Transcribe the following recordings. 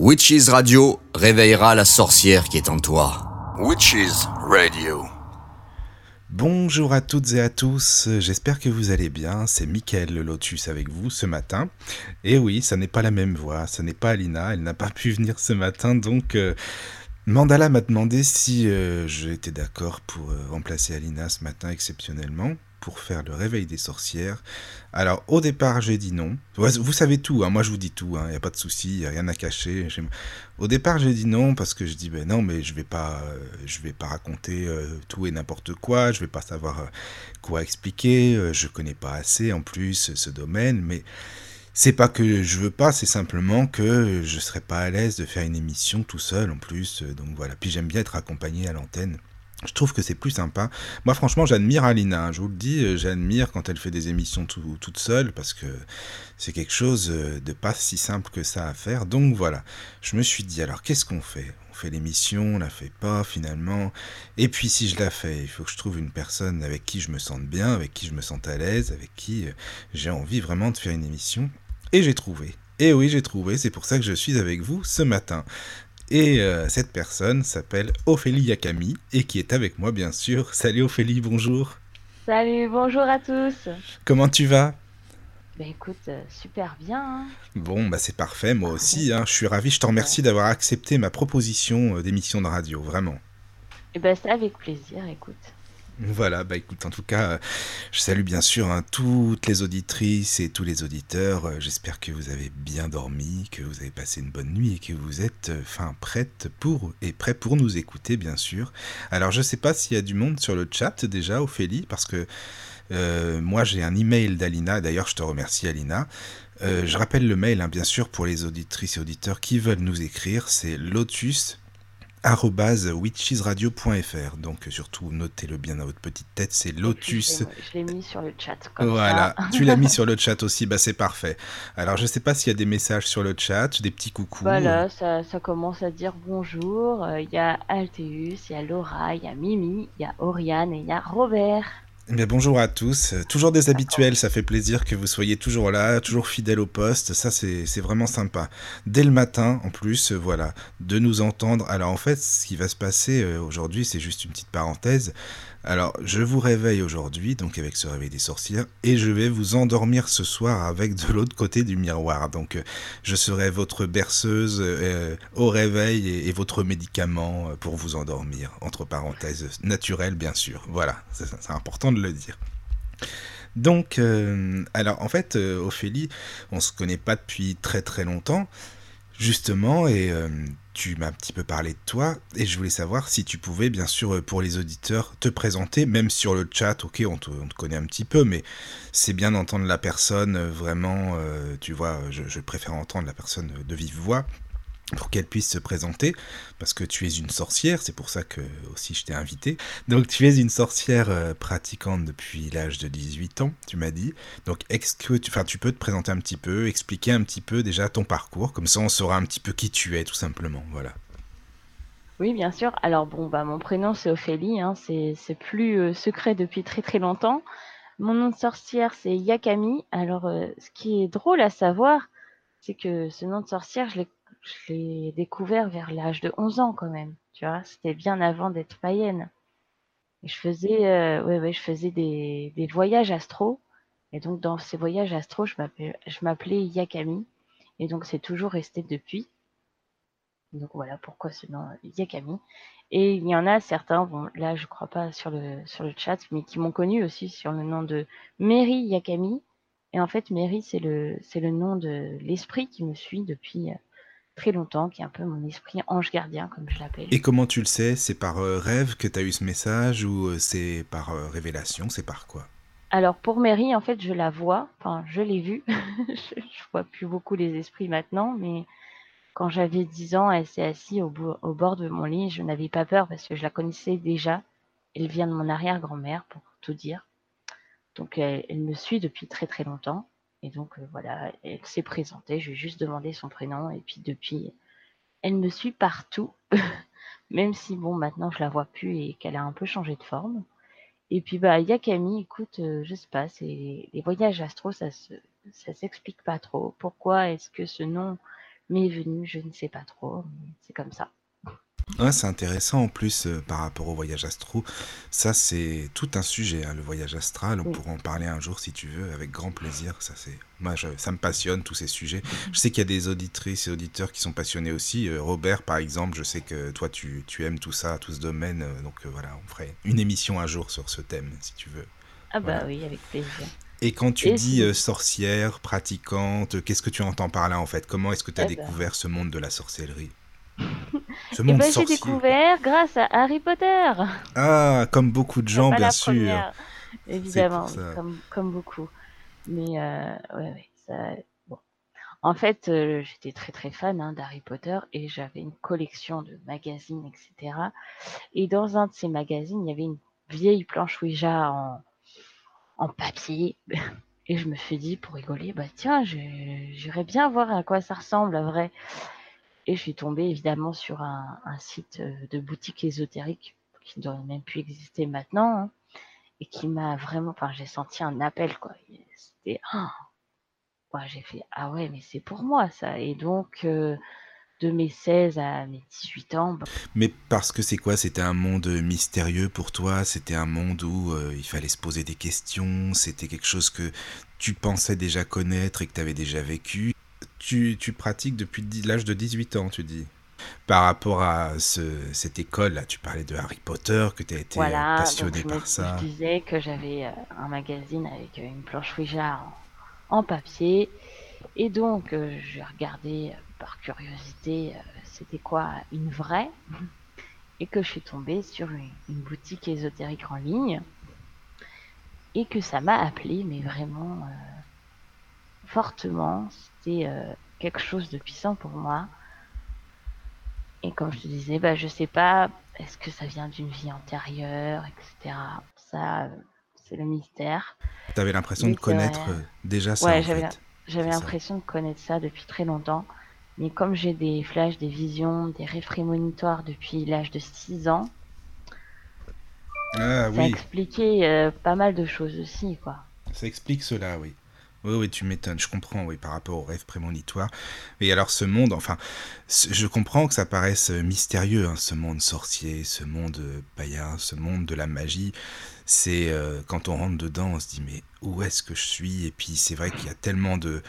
Witches Radio réveillera la sorcière qui est en toi. Witches Radio. Bonjour à toutes et à tous, j'espère que vous allez bien, c'est Mickaël le Lotus avec vous ce matin. Et oui, ça n'est pas la même voix, ce n'est pas Alina, elle n'a pas pu venir ce matin, donc euh, Mandala m'a demandé si euh, j'étais d'accord pour euh, remplacer Alina ce matin exceptionnellement pour faire le réveil des sorcières. Alors au départ j'ai dit non. Vous savez tout, hein. moi je vous dis tout, il hein. n'y a pas de souci, a rien à cacher. Au départ j'ai dit non parce que je dis ben non mais je vais pas, euh, je vais pas raconter tout et n'importe quoi, je vais pas savoir quoi expliquer, je connais pas assez en plus ce domaine, mais c'est pas que je veux pas, c'est simplement que je serais pas à l'aise de faire une émission tout seul en plus. Donc voilà. Puis j'aime bien être accompagné à l'antenne. Je trouve que c'est plus sympa. Moi, franchement, j'admire Alina. Hein. Je vous le dis, j'admire quand elle fait des émissions toute seule parce que c'est quelque chose de pas si simple que ça à faire. Donc voilà. Je me suis dit, alors qu'est-ce qu'on fait? On fait l'émission, on la fait pas finalement. Et puis si je la fais, il faut que je trouve une personne avec qui je me sente bien, avec qui je me sente à l'aise, avec qui euh, j'ai envie vraiment de faire une émission. Et j'ai trouvé. Et oui, j'ai trouvé, c'est pour ça que je suis avec vous ce matin. Et euh, cette personne s'appelle Ophélie Yakami et qui est avec moi bien sûr. Salut Ophélie, bonjour. Salut, bonjour à tous. Comment tu vas? Bah écoute, euh, super bien. Hein. Bon, bah c'est parfait, moi aussi. Hein. Je suis ravi, je te remercie d'avoir accepté ma proposition euh, d'émission de radio, vraiment. Et eh ben c'est avec plaisir, écoute. Voilà, bah écoute, en tout cas, je salue bien sûr hein, toutes les auditrices et tous les auditeurs. Euh, j'espère que vous avez bien dormi, que vous avez passé une bonne nuit et que vous êtes euh, enfin prête pour et prêt pour nous écouter, bien sûr. Alors, je sais pas s'il y a du monde sur le chat déjà, Ophélie, parce que euh, moi j'ai un email d'Alina. D'ailleurs, je te remercie, Alina. je rappelle le mail, hein, bien sûr, pour les auditrices et auditeurs qui veulent nous écrire. C'est lotus witchesradio.fr. Donc surtout notez-le bien dans votre petite tête, c'est Lotus. Je l'ai mis sur le chat. voilà, tu l'as mis sur le chat aussi, bah c'est parfait. Alors je sais pas s'il y a des messages sur le chat, des petits coucous. Voilà, ça, ça commence à dire bonjour. Euh, il y a Alteus, il y a Laura, il y a Mimi, il y a Oriane et il y a Robert. Eh bonjour à tous, toujours des habituels, ça fait plaisir que vous soyez toujours là, toujours fidèles au poste, ça c'est vraiment sympa. Dès le matin en plus, voilà, de nous entendre. Alors en fait, ce qui va se passer euh, aujourd'hui, c'est juste une petite parenthèse, alors, je vous réveille aujourd'hui, donc avec ce réveil des sorcières, et je vais vous endormir ce soir avec de l'autre côté du miroir. Donc, euh, je serai votre berceuse euh, au réveil et, votre médicament euh, pour vous endormir. Entre parenthèses, naturel, bien sûr. Voilà, c'est important de le dire. Donc, alors en fait, Ophélie, on se connaît pas depuis très très longtemps, justement, et tu m'as un petit peu parlé de toi et je voulais savoir si tu pouvais, bien sûr, euh, pour les auditeurs, te présenter, même sur le chat. Ok, on te, connaît un petit peu, mais c'est bien d'entendre la personne euh, vraiment. Euh, tu vois, je, préfère entendre la personne de vive voix pour qu'elle puisse se présenter, parce que tu es une sorcière, c'est pour ça que aussi je t'ai invité. Donc tu es une sorcière euh, pratiquante depuis l'âge de 18 ans, tu m'as dit. Donc que tu, tu peux te présenter un petit peu, expliquer un petit peu déjà ton parcours, comme ça on saura un petit peu qui tu es tout simplement, voilà. Oui, bien sûr. Alors bon, bah mon prénom c'est Ophélie, hein, c'est plus euh, secret depuis très très longtemps. Mon nom de sorcière c'est Yakami. Alors euh, ce qui est drôle à savoir, c'est que ce nom de sorcière, je l'ai je l'ai découvert vers l'âge de 11 ans quand même, tu vois, c'était bien avant d'être païenne. Et je faisais, euh, ouais, ouais, je faisais des, voyages astro. Et donc, dans ces voyages astro, je m'appelais Yakami. Et donc, c'est toujours resté depuis. Donc, voilà pourquoi ce nom Yakami. Et il y en a certains, bon, là, je crois pas sur le, sur le chat, mais qui m'ont connu aussi sur le nom de Mary Yakami. Et en fait, Mary, c'est le, c'est le nom de l'esprit qui me suit depuis, très longtemps, qui est un peu mon esprit ange gardien, comme je l'appelle. Et comment tu le sais? C'est par euh, rêve que tu as eu ce message ou euh, c'est par euh, révélation? C'est par quoi? Alors pour Mary, en fait, je la vois, enfin je l'ai vue. je, vois plus beaucoup les esprits maintenant, mais quand j'avais 10 ans, elle s'est assise au, au, bord de mon lit. Je n'avais pas peur parce que je la connaissais déjà. Elle vient de mon arrière-grand-mère, pour tout dire. Donc elle, me suit depuis très très longtemps. Et donc, euh, voilà, elle s'est présentée, je lui ai juste demandé son prénom, et puis depuis, elle me suit partout, même si, bon, maintenant, je la vois plus et qu'elle a un peu changé de forme. Et puis, bah, Yakami, écoute, euh, je sais pas, c'est les voyages astro, ça se, ça s'explique pas trop. Pourquoi est-ce que ce nom m'est venue, je ne sais pas trop, c'est comme ça. Ouais, c'est intéressant en plus euh, par rapport au voyage astro. Ça, c'est tout un sujet, hein, le voyage astral. On pourra en parler un jour si tu veux, avec grand plaisir. Ça, c'est moi, ça me passionne tous ces sujets. Mhm. Je sais qu'il y a des auditrices et auditeurs qui sont passionnés aussi. Euh, Robert, par exemple, je sais que toi, tu, tu aimes tout ça, tout ce domaine. Euh, donc voilà, on ferait une émission un jour sur ce thème, si tu veux. Ah bah oui, avec plaisir. Et quand tu dis sorcière, pratiquante, qu'est-ce que tu entends par là en fait? Comment est-ce que tu as eh ben. découvert ce monde de la sorcellerie? ce monde ben, J'ai découvert grâce à Harry Potter. Ah, comme beaucoup de gens, bien sûr. évidemment, comme, comme, beaucoup. Mais euh, ouais, ouais, ça... bon. En fait, euh, j'étais très très fan hein, d'Harry Potter et j'avais une collection de magazines, etc. Et dans un de ces magazines, il y avait une vieille planche Ouija en, en papier. Et je me suis dit, pour rigoler, bah tiens, j'irais bien voir à quoi ça ressemble, à vrai. Et je suis tombée évidemment sur un, site euh, de boutique ésotérique qui ne doit même plus exister maintenant hein, et qui m'a vraiment, j'ai senti un appel quoi. C'était, oh j'ai fait ah ouais mais c'est pour moi ça. Et donc euh, de mes 16 à mes 18 ans. Bah mais parce que c'est quoi? C'était un monde mystérieux pour toi? C'était un monde où euh, il fallait se poser des questions? C'était quelque chose que tu pensais déjà connaître et que tu avais déjà vécu? Tu, tu pratiques depuis l'âge de 18 ans, tu dis par rapport à ce, cette école là, tu parlais de Harry Potter, que tu as été passionné par ça. Je disais que j'avais euh, un magazine avec euh, une planche Ouija en, papier, et donc euh, j'ai regardé par curiosité c'était quoi une vraie, et que je suis tombée sur une, boutique ésotérique en ligne, et que ça m'a appelé, mais vraiment fortement. C'était euh, quelque chose de puissant pour moi. Et comme je te disais, bah, je sais pas, est-ce que ça vient d'une vie antérieure, etc. Ça, euh, c'est le mystère. Tu avais l'impression de connaître euh, déjà ça ouais, j'avais l'impression de connaître ça depuis très longtemps. Mais comme j'ai des flashs, des visions, des rêves prémonitoires depuis l'âge de 6 ans, ah, ça expliquait pas mal de choses aussi, quoi. Ça explique cela, oui. Oui, oui, tu m'étonnes, je comprends, oui, par rapport au rêve prémonitoire. Et alors ce monde, enfin, je comprends que ça paraisse mystérieux, hein, ce monde sorcier, ce monde païen, ce monde de la magie. C'est euh, quand on rentre dedans, on se dit mais où est-ce que je suis? Et puis c'est vrai qu'il y a tellement de...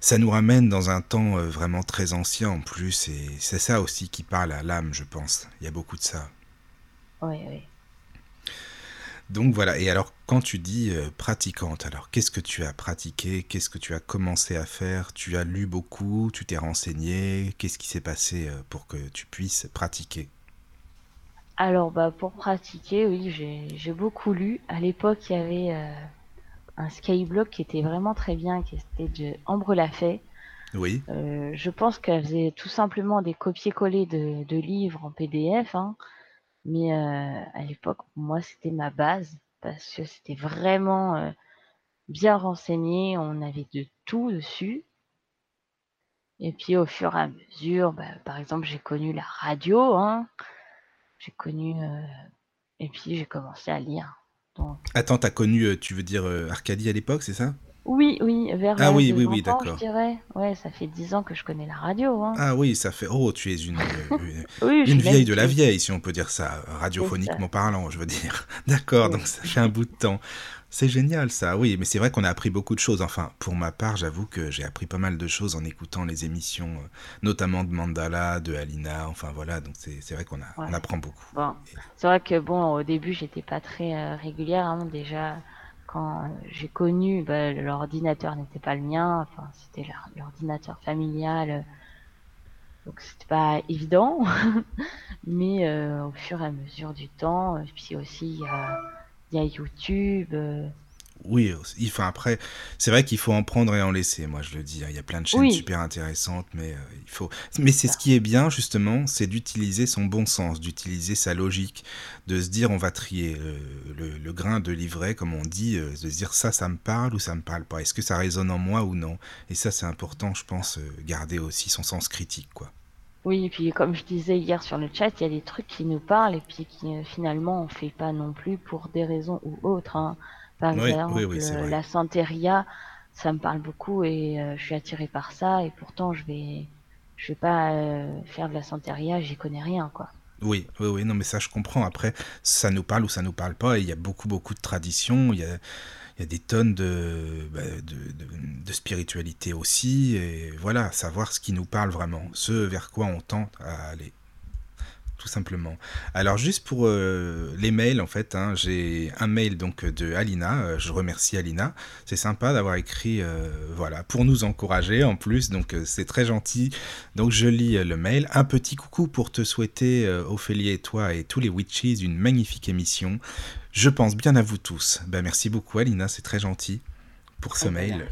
Ça nous ramène dans un temps euh, vraiment très ancien en plus, et c'est ça aussi qui parle à l'âme, je pense. Il y a beaucoup de ça. Oui, oui. Donc voilà, et alors quand tu dis euh, pratiquante, alors qu'est-ce que tu as pratiqué? Qu'est-ce que tu as commencé à faire? Tu as lu beaucoup? Tu t'es renseigné? Qu'est-ce qui s'est passé euh, pour que tu puisses pratiquer? Alors bah, pour pratiquer, oui, j'ai beaucoup lu. À l'époque, il y avait euh, un skyblock qui était vraiment très bien, qui était de Ambre Lafay. Oui. je pense qu'elle faisait tout simplement des copier-coller de, livres en PDF. Hein. Mais euh, à l'époque, moi, c'était ma base parce que c'était vraiment euh, bien renseigné. On avait de tout dessus. Et puis au fur et à mesure, bah, par exemple, j'ai connu la radio, hein. j'ai connu, euh, et puis j'ai commencé à lire. Donc... Attends, t'as connu, tu veux dire Arcadie à l'époque, c'est ça? Oui, oui, vers Ah oui, oui, oui, d'accord. je dirais. Ouais, ça fait dix ans que je connais la radio. Hein. Ah oui, ça fait. Oh, tu es une, une, vieille de la vieille, si on peut dire ça, radiophoniquement parlant, je veux dire. D'accord, donc ça fait un bout de temps. C'est génial ça, oui, mais c'est vrai qu'on a appris beaucoup de choses. Enfin, pour ma part, j'avoue que j'ai appris pas mal de choses en écoutant les émissions, euh, notamment de Mandala, de Alina, enfin voilà, donc c'est vrai qu'on on apprend beaucoup. Bon, c'est vrai que bon, au début, j'étais pas très euh, régulière, hein, déjà j'ai connu, bah, l'ordinateur n'était pas le mien, enfin c'était l'ordinateur familial, donc c'était pas évident. Mais euh, au fur et à mesure du temps, puis aussi il y a, y a, YouTube. Euh, oui, enfin après, c'est vrai qu'il faut en prendre et en laisser. Moi, je le dis. Hein. Il y a plein de chaînes super intéressantes, mais euh, il faut. Mais c'est ce qui est bien justement, c'est d'utiliser son bon sens, d'utiliser sa logique, de se dire on va trier le, grain de livret, comme on dit, euh, de se dire ça, ça me parle ou ça me parle pas? Est-ce que ça résonne en moi ou non? Et ça, c'est important, je pense, euh, garder aussi son sens critique, quoi. Oui, et puis comme je disais hier sur le chat, il y a des trucs qui nous parlent et puis qui finalement on fait pas non plus pour des raisons ou autres. Hein. Par exemple, euh, la santeria, ça me parle beaucoup et euh, je suis attirée par ça et pourtant je vais je vais pas faire de la santeria, j'y connais rien, quoi. Oui, oui, oui, non, mais ça je comprends. Après, ça nous parle ou ça nous parle pas. il y a beaucoup, beaucoup de traditions. Il y a, il y a des tonnes de, bah, de, spiritualité aussi, et voilà, savoir ce qui nous parle vraiment, ce vers quoi on tente à aller simplement. Alors juste pour euh, les mails, en fait, hein, j'ai un mail donc de Alina. Euh, je remercie Alina. C'est sympa d'avoir écrit, euh, voilà, pour nous encourager en plus. Donc c'est très gentil. Donc je lis le mail. Un petit coucou pour te souhaiter, Ophélie et toi et tous les witches, une magnifique émission. Je pense bien à vous tous. Ben, merci beaucoup Alina, c'est très gentil pour ce mail,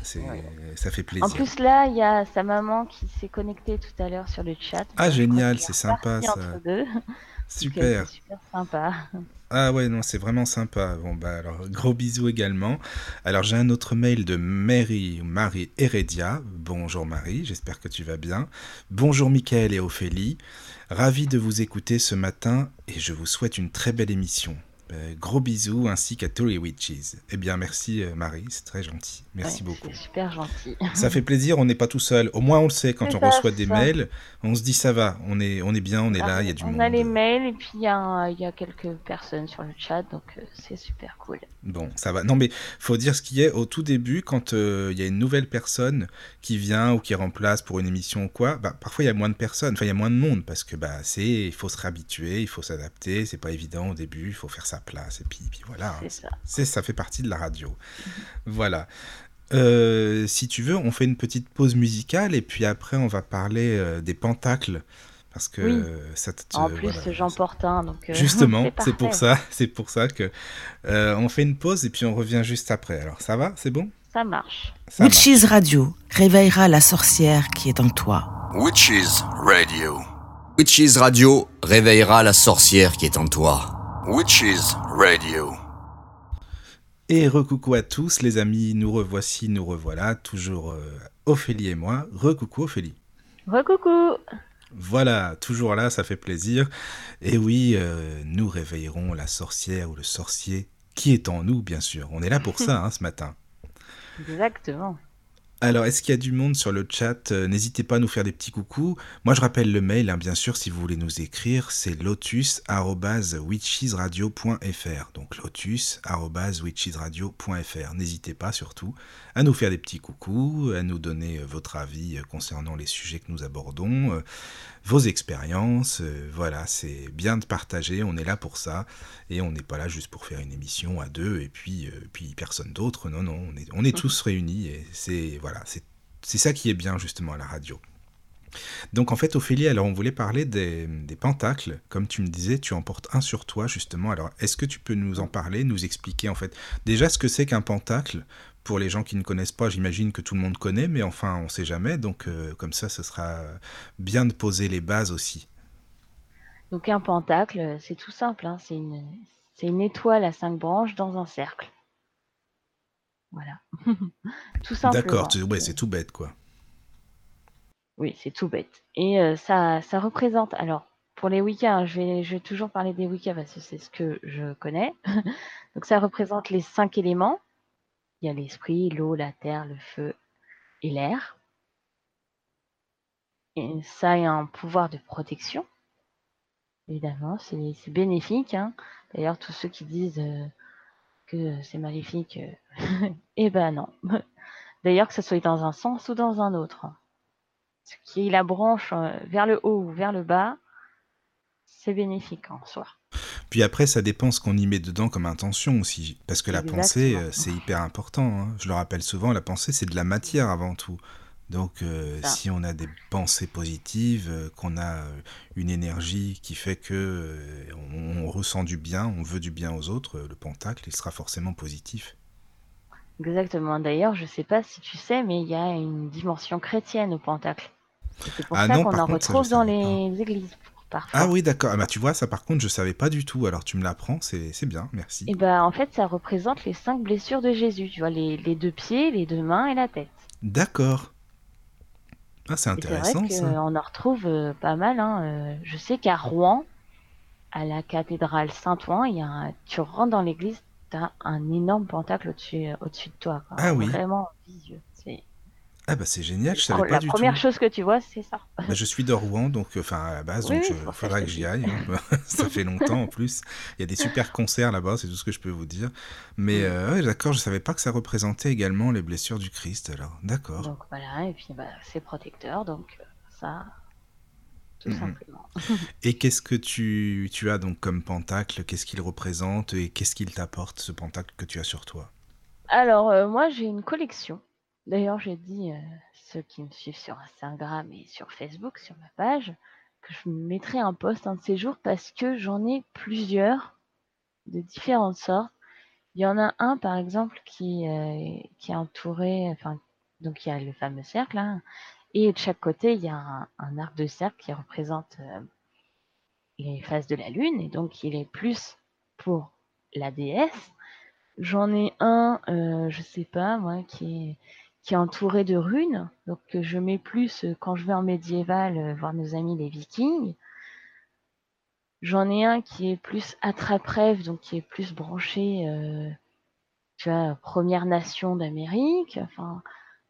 ça fait plaisir. En plus là, il y a sa maman qui s'est connectée tout à l'heure sur le chat. Ah génial, c'est sympa ça. Super. super sympa. Ah ouais, non, c'est vraiment sympa. Bon bah alors gros bisous également. Alors j'ai un autre mail de Mary Marie Heredia. Bonjour Marie, j'espère que tu vas bien. Bonjour Michael et Ophélie. Ravi de vous écouter ce matin et je vous souhaite une très belle émission. Euh, gros bisous ainsi qu'à tous les witches. Eh bien, merci euh, Marie, c'est très gentil. Merci beaucoup. C'est super gentil. Ça fait plaisir, on n'est pas tout seul. Au moins, on le sait quand on reçoit des mails. On se dit ça va, on est, on est bien, on est là, il y a du monde. On a les mails et puis il y, a quelques personnes sur le chat, donc euh, c'est super cool. Bon, ça va. Non, mais faut dire ce qui est au tout début, quand il y a une nouvelle personne qui vient ou qui remplace pour une émission ou quoi, bah, parfois il y a moins de personnes, enfin il y a moins de monde parce que bah, c'est, il faut se réhabituer, il faut s'adapter, c'est pas évident au début, il faut faire ça place. Et puis, puis voilà, c'est ça. fait partie de la radio. Voilà. Euh, si tu veux, on fait une petite pause musicale et puis après on va parler euh, des pentacles parce que ça te, en plus j'en porte un donc euh, justement c'est pour ça c'est pour ça que on fait une pause et puis on revient juste après. Alors ça va? C'est bon? Ça marche. Witches Radio réveillera la sorcière qui est en toi. Witches Radio. Witches Radio réveillera la sorcière qui est en toi Witches Radio? Et recoucou à tous les amis, nous revoici, nous revoilà, toujours euh, Ophélie et moi. Recoucou Ophélie. Recoucou. Voilà, toujours là, ça fait plaisir. Et oui, euh, nous réveillerons la sorcière ou le sorcier qui est en nous, bien sûr. On est là pour ça hein, ce matin. Exactement. Alors, est-ce qu'il y a du monde sur le chat euh, N'hésitez pas à nous faire des petits coucous. Moi, je rappelle le mail, hein, bien sûr, si vous voulez nous écrire, c'est lotus.witchesradio.fr. Donc, lotus.witchesradio.fr. N'hésitez pas, surtout, à nous faire des petits coucous, à nous donner euh, votre avis euh, concernant les sujets que nous abordons vos expériences. Euh, voilà, c'est bien de partager, on est là pour ça, et on n'est pas là juste pour faire une émission à deux et puis, euh, puis personne d'autre. Non, non, on est, on est tous réunis et c'est voilà, c'est ça qui est bien justement à la radio. Donc en fait, Ophélie, alors on voulait parler des, des, pentacles. Comme tu me disais, tu en portes un sur toi justement. Alors est-ce que tu peux nous en parler, nous expliquer en fait déjà ce que c'est qu'un pentacle? Pour les gens qui ne connaissent pas, j'imagine que tout le monde connaît, mais enfin, on ne sait jamais. Donc, euh, comme ça, ce sera bien de poser les bases aussi. Donc, un pentacle, c'est tout simple. Hein. c'est une, une, étoile à cinq branches dans un cercle. Voilà. tout simplement. D'accord, ouais, c'est tout bête, quoi. Oui, c'est tout bête. Et euh, ça, ça représente. Alors, pour les Wiccas, je, vais, je vais toujours parler des Wiccas parce que c'est ce que je connais. Donc, ça représente les cinq éléments il y a l'esprit, l'eau, la terre, le feu et l'air. Et ça a un pouvoir de protection. Évidemment, c'est bénéfique. Hein. D'ailleurs, tous ceux qui disent euh, que c'est maléfique, euh, eh ben non. D'ailleurs, que ce soit dans un sens ou dans un autre. Ce qui est la branche euh, vers le haut ou vers le bas, c'est bénéfique en soi. Puis après, ça dépend ce qu'on y met dedans comme intention aussi. Parce que la pensée, euh, c'est hyper important. Hein. Je le rappelle souvent, la pensée, c'est de la matière avant tout. Donc, euh, si on a des pensées positives, euh, qu'on a une énergie qui fait que on, ressent du bien, on veut du bien aux autres, le pentacle, il sera forcément positif. Exactement. D'ailleurs, je ne sais pas si tu sais, mais il y a une dimension chrétienne au pentacle. C'est pour ah ça qu'on en retrouve dans les églises. Ah oui, d'accord. Ah bah, tu vois, ça par contre, je savais pas du tout. Alors tu me l'apprends, c'est bien, merci. Et bah en fait, ça représente les cinq blessures de Jésus. Tu vois, les, deux pieds, les deux mains et la tête. D'accord. Ah, c'est intéressant vrai On en retrouve euh, pas mal. Hein. Euh, je sais qu'à Rouen, à la cathédrale Saint-Ouen, il y a tu rentres dans l'église, tu as un énorme pentacle au-dessus euh, au de toi. Ah oui. Vraiment visueux. Ah bah c'est génial, je savais pas La du première tout. chose que tu vois, c'est ça. Bah, je suis de Rouen, donc enfin à la base, Oui, donc il ça faudra que j'y aille. hein. Ça fait longtemps en plus. Il y a des super concerts là-bas, c'est tout ce que je peux vous dire. Mais euh, d'accord, je savais pas que ça représentait également les blessures du Christ. Alors, d'accord. Donc voilà, et puis bah, c'est protecteur, donc euh, ça, tout Mhm. simplement. Et qu'est-ce que tu, tu as donc comme pentacle? Qu'est-ce qu'il représente et qu'est-ce qu'il t'apporte ce pentacle que tu as sur toi? Alors, euh, moi, j'ai une collection. D'ailleurs, j'ai dit, euh, ceux qui me suivent sur Instagram et sur Facebook, sur ma page, que je mettrai un post un de ces jours parce que j'en ai plusieurs de différentes sortes. Il y en a un, par exemple, qui, euh, est entouré, enfin, donc il y a le fameux cercle, hein, et de chaque côté, il y a un, un arc de cercle qui représente euh, les phases de la Lune, et donc il est plus pour la déesse. J'en ai un, euh, je sais pas moi, qui est, qui est entouré de runes, donc que je mets plus euh, quand je vais en médiéval euh, voir nos amis les Vikings. J'en ai un qui est plus attrape-rêve, donc qui est plus branché, euh, tu vois, Première Nation d'Amérique. Enfin,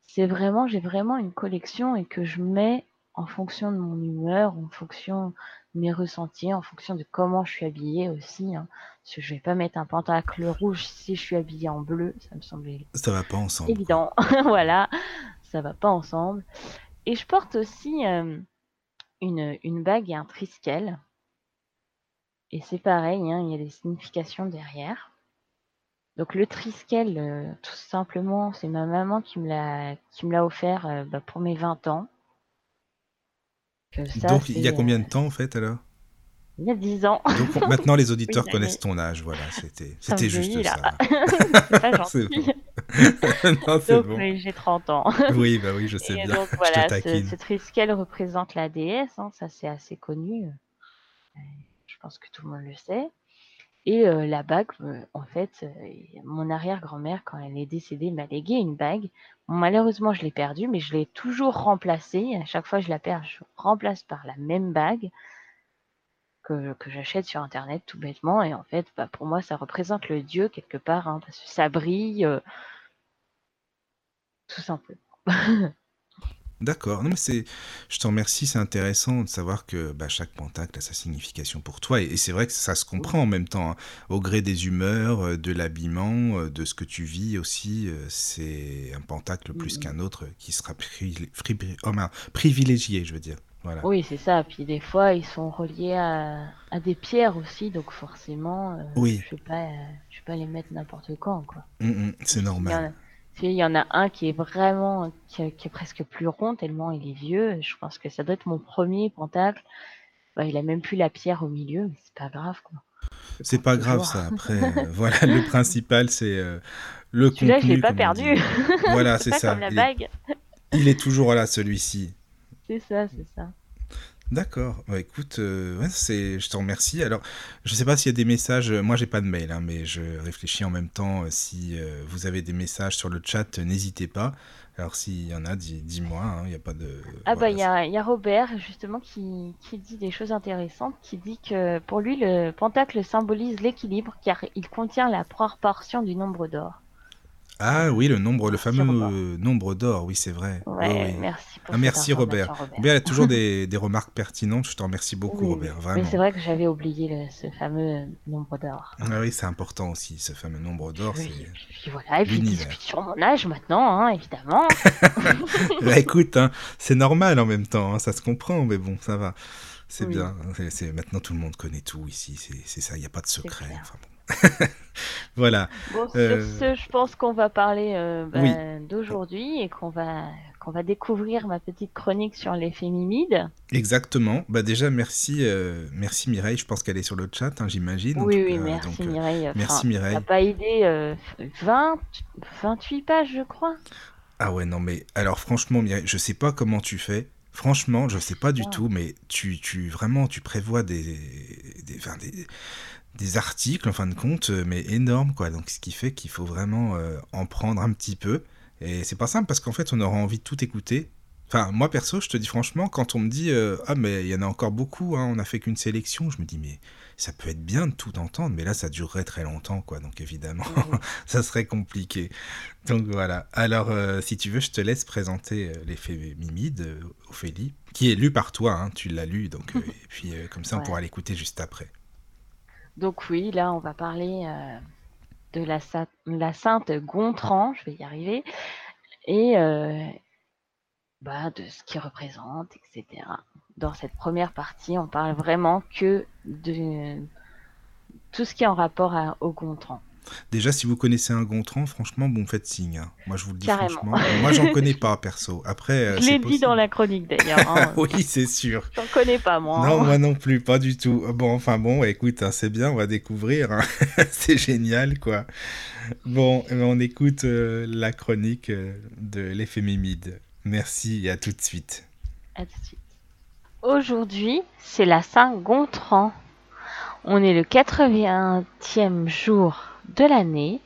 c'est vraiment, j'ai vraiment une collection et que je mets en fonction de mon humeur, en fonction mes ressentis, en fonction de comment je suis habillée aussi. hein. Parce que je vais pas mettre un pentacle rouge si je suis habillée en bleu, ça me semblait Ça va pas ensemble. évident. voilà, ça va pas ensemble. Et je porte aussi euh, une, une bague et un triskel. Et c'est pareil, hein, il y a des significations derrière. Donc le triskel, euh, tout simplement, c'est ma maman qui me l'a qui me l'a offert euh, bah, pour mes 20 ans. Que ça, donc il y a combien euh, de temps en fait alors? Il y a 10 ans. Donc on- maintenant les auditeurs Oui, connaissent ton âge, voilà, c'était c'était juste ça. c'est pas gentil. bon. Donc bon. j'ai 30 ans. Oui, bah oui, je sais Et bien. donc je voilà, te ce, taquine. ce triskel représente la déesse, hein, ça c'est assez connu. Euh, Je pense que tout le monde le sait. Et la bague, en fait, mon arrière-grand-mère, quand elle est décédée, m'a légué une bague. Malheureusement, je l'ai perdue, mais je l'ai toujours remplacée. À chaque fois que je la perds, je remplace par la même bague que, j'achète sur Internet tout bêtement. Et en fait, bah, pour moi, ça représente le dieu quelque part, hein, parce que ça brille, tout simplement. D'accord. Non, mais c'est, je te remercie, c'est intéressant de savoir que bah, chaque pentacle a sa signification pour toi. Et, et c'est vrai que ça se comprend en même temps, hein. au gré des humeurs, euh, de l'habillement, euh, de ce que tu vis aussi. euh, C'est un pentacle plus qu'un autre qui sera pri- pri- oh, privilégié, je veux dire. Voilà. Oui, c'est ça. Puis des fois, ils sont reliés à, à des pierres aussi, donc forcément, euh, Oui. je pas, euh, je vais pas les mettre n'importe quand, quoi. Mm, mm, c'est normal. Il y en a un qui est vraiment, qui, est- qui est presque plus rond tellement il est vieux. Je pense que ça doit être mon premier pentacle. Bah, il a même plus la pierre au milieu, mais c'est pas grave, quoi. C'est pas grave ça. Après, euh, voilà, le principal c'est euh, le Celui-là, je l'ai contenu. pas perdu. Voilà, c'est ça. comme la Il est, bague. il est toujours là, celui-ci. C'est ça, c'est ça. D'accord. Bah, écoute, euh, ouais, c'est, je te remercie. Alors, je sais pas s'il y a des messages. euh, Moi, j'ai pas de mail, hein, mais je réfléchis en même temps. euh, Si euh, vous avez des messages sur le chat, n'hésitez pas. Alors, s'il y en a, dis- dis-moi. hein, Il n'y a pas de. Ah bah voilà, il y a, il y a Robert justement qui, qui dit des choses intéressantes, qui dit que pour lui le pentacle symbolise l'équilibre car il contient la proportion du nombre d'or. Ah oui, le nombre, le fameux Robert. nombre d'or. Oui, c'est vrai. Ouais, Oui, oui. merci pour Ah, merci Robert. Robert. Robert a toujours des, des remarques pertinentes. Je te remercie beaucoup, Oui, Robert. Mais Vraiment. c'est vrai que j'avais oublié le- ce fameux nombre d'or. Ah oui, c'est important aussi, ce fameux nombre d'or. Oui, puis voilà, et puis sur mon âge maintenant, hein, évidemment. Bah, écoute, hein, c'est normal en même temps, hein, ça se comprend, mais bon, ça va. C'est bien. C'est, Maintenant, tout le monde connaît tout ici. C'est, ça, il n'y a pas de secret. clair. Enfin, bon. voilà. Bon, Euh, sur ce, je pense qu'on va parler euh, bah, Oui. d'aujourd'hui et qu'on va qu'on va découvrir ma petite chronique sur les féminides. Exactement. Bah, déjà, merci, euh, merci Mireille. Je pense qu'elle est sur le chat, hein, j'imagine. Oui, oui, cas. merci Donc, euh, Mireille. merci, Enfin, Mireille. T'as pas idée, euh, 20, 28 pages, je crois. Ah ouais, non, mais alors franchement, Mireille, je sais pas comment tu fais. Franchement, je sais pas du Ah. tout, mais tu, tu vraiment, tu prévois des, des, enfin, des, des articles, en fin de compte, euh, mais énormes, quoi. Donc, ce qui fait qu'il faut vraiment euh, en prendre un petit peu. Et c'est pas simple parce qu'en fait, on aura envie de tout écouter. Enfin, moi perso, je te dis franchement, quand on me dit euh, ah mais il y en a encore beaucoup, hein, on n'a fait qu'une sélection, je me dis mais ça peut être bien de tout entendre, mais là ça durerait très longtemps quoi, donc évidemment ça serait compliqué. Donc voilà. Alors euh, si tu veux, je te laisse présenter l'effet Mimi de Ophélie, qui est lu par toi, hein, tu l'as lu, donc et puis comme ça on pourra l'écouter juste après. Donc oui, là on va parler de la, sainte Gontran, je vais y arriver, et bah, de ce qu'il représente, etc. Dans cette première partie, on parle vraiment que de tout ce qui est en rapport au Gontran. Déjà, si vous connaissez un Gontran, franchement, bon, faites signe. Hein. Moi, je vous le dis franchement. Moi, j'en connais pas, perso. Après, euh, je l'ai dit dans la chronique, d'ailleurs. Hein. oui, c'est sûr. J'en connais pas, moi. Non, moi non plus, pas du tout. Bon, enfin, bon, écoute, hein, c'est bien, on va découvrir. c'est génial, quoi. Bon, eh ben, on écoute euh, la chronique euh, de l'effet Mimide. Merci et à tout de suite. À tout de suite. Aujourd'hui, c'est la Saint-Gontran. On est le 80e jour de l'année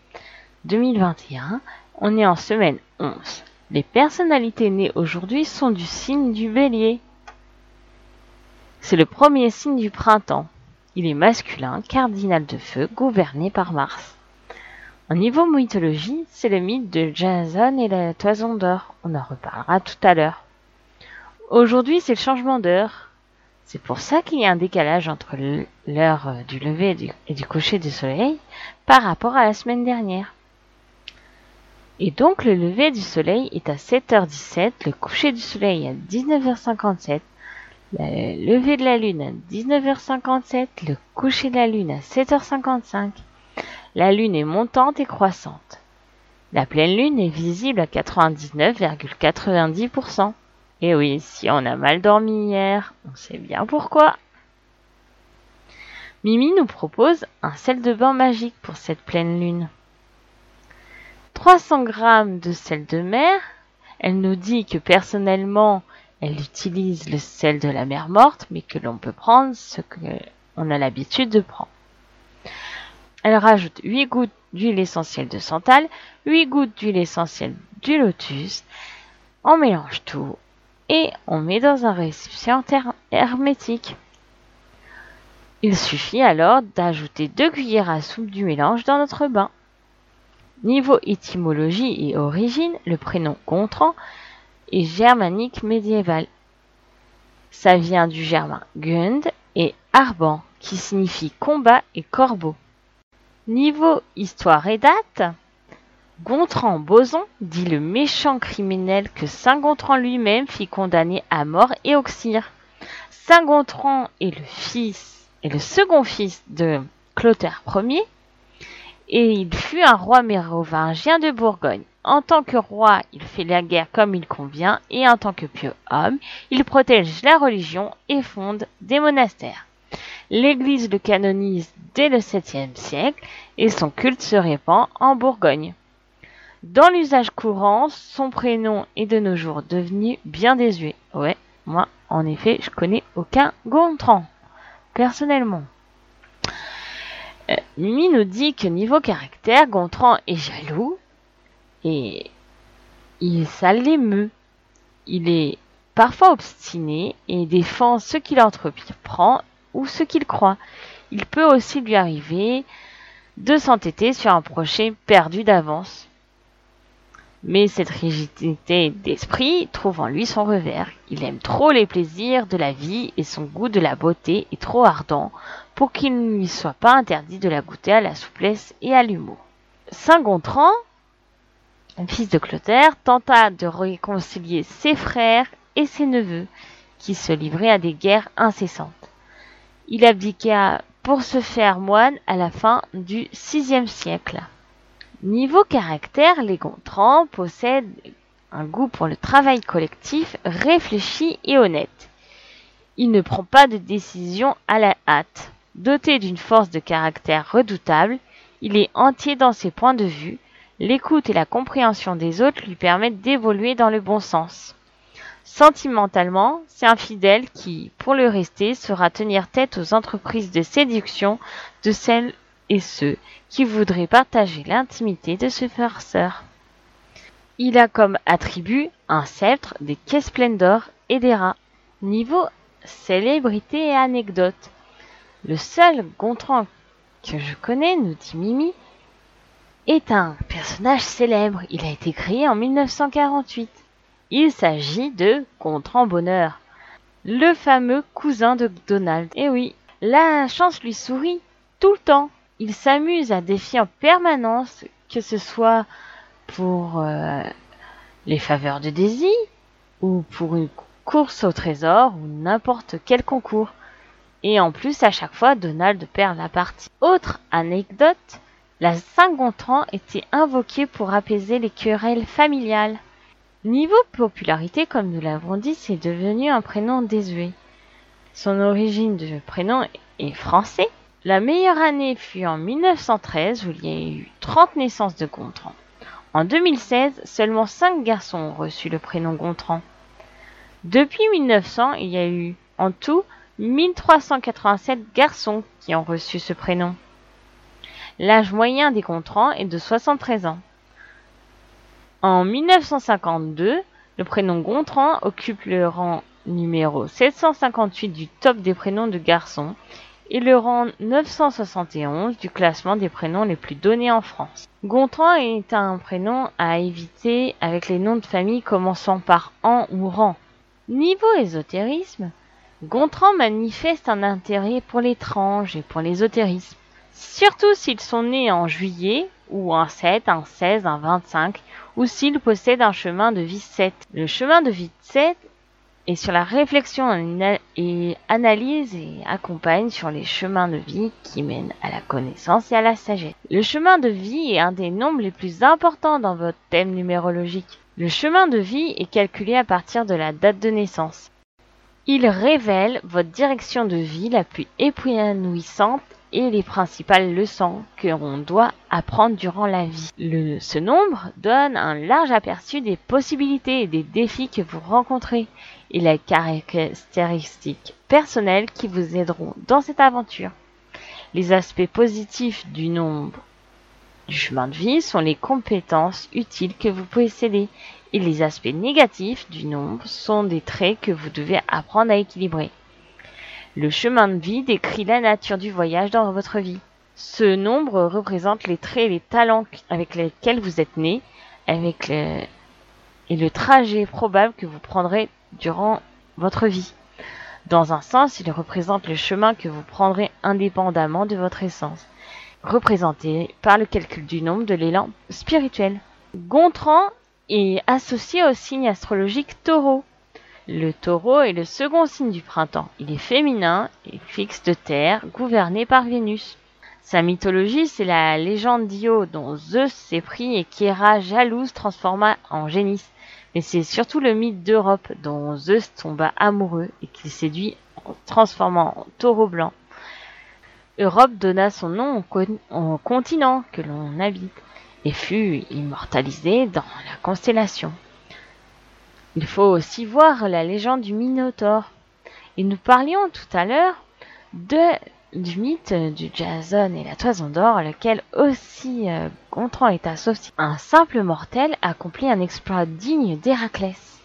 2021. On est en semaine 11. Les personnalités nées aujourd'hui sont du signe du bélier. C'est le premier signe du printemps. Il est masculin, cardinal de feu, gouverné par Mars. Au niveau mythologie, c'est le mythe de Jason et la toison d'or. On en reparlera tout à l'heure. Aujourd'hui, c'est le changement d'heure. C'est pour ça qu'il y a un décalage entre l'heure du lever et du, coucher du soleil par rapport à la semaine dernière. Et donc le lever du soleil est à 7h17, le coucher du soleil à 19h57, le lever de la lune à 19h57, le coucher de la lune à 7h55. La Lune est montante et croissante. La pleine Lune est visible à 99,90%. Et oui, si on a mal dormi hier, on sait bien pourquoi. Mimi nous propose un sel de bain magique pour cette pleine lune. 300 grammes de sel de mer. Elle nous dit que personnellement, elle utilise le sel de la mer morte, mais que l'on peut prendre ce qu'on a l'habitude de prendre. Elle rajoute 8 gouttes d'huile essentielle de santal, 8 gouttes d'huile essentielle du lotus. On mélange tout et on met dans un récipiendaire hermétique. Il suffit alors d'ajouter 2 cuillères à soupe du mélange dans notre bain. Niveau étymologie et origine, le prénom Gontran est germanique médiéval. Ça vient du germain Gund et Arban, qui signifie combat et corbeau. Niveau histoire et date, Gontran Boson dit le méchant criminel que Saint Gontran lui-même fit condamner à mort et auxire. Saint Gontran est le fils et le second fils de Clotaire Ier et il fut un roi mérovingien de Bourgogne. En tant que roi, il fait la guerre comme il convient et en tant que pieux homme, il protège la religion et fonde des monastères. L'Église le canonise dès le 7e siècle et son culte se répand en Bourgogne. Dans l'usage courant, son prénom est de nos jours devenu bien désuet. Ouais, moi, en effet, je connais aucun Gontran, personnellement. Euh, Mimi nous dit que niveau caractère, Gontran est jaloux et il, ça l'émeut. Il est parfois obstiné et défend ce qu'il entreprend ou ce qu'il croit. Il peut aussi lui arriver de s'entêter sur un projet perdu d'avance. Mais cette rigidité d'esprit trouve en lui son revers. Il aime trop les plaisirs de la vie et son goût de la beauté est trop ardent pour qu'il ne lui soit pas interdit de la goûter à la souplesse et à l'humour. Saint Gontran, fils de Clotaire, tenta de réconcilier ses frères et ses neveux qui se livraient à des guerres incessantes. Il abdiqua pour se faire moine à la fin du VIe siècle. Niveau caractère, les Gontran possèdent un goût pour le travail collectif réfléchi et honnête. Il ne prend pas de décision à la hâte. Doté d'une force de caractère redoutable, il est entier dans ses points de vue, l'écoute et la compréhension des autres lui permettent d'évoluer dans le bon sens. Sentimentalement, c'est un fidèle qui, pour le rester, saura tenir tête aux entreprises de séduction de celles et ceux qui voudraient partager l'intimité de ce farceur. Il a comme attribut un sceptre, des caisses pleines d'or et des rats. Niveau célébrité et anecdote. Le seul Gontran que je connais, nous dit Mimi, est un personnage célèbre. Il a été créé en 1948. Il s'agit de Gontran Bonheur, le fameux cousin de Donald. Eh oui, la chance lui sourit tout le temps. Il s'amuse à défier en permanence, que ce soit pour euh, les faveurs de Daisy, ou pour une course au trésor, ou n'importe quel concours. Et en plus, à chaque fois, Donald perd la partie. Autre anecdote, la Saint-Gontran était invoquée pour apaiser les querelles familiales. Niveau popularité, comme nous l'avons dit, c'est devenu un prénom désuet. Son origine de prénom est français. La meilleure année fut en 1913 où il y a eu 30 naissances de Gontran. En 2016, seulement 5 garçons ont reçu le prénom Gontran. Depuis 1900, il y a eu en tout 1387 garçons qui ont reçu ce prénom. L'âge moyen des Gontrans est de 73 ans. En 1952, le prénom Gontran occupe le rang numéro 758 du top des prénoms de garçons et le rang 971 du classement des prénoms les plus donnés en France. Gontran est un prénom à éviter avec les noms de famille commençant par an ou rang. Niveau ésotérisme, Gontran manifeste un intérêt pour l'étrange et pour l'ésotérisme, surtout s'ils sont nés en juillet ou un 7, un 16, un 25, ou s'ils possèdent un chemin de vie 7. Le chemin de vie 7 et sur la réflexion et analyse et accompagne sur les chemins de vie qui mènent à la connaissance et à la sagesse. Le chemin de vie est un des nombres les plus importants dans votre thème numérologique. Le chemin de vie est calculé à partir de la date de naissance. Il révèle votre direction de vie la plus épanouissante et les principales leçons que l'on doit apprendre durant la vie. Ce nombre donne un large aperçu des possibilités et des défis que vous rencontrez et les caractéristiques personnelles qui vous aideront dans cette aventure. Les aspects positifs du nombre du chemin de vie sont les compétences utiles que vous possédez et les aspects négatifs du nombre sont des traits que vous devez apprendre à équilibrer. Le chemin de vie décrit la nature du voyage dans votre vie. Ce nombre représente les traits et les talents avec lesquels vous êtes né, avec et le trajet probable que vous prendrez durant votre vie. Dans un sens, il représente le chemin que vous prendrez indépendamment de votre essence, représenté par le calcul du nombre de l'élan spirituel. Gontran est associé au signe astrologique taureau. Le taureau est le second signe du printemps. Il est féminin et fixe de terre, gouverné par Vénus. Sa mythologie, c'est la légende d'Io dont Zeus s'est pris et qu'Héra jalouse transforma en génisse. Mais c'est surtout le mythe d'Europe dont Zeus tomba amoureux et qu'il séduit en transformant en taureau blanc. Europe donna son nom au, continent que l'on habite et fut immortalisé dans la constellation. Il faut aussi voir la légende du Minotaure. Et nous parlions tout à l'heure de du mythe du Jason et la toison d'or, lequel aussi euh, Gontran est associé. Un simple mortel accomplit un exploit digne d'Héraclès.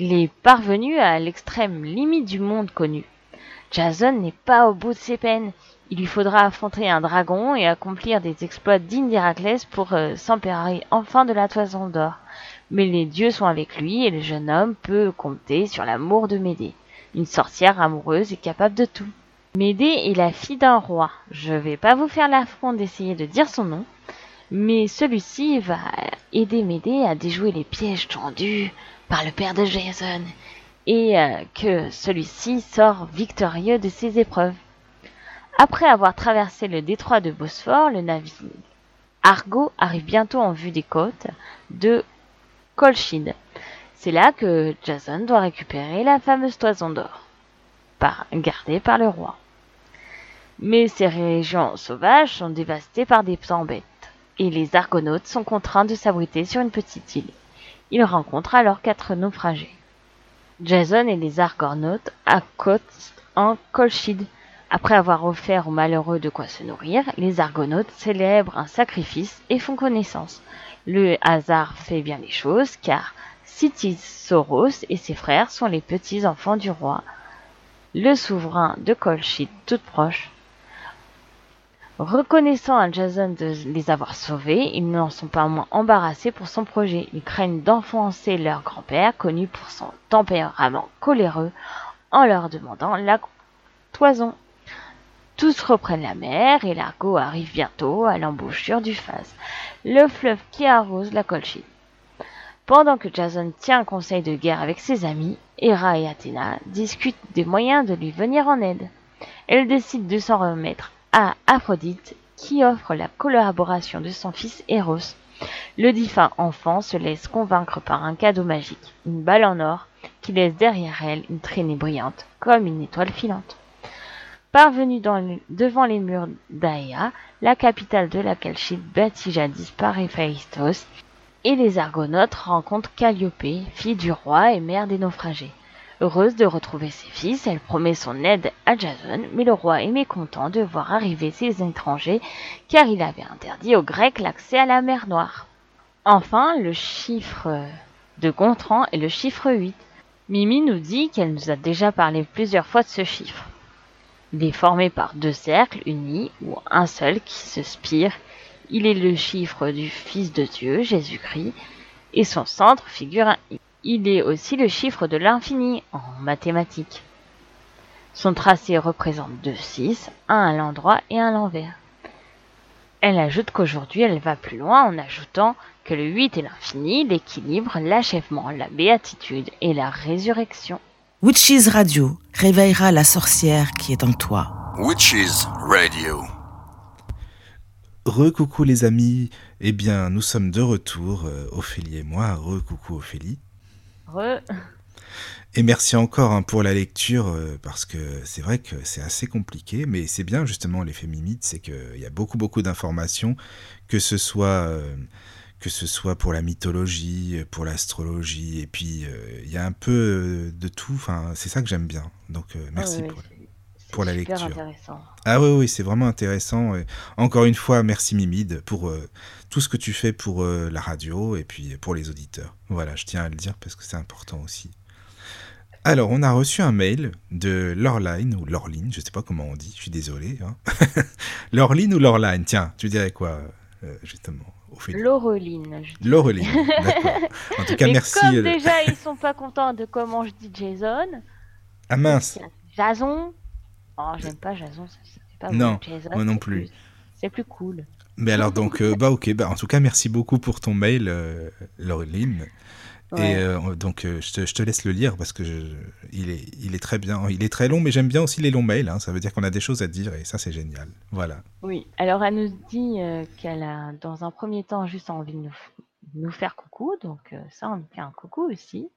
Il est parvenu à l'extrême limite du monde connu. Jason n'est pas au bout de ses peines. Il lui faudra affronter un dragon et accomplir des exploits dignes d'Héraclès pour euh, enfin de la toison d'or. Mais les dieux sont avec lui et le jeune homme peut compter sur l'amour de Médée, une sorcière amoureuse et capable de tout. Médée est la fille d'un roi. Je vais pas vous faire l'affront d'essayer de dire son nom, mais celui-ci va aider Médée à déjouer les pièges tendus par le père de Jason et euh, que celui-ci sort victorieux de ses épreuves. Après avoir traversé le détroit de Bosphore, le navire Argo arrive bientôt en vue des côtes de Colchide. C'est là que Jason doit récupérer la fameuse toison d'or, gardée par le roi. Mais ces régions sauvages sont dévastées par des tempêtes, et les argonautes sont contraints de s'abriter sur une petite île. Ils rencontrent alors quatre naufragés. Jason et les argonautes accostent en Colchide, après avoir offert aux malheureux de quoi se nourrir, les Argonautes célèbrent un sacrifice et font connaissance. Le hasard fait bien les choses, car Soros et ses frères sont les petits-enfants du roi, le souverain de Colchis toute proche. Reconnaissant à Jason de les avoir sauvés, ils n'en sont pas moins embarrassés pour son projet. Ils craignent d'enfoncer leur grand-père, connu pour son tempérament coléreux, en leur demandant la toison. Tous reprennent la mer et l'argot arrive bientôt à l'embouchure du Phase, le fleuve qui arrose la Colchide. Pendant que Jason tient un conseil de guerre avec ses amis, Hera et Athéna discutent des moyens de lui venir en aide. Elles décident de s'en remettre à Aphrodite qui offre la collaboration de son fils Eros. Le défunt enfant se laisse convaincre par un cadeau magique, une balle en or, qui laisse derrière elle une traînée brillante, comme une étoile filante. Parvenue devant les murs d'Aea, la capitale de la Calchide bâtie jadis par Héphaïstos, et les Argonautes rencontrent Calliope, fille du roi et mère des naufragés. Heureuse de retrouver ses fils, elle promet son aide à Jason, mais le roi est mécontent de voir arriver ces étrangers, car il avait interdit aux Grecs l'accès à la mer Noire. Enfin, le chiffre de Gontran est le chiffre 8. Mimi nous dit qu'elle nous a déjà parlé plusieurs fois de ce chiffre. Il est formé par deux cercles unis ou un seul qui se spire il est le chiffre du Fils de Dieu, Jésus-Christ, et son centre figure un I. Il est aussi le chiffre de l'infini en mathématiques. Son tracé représente deux 6, un à l'endroit et un à l'envers. Elle ajoute qu'aujourd'hui elle va plus loin en ajoutant que le 8 est l'infini, l'équilibre, l'achèvement, la béatitude et la résurrection. Witches Radio réveillera la sorcière qui est en toi. Witches Radio. Recoucou les amis, eh bien nous sommes de retour, euh, Ophélie et moi, recoucou Ophélie. Re. Et merci encore hein, pour la lecture, euh, parce que c'est vrai que c'est assez compliqué, mais c'est bien justement l'effet mimite, c'est qu'il y a beaucoup beaucoup d'informations, que ce soit... Euh, que ce soit pour la mythologie, pour l'astrologie, et puis il y a un peu de tout. Enfin, c'est ça que j'aime bien. Donc merci pour pour la lecture. Intéressant. Ah oui, oui, c'est vraiment intéressant. encore une fois, merci Mimide pour euh, tout ce que tu fais pour euh, la radio et puis pour les auditeurs. Voilà, je tiens à le dire parce que c'est important aussi. Alors, on a reçu un mail de Lorline ou Lorline, je ne sais pas comment on dit, je suis désolé. Hein. Lorline ou Lorline Tiens, tu dirais quoi, euh, justement Laureline. Laureline, d'accord. En tout cas, merci. Comme déjà, ils sont pas contents de comment je dis Jason. Ah mince. Jason. Oh, j'aime pas Jason, c'est pas Non, moi non plus. C'est plus cool. Mais alors donc, euh, bah ok, bah en tout cas merci beaucoup pour ton mail, euh, Laureline. Et euh, donc je te, je, te, laisse le lire parce que je, il, est, il est très bien. Il est très long, mais j'aime bien aussi les longs mails. Hein. ça veut dire qu'on a des choses à dire et ça c'est génial. Voilà. Oui. Alors elle nous dit qu'elle a dans un premier temps juste envie de nous, nous faire coucou, donc ça on fait un coucou aussi.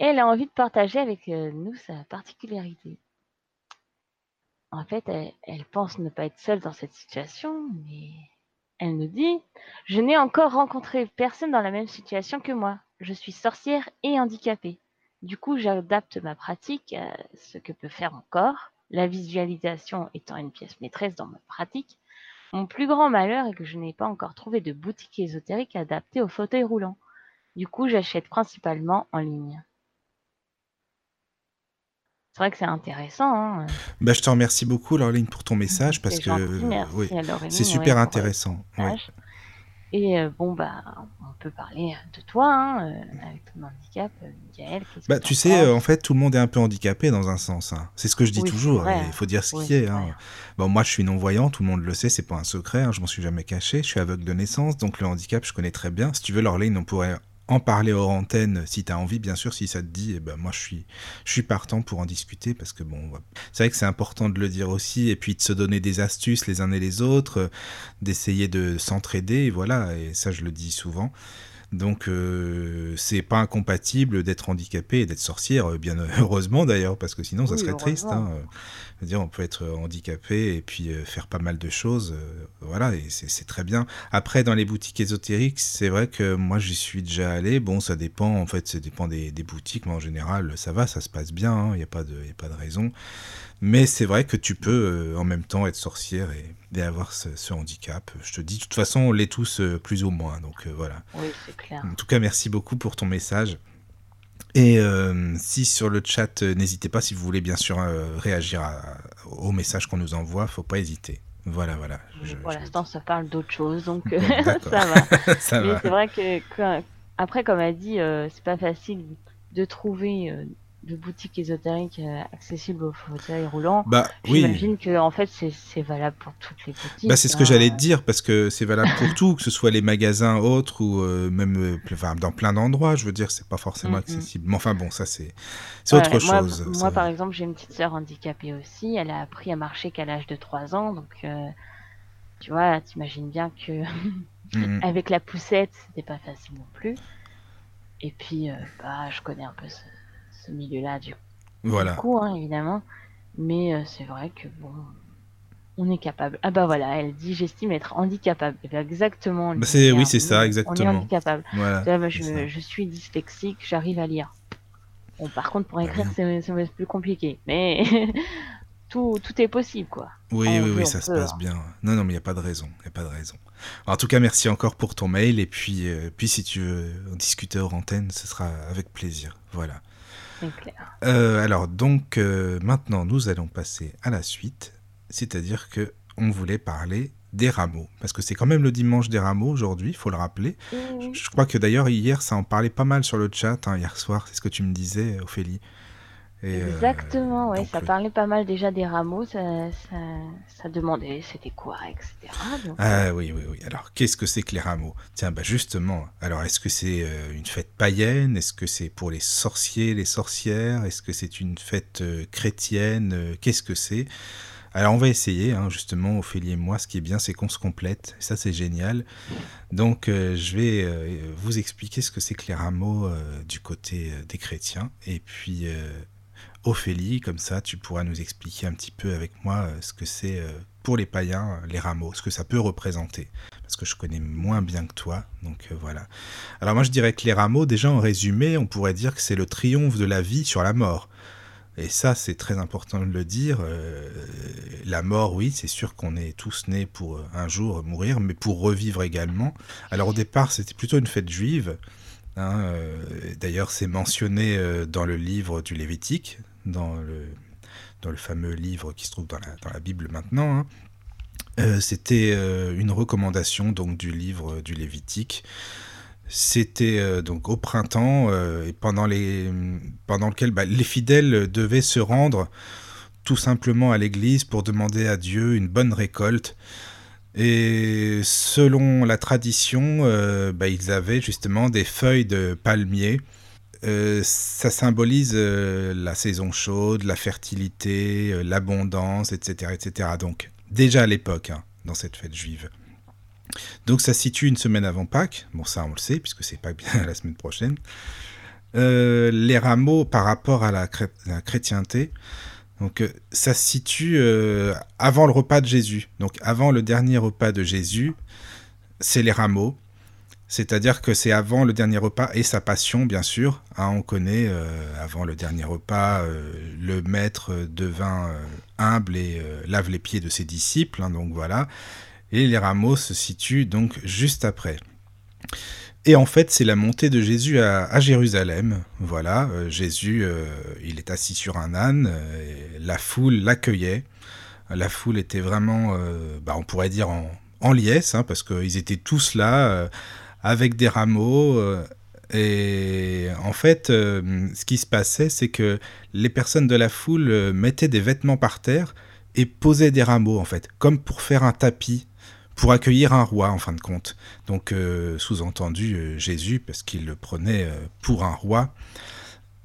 Et elle a envie de partager avec nous sa particularité. En fait, elle, pense ne pas être seule dans cette situation, mais elle nous dit Je n'ai encore rencontré personne dans la même situation que moi. Je suis sorcière et handicapée. Du coup, j'adapte ma pratique à ce que peut faire mon corps, la visualisation étant une pièce maîtresse dans ma pratique. Mon plus grand malheur est que je n'ai pas encore trouvé de boutique ésotérique adaptée au fauteuil roulant. Du coup, j'achète principalement en ligne. C'est vrai que c'est intéressant. Hein. Bah, je te remercie beaucoup, Laureline, pour ton message parce que c'est super intéressant. Et euh, bon, bah, on peut parler de toi, hein, euh, avec ton handicap, euh. Bah, tu sais, en fait, tout le monde est un peu handicapé dans un sens. Hein. C'est ce que je dis toujours. Il faut dire ce qui est. Bon, moi, je suis non-voyant, tout le monde le sait, c'est pas un secret, je m'en suis jamais caché. Je suis aveugle de naissance, donc le handicap, je connais très bien. Si tu veux, Laureline, on pourrait en parler hors antenne si tu as envie, bien sûr, si ça te dit, eh ben moi je suis, je suis partant pour en discuter parce que bon, c'est vrai que c'est important de le dire aussi et puis de se donner des astuces les uns et les autres, euh, d'essayer de s'entraider, voilà, et ça je le dis souvent. Donc euh, c'est pas incompatible d'être handicapé et d'être sorcière, euh, bien heureusement d'ailleurs, parce que sinon ça serait triste. Hein. dire, on peut être handicapé et puis faire pas mal de choses, voilà, et c'est très bien. Après, dans les boutiques ésotériques, c'est vrai que moi, j'y suis déjà allé. Bon, ça dépend, en fait, ça dépend des, boutiques, mais en général, ça va, ça se passe bien, il hein, n'y a, pas de, a pas de raison. Mais c'est vrai que tu peux en même temps être sorcière et, avoir ce, handicap. Je te dis, de toute façon, on l'est tous plus ou moins, donc voilà. Oui, c'est clair. En tout cas, merci beaucoup pour ton message. Et euh, si sur le chat, euh, n'hésitez pas si vous voulez bien sûr euh, réagir au message qu'on nous envoie, faut pas hésiter. Voilà, voilà. pour l'instant, ça parle d'autre chose, donc ça va. Mais c'est vrai que, après, comme elle dit, c'est pas facile de trouver de boutiques ésotériques euh, accessibles aux fauteuils roulants. Bah, J'imagine que en fait c'est valable pour toutes les boutiques. Bah, c'est ce que j'allais te dire parce que c'est valable pour tout, que ce soit les magasins autres ou euh, même euh, dans plein d'endroits. Je veux dire, c'est pas forcément mm, accessible. Mais enfin bon, ça c'est autre chose. Moi, par exemple, j'ai une petite sœur handicapée aussi. Elle a appris à marcher qu'à l'âge de 3 ans, donc tu vois, t'imagines bien que mm, avec la poussette, c'était pas facile non plus. Et puis, bah, je connais un peu ce milieu-là, du, voilà. coup, hein, évidemment. Mais euh, c'est vrai que bon, on est capable. Ah bah voilà, elle dit j'estime être handicapable. Eh exactement. Bah c'est, oui, c'est ça, exactement. On est handicapable. Voilà, je, suis dyslexique, j'arrive à lire. Bon, par contre, pour écrire, c'est, plus compliqué. Mais tout, tout est possible, quoi. Oui, oui, oui, ça se passe bien. Non, non, mais il n'y a pas de raison. Il a pas de raison. En tout cas, merci encore pour ton mail. Et puis, euh, puis si tu veux en discuter hors antenne, ce sera avec plaisir. Voilà. Euh, alors donc euh, maintenant nous allons passer à la suite, c'est-à-dire que on voulait parler des rameaux, parce que c'est quand même le dimanche des rameaux aujourd'hui, il faut le rappeler. Je, crois que d'ailleurs hier ça en parlait pas mal sur le chat, hein, hier soir, c'est ce que tu me disais Ophélie. Euh, Exactement, ouais, ça parlait pas mal déjà des rameaux, ça, ça, demandait c'était quoi, etc. ah oui, oui, oui. Alors, qu'est-ce que c'est que les rameaux? Tiens, bah justement, alors est-ce que c'est euh, une fête païenne? Est-ce que c'est pour les sorciers, les sorcières? Est-ce que c'est une fête euh, chrétienne? Qu'est-ce que c'est? Alors on va essayer, hein, justement, Ophélie et moi, ce qui est bien, c'est qu'on se complète, ça c'est génial. Donc je vais vous expliquer ce que c'est que les rameaux du côté des chrétiens, et puis Ophélie, comme ça tu pourras nous expliquer un petit peu avec moi euh, ce que c'est euh, pour les païens, les rameaux, ce que ça peut représenter. Parce que je connais moins bien que toi, donc euh, voilà. Alors moi je dirais que les rameaux, déjà en résumé, on pourrait dire que c'est le triomphe de la vie sur la mort. Et ça, c'est très important de le dire. la mort, oui, c'est sûr qu'on est tous nés pour un jour mourir, mais pour revivre également. Alors au départ, c'était plutôt une fête juive. Hein, d'ailleurs, c'est mentionné dans le livre du Lévitique, dans le, fameux livre qui se trouve dans la, Bible maintenant. Hein. Euh, c'était euh, une recommandation donc du livre du Lévitique. C'était euh, donc au printemps pendant lequel bah, les fidèles devaient se rendre tout simplement à l'église pour demander à Dieu une bonne récolte. Et selon la tradition, bah, ils avaient justement des feuilles de palmier euh, ça symbolise euh, la saison chaude, la fertilité, euh, l'abondance, etc., etc. Donc, déjà à l'époque, hein, dans cette fête juive. Donc, ça se situe une semaine avant Pâques. Bon, ça, on le sait, puisque c'est pas bien la semaine prochaine. les rameaux par rapport à la, la chrétienté, donc, ça se situe avant le repas de Jésus. Donc, avant le dernier repas de Jésus, c'est les rameaux. C'est-à-dire que c'est avant le dernier repas et sa passion, bien sûr. Hein, on connaît, euh, avant le dernier repas, euh, le maître devint euh, humble et lave les pieds de ses disciples. Hein, donc voilà. Et les rameaux se situent donc juste après. Et en fait, c'est la montée de Jésus à, Jérusalem. Voilà, Jésus, il est assis sur un âne. la foule l'accueillait. La foule était vraiment, bah, on pourrait dire, en, liesse, hein, parce qu'ils étaient tous là avec des rameaux. Euh, et en fait, euh, ce qui se passait, c'est que les personnes de la foule euh, mettaient des vêtements par terre et posaient des rameaux, en fait, comme pour faire un tapis, pour accueillir un roi, en fin de compte. Donc, sous-entendu, Jésus, parce qu'il le prenait pour un roi.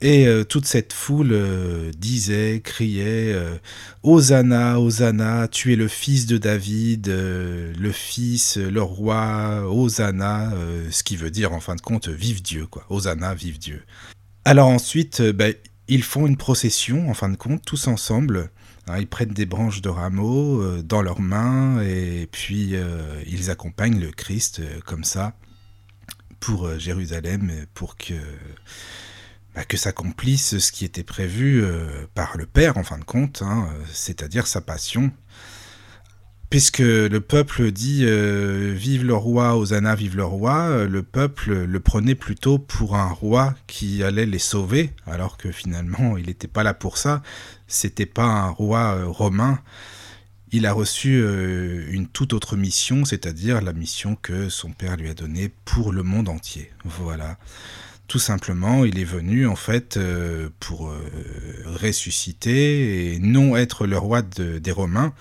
Et euh, toute cette foule euh, disait, criait euh, Hosanna, Hosanna, tu es le fils de David, le fils, le roi, Hosanna, ce qui veut dire en fin de compte vive Dieu, quoi. Hosanna, vive Dieu. Alors ensuite, ben, ils font une procession, en fin de compte, tous ensemble, Hein, ils prennent des branches de rameaux dans leurs mains et puis ils accompagnent le Christ comme ça pour Jérusalem, pour que, bah, que s'accomplisse ce qui était prévu par le Père en fin de compte, hein, c'est-à-dire sa passion Puisque le peuple dit euh, Vive le roi, Hosanna, vive le roi, euh, le peuple le prenait plutôt pour un roi qui allait les sauver, alors que finalement il n'était pas là pour ça. C'était pas un roi euh, romain. Il a reçu une toute autre mission, c'est-à-dire la mission que son père lui a donnée pour le monde entier. Voilà. Tout simplement, il est venu en fait pour ressusciter et non être le roi des Romains,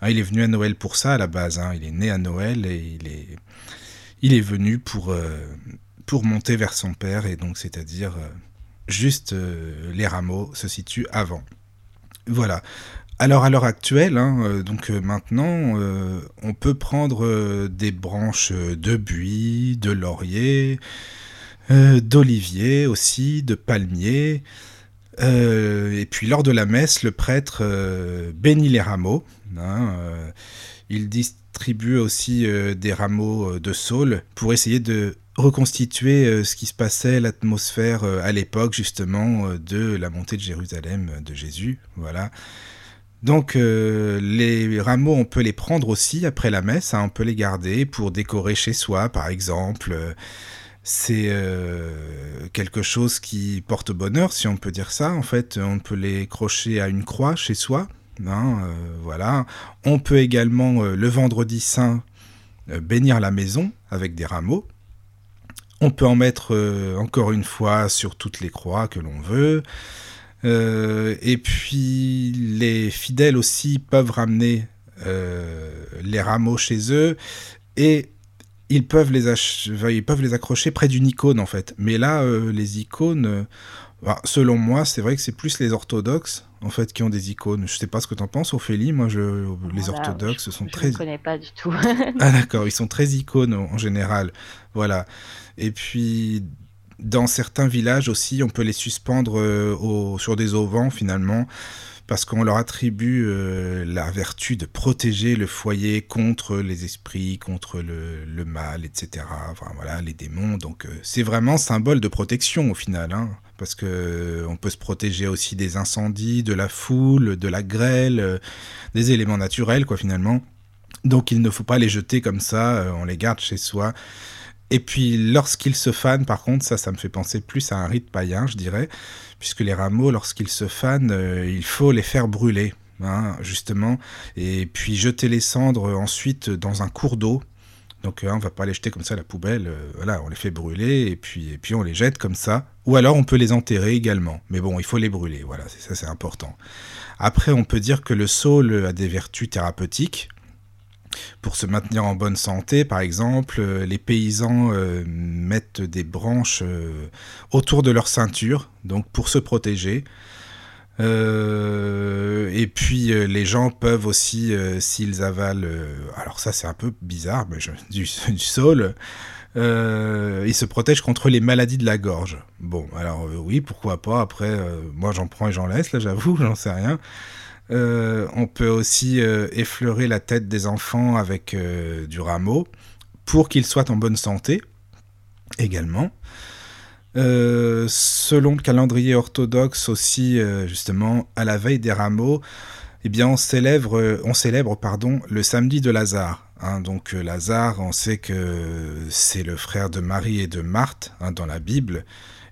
ah, il est venu à Noël pour ça à la base. Hein. Il est né à Noël et il est, venu pour, euh, pour monter vers son père. Et donc, c'est-à-dire, euh, juste euh, les rameaux se situent avant. Voilà. Alors, à l'heure actuelle, hein, donc maintenant, on peut prendre des branches de buis, de laurier, d'olivier aussi, de palmier. et puis lors de la messe, le prêtre bénit les rameaux Hein, euh, il distribue aussi euh, des rameaux euh, de saule pour essayer de reconstituer ce qui se passait, l'atmosphère à l'époque justement de la montée de Jérusalem de Jésus. Voilà. Donc les rameaux, on peut les prendre aussi après la messe, hein, on peut les garder pour décorer chez soi par exemple. C'est quelque chose qui porte bonheur, si on peut dire ça. En fait, on peut les crocher à une croix chez soi. Hein, euh, voilà. On peut également euh, le vendredi saint euh, bénir la maison avec des rameaux. On peut en mettre encore une fois sur toutes les croix que l'on veut. et puis les fidèles aussi peuvent ramener les rameaux chez eux et ils peuvent les, ils peuvent les accrocher près d'une icône en fait. Mais là, les icônes, bah, selon moi, c'est vrai que c'est plus les orthodoxes en fait, qui ont des icônes. Je sais pas ce que tu en penses, Ophélie. Moi, je, les orthodoxes sont très. Je ne connais pas du tout. ah d'accord, ils sont très icônes en général. Voilà. Et puis, dans certains villages aussi, on peut les suspendre euh, sur des auvents finalement parce qu'on leur attribue euh, la vertu de protéger le foyer contre les esprits, contre le, mal, etc. Voilà, les démons. Donc euh, c'est vraiment symbole de protection au final. Hein parce que euh, on peut se protéger aussi des incendies, de la foule, de la grêle, des éléments naturels, quoi, finalement. Donc il ne faut pas les jeter comme ça, on les garde chez soi. Et puis lorsqu'ils se fanent, par contre, ça, ça me fait penser plus à un rite païen, je dirais, puisque les rameaux, lorsqu'ils se fanent, il faut les faire brûler, hein, justement, et puis jeter les cendres ensuite dans un cours d'eau, donc on hein, on va pas les jeter comme ça à la poubelle, euh, voilà, on les fait brûler et puis, et puis on les jette comme ça. Ou alors on peut les enterrer également. Mais bon, il faut les brûler, voilà, ça c'est important. Après, on peut dire que le saule a des vertus thérapeutiques. Pour se maintenir en bonne santé, par exemple, euh, les paysans euh, mettent des branches autour de leur ceinture, donc pour se protéger. Euh, et puis euh, les gens peuvent aussi, euh, s'ils avalent, alors ça c'est un peu bizarre, mais du, du saule, ils se protègent contre les maladies de la gorge. Bon, alors oui, pourquoi pas. Après, moi j'en prends et j'en laisse, là j'avoue, j'en sais rien. On peut aussi effleurer la tête des enfants avec du rameau pour qu'ils soient en bonne santé également. Euh, selon le calendrier orthodoxe aussi, euh, justement, à la veille des rameaux, eh bien, on célèbre, on célèbre pardon, le samedi de Lazare. Hein. donc euh, Lazare, on sait que c'est le frère de Marie et de Marthe hein, dans la Bible,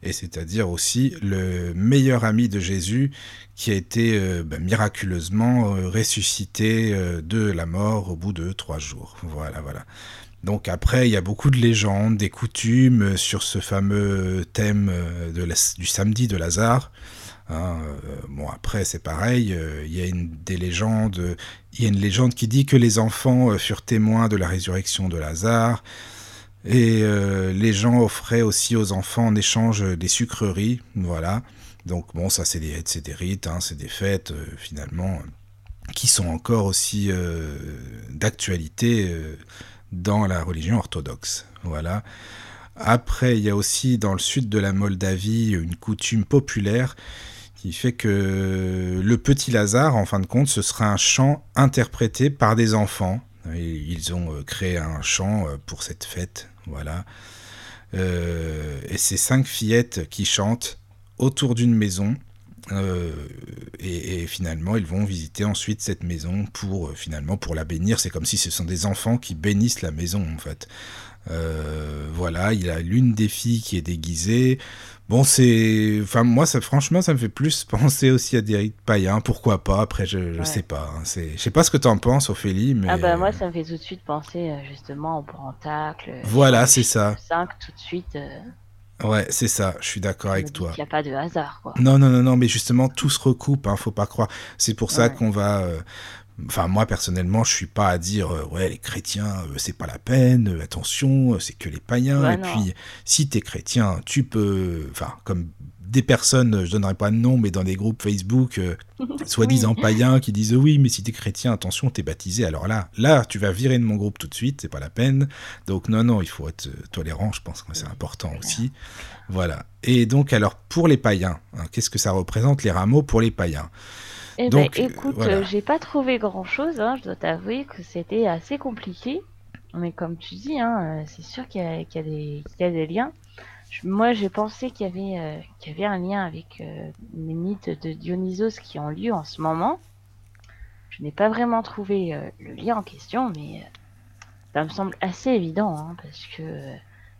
et c'est-à-dire aussi le meilleur ami de Jésus qui a été ben, miraculeusement ressuscité de la mort au bout de trois jours. Voilà, voilà. Donc après, il y a beaucoup de légendes, des coutumes euh, sur ce fameux thème euh, du samedi de Lazare. Hein, euh, bon après c'est pareil, il y a des il y a une légende qui dit que les enfants furent témoins de la résurrection de Lazare et les gens offraient aussi aux enfants en échange des sucreries, voilà. Donc bon ça c'est des, rites, hein, c'est des fêtes finalement qui sont encore aussi d'actualité dans la religion orthodoxe. Voilà. Après, il y a aussi dans le sud de la Moldavie une coutume populaire qui fait que le petit Lazare, en fin de compte, ce sera un chant interprété par des enfants. ils ont créé un chant pour cette fête, voilà. et c'est cinq fillettes qui chantent autour d'une maison. et, finalement, ils vont visiter ensuite cette maison pour finalement pour la bénir. C'est comme si ce sont des enfants qui bénissent la maison en fait. Euh, voilà, il a l'une des filles qui est déguisée. Bon, c'est. Enfin, moi, ça, franchement, ça me fait plus penser aussi à des rites païens. Pourquoi pas Après, je, je sais pas. Hein, je sais pas ce que tu en penses, Ophélie, mais. Ah, bah, moi, ça me fait tout de suite penser euh, justement au Pentacle. Voilà, c'est ça. 5 tout de suite. Euh, ouais, c'est ça, je suis d'accord avec toi. Il n'y a pas de hasard, quoi. Non, non, non, non, mais justement, tout se recoupe, hein, faut pas croire. C'est pour ça qu'on va. Enfin, moi personnellement, je suis pas à dire euh, ouais les chrétiens euh, c'est pas la peine, euh, attention, c'est que les païens. et puis si t'es chrétien, tu peux, enfin comme des personnes, je donnerai pas de nom, mais dans des groupes Facebook, soi-disant païens, qui disent oui, mais si t'es chrétien, attention, t'es baptisé. Alors là, là, tu vas virer de mon groupe tout de suite, c'est pas la peine. Donc non, non, il faut être tolérant, je pense que c'est important aussi. Voilà. Et donc alors pour les païens, hein, qu'est-ce que ça représente les rameaux pour les païens? Eh ben, écoute, euh, j'ai pas trouvé grand chose, hein, je dois t'avouer que c'était assez compliqué. Mais comme tu dis, hein, euh, c'est sûr qu'il y, a, des liens. moi, j'ai pensé qu'il y, avait, euh, y avait un lien avec les mythes de Dionysos qui ont lieu en ce moment. Je n'ai pas vraiment trouvé le lien en question, mais ça me semble assez évident, hein, parce que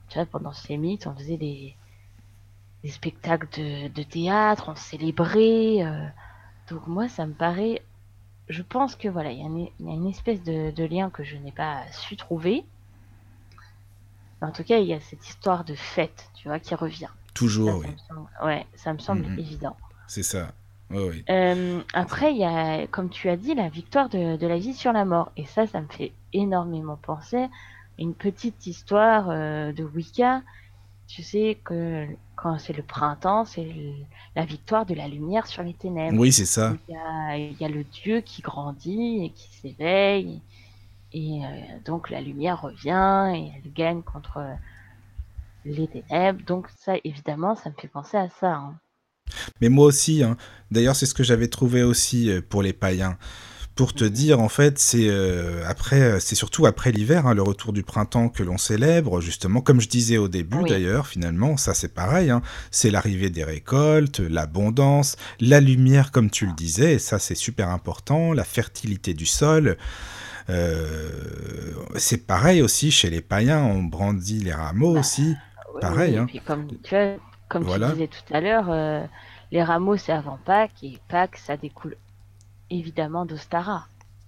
tu vois, pendant ces mythes, on faisait des, spectacles de, de, théâtre, on célébrait. Donc moi, ça me paraît... Je pense que voilà, il y, a une espèce de, lien que je n'ai pas su trouver. En tout cas, il y a cette histoire de fête, tu vois, qui revient. Toujours, oui. ouais, ça me semble mm-hmm. évident. C'est ça. oui. Euh, après, il y a, comme tu as dit, la victoire de, la vie sur la mort. Et ça, ça me fait énormément penser à une petite histoire euh, de Wicca. Tu sais que quand c'est le printemps, c'est la victoire de la lumière sur les ténèbres. Oui, c'est ça. Il y, a, le Dieu qui grandit et qui s'éveille. Et euh, donc la lumière revient et elle gagne contre les ténèbres. Donc ça, évidemment, ça me fait penser à ça. Hein. Mais moi aussi, hein. d'ailleurs, c'est ce que j'avais trouvé aussi euh, pour les païens pour te dire en fait c'est euh, après euh, c'est surtout après l'hiver hein, le retour du printemps que l'on célèbre justement comme je disais au début d'ailleurs finalement ça c'est pareil hein, c'est l'arrivée des récoltes l'abondance la lumière comme tu le disais et ça c'est super important la fertilité du sol. Euh, c'est pareil aussi chez les païens on brandit les rameaux bah, aussi pareil hein. comme tu comme tu disais tout à l'heure les rameaux c'est avant Pâques et Pâques ça découle évidemment d'Ostara.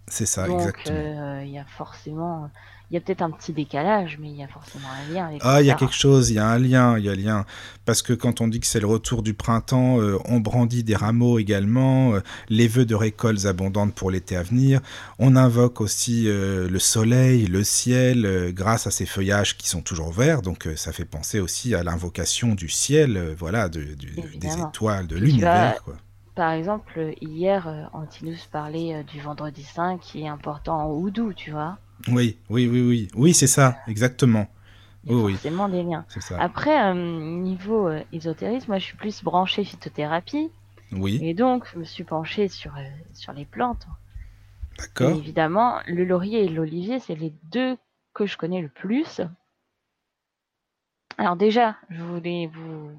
C'est ça, exactement. Euh, il y a forcément, il y a peut-être un petit décalage, mais il y a forcément un lien avec. Ah, il y a quelque chose, il y a un lien, il y a un lien. Parce que quand on dit que c'est le retour du printemps, euh, on brandit des rameaux également, euh, les vœux de récoltes abondantes pour l'été à venir. On invoque aussi le soleil, le ciel, grâce à ces feuillages qui sont toujours verts. Donc ça fait penser aussi à l'invocation du ciel, voilà, de, des étoiles, de l'univers. Par exemple, hier, euh, Antinous parlait euh, du vendredi saint qui est important en Oudou, tu vois. Oui, oui, oui, oui. Oui, c'est ça, exactement. Il y a forcément des liens. Après, euh, niveau ésotérisme, moi je suis plus branché phytothérapie. Oui. Et donc, je me suis penché sur, sur les plantes. D'accord. Évidemment, le laurier et l'olivier, c'est les deux que je connais le plus. Alors déjà, je voulais vous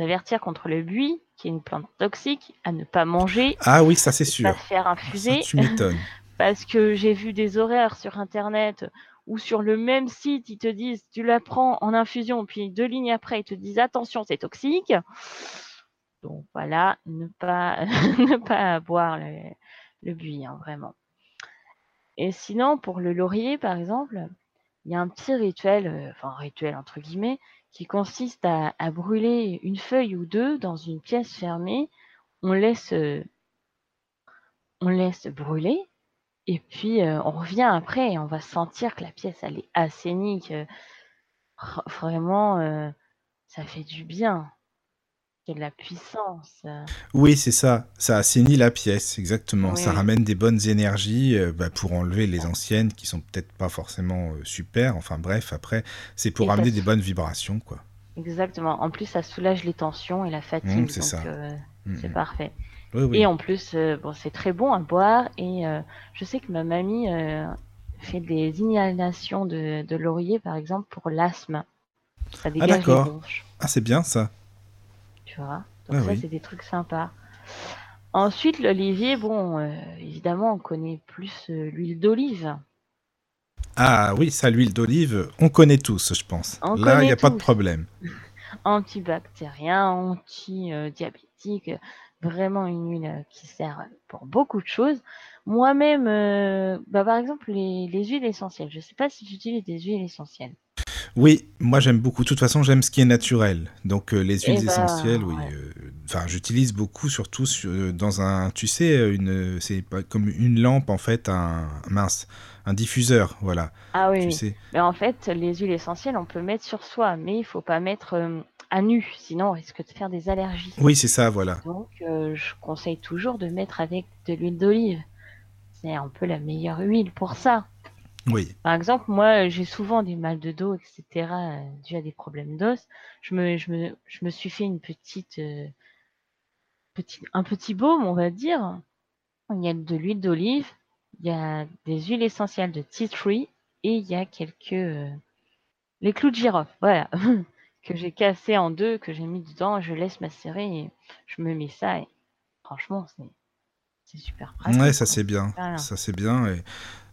avertir contre le buis, qui est une plante toxique, à ne pas manger. Ah oui, ça c'est sûr. Pas faire infuser. tu m'étonnes. Parce que j'ai vu des horaires sur internet ou sur le même site, ils te disent tu la prends en infusion, puis deux lignes après, ils te disent attention, c'est toxique. Donc voilà, ne pas, ne pas boire le, buis, hein, vraiment. Et sinon, pour le laurier, par exemple, il y a un petit rituel, euh, enfin rituel entre guillemets, qui consiste à, brûler une feuille ou deux dans une pièce fermée. On laisse, euh, on laisse brûler et puis euh, on revient après et on va sentir que la pièce elle est assainie, que vraiment ça fait du bien. De la puissance. Oui, c'est ça. Ça assainit la pièce, exactement. Ça ramène des bonnes énergies euh, bah, pour enlever les anciennes qui sont peut-être pas forcément euh, super. Enfin bref, après, c'est pour ramener des bonnes vibrations, quoi. Exactement. En plus, ça soulage les tensions et la fatigue. Mmh, c'est ça. Euh, Mm, c'est parfait. Et en plus, bon, c'est très bon à boire. Et je sais que ma mamie fait des inhalations de, de laurier, par exemple, pour l'asthme. Ça ah, dégage ah, d'accord. Ah, c'est bien ça. Tu vois Donc, ah ça, c'est des trucs sympas. Ensuite, l'olivier, bon, euh, évidemment, on connaît plus euh, l'huile d'olive. Ah oui, ça, l'huile d'olive, on connaît tous, je pense. Là, il n'y a pas de problème. Antibactérien, anti-diabétique, vraiment une huile qui sert pour beaucoup de choses. Moi-même, euh, bah, par exemple, les, les, huiles essentielles. Je ne sais pas si tu utilises des huiles essentielles. Oui, moi j'aime beaucoup. De toute façon, j'aime ce qui est naturel. Donc euh, les huiles eh ben, essentielles, oui. Euh, enfin, j'utilise beaucoup, surtout dans un, tu sais, une, c'est comme une lampe en fait, un mince, un diffuseur, voilà. Ah oui. Tu sais. Mais en fait, les huiles essentielles, on peut mettre sur soi, mais il faut pas mettre à nu, sinon on risque de faire des allergies. Oui, c'est ça, voilà. Donc, je conseille toujours de mettre avec de l'huile d'olive c'est un peu la meilleure huile pour ça. Oui. Par exemple, moi, j'ai souvent des mal de dos, etc., euh, dû à des problèmes d'os. Je me, suis fait une petite, euh, petite, un petit baume, on va dire. Il y a de l'huile d'olive, il y a des huiles essentielles de tea tree et il y a quelques, euh, les clous de girofle, voilà, que j'ai cassé en deux, que j'ai mis dedans, je laisse macérer et je me mets ça franchement, c'est c'est super pratique. Ouais, ça c'est bien. Ça c'est bien. Et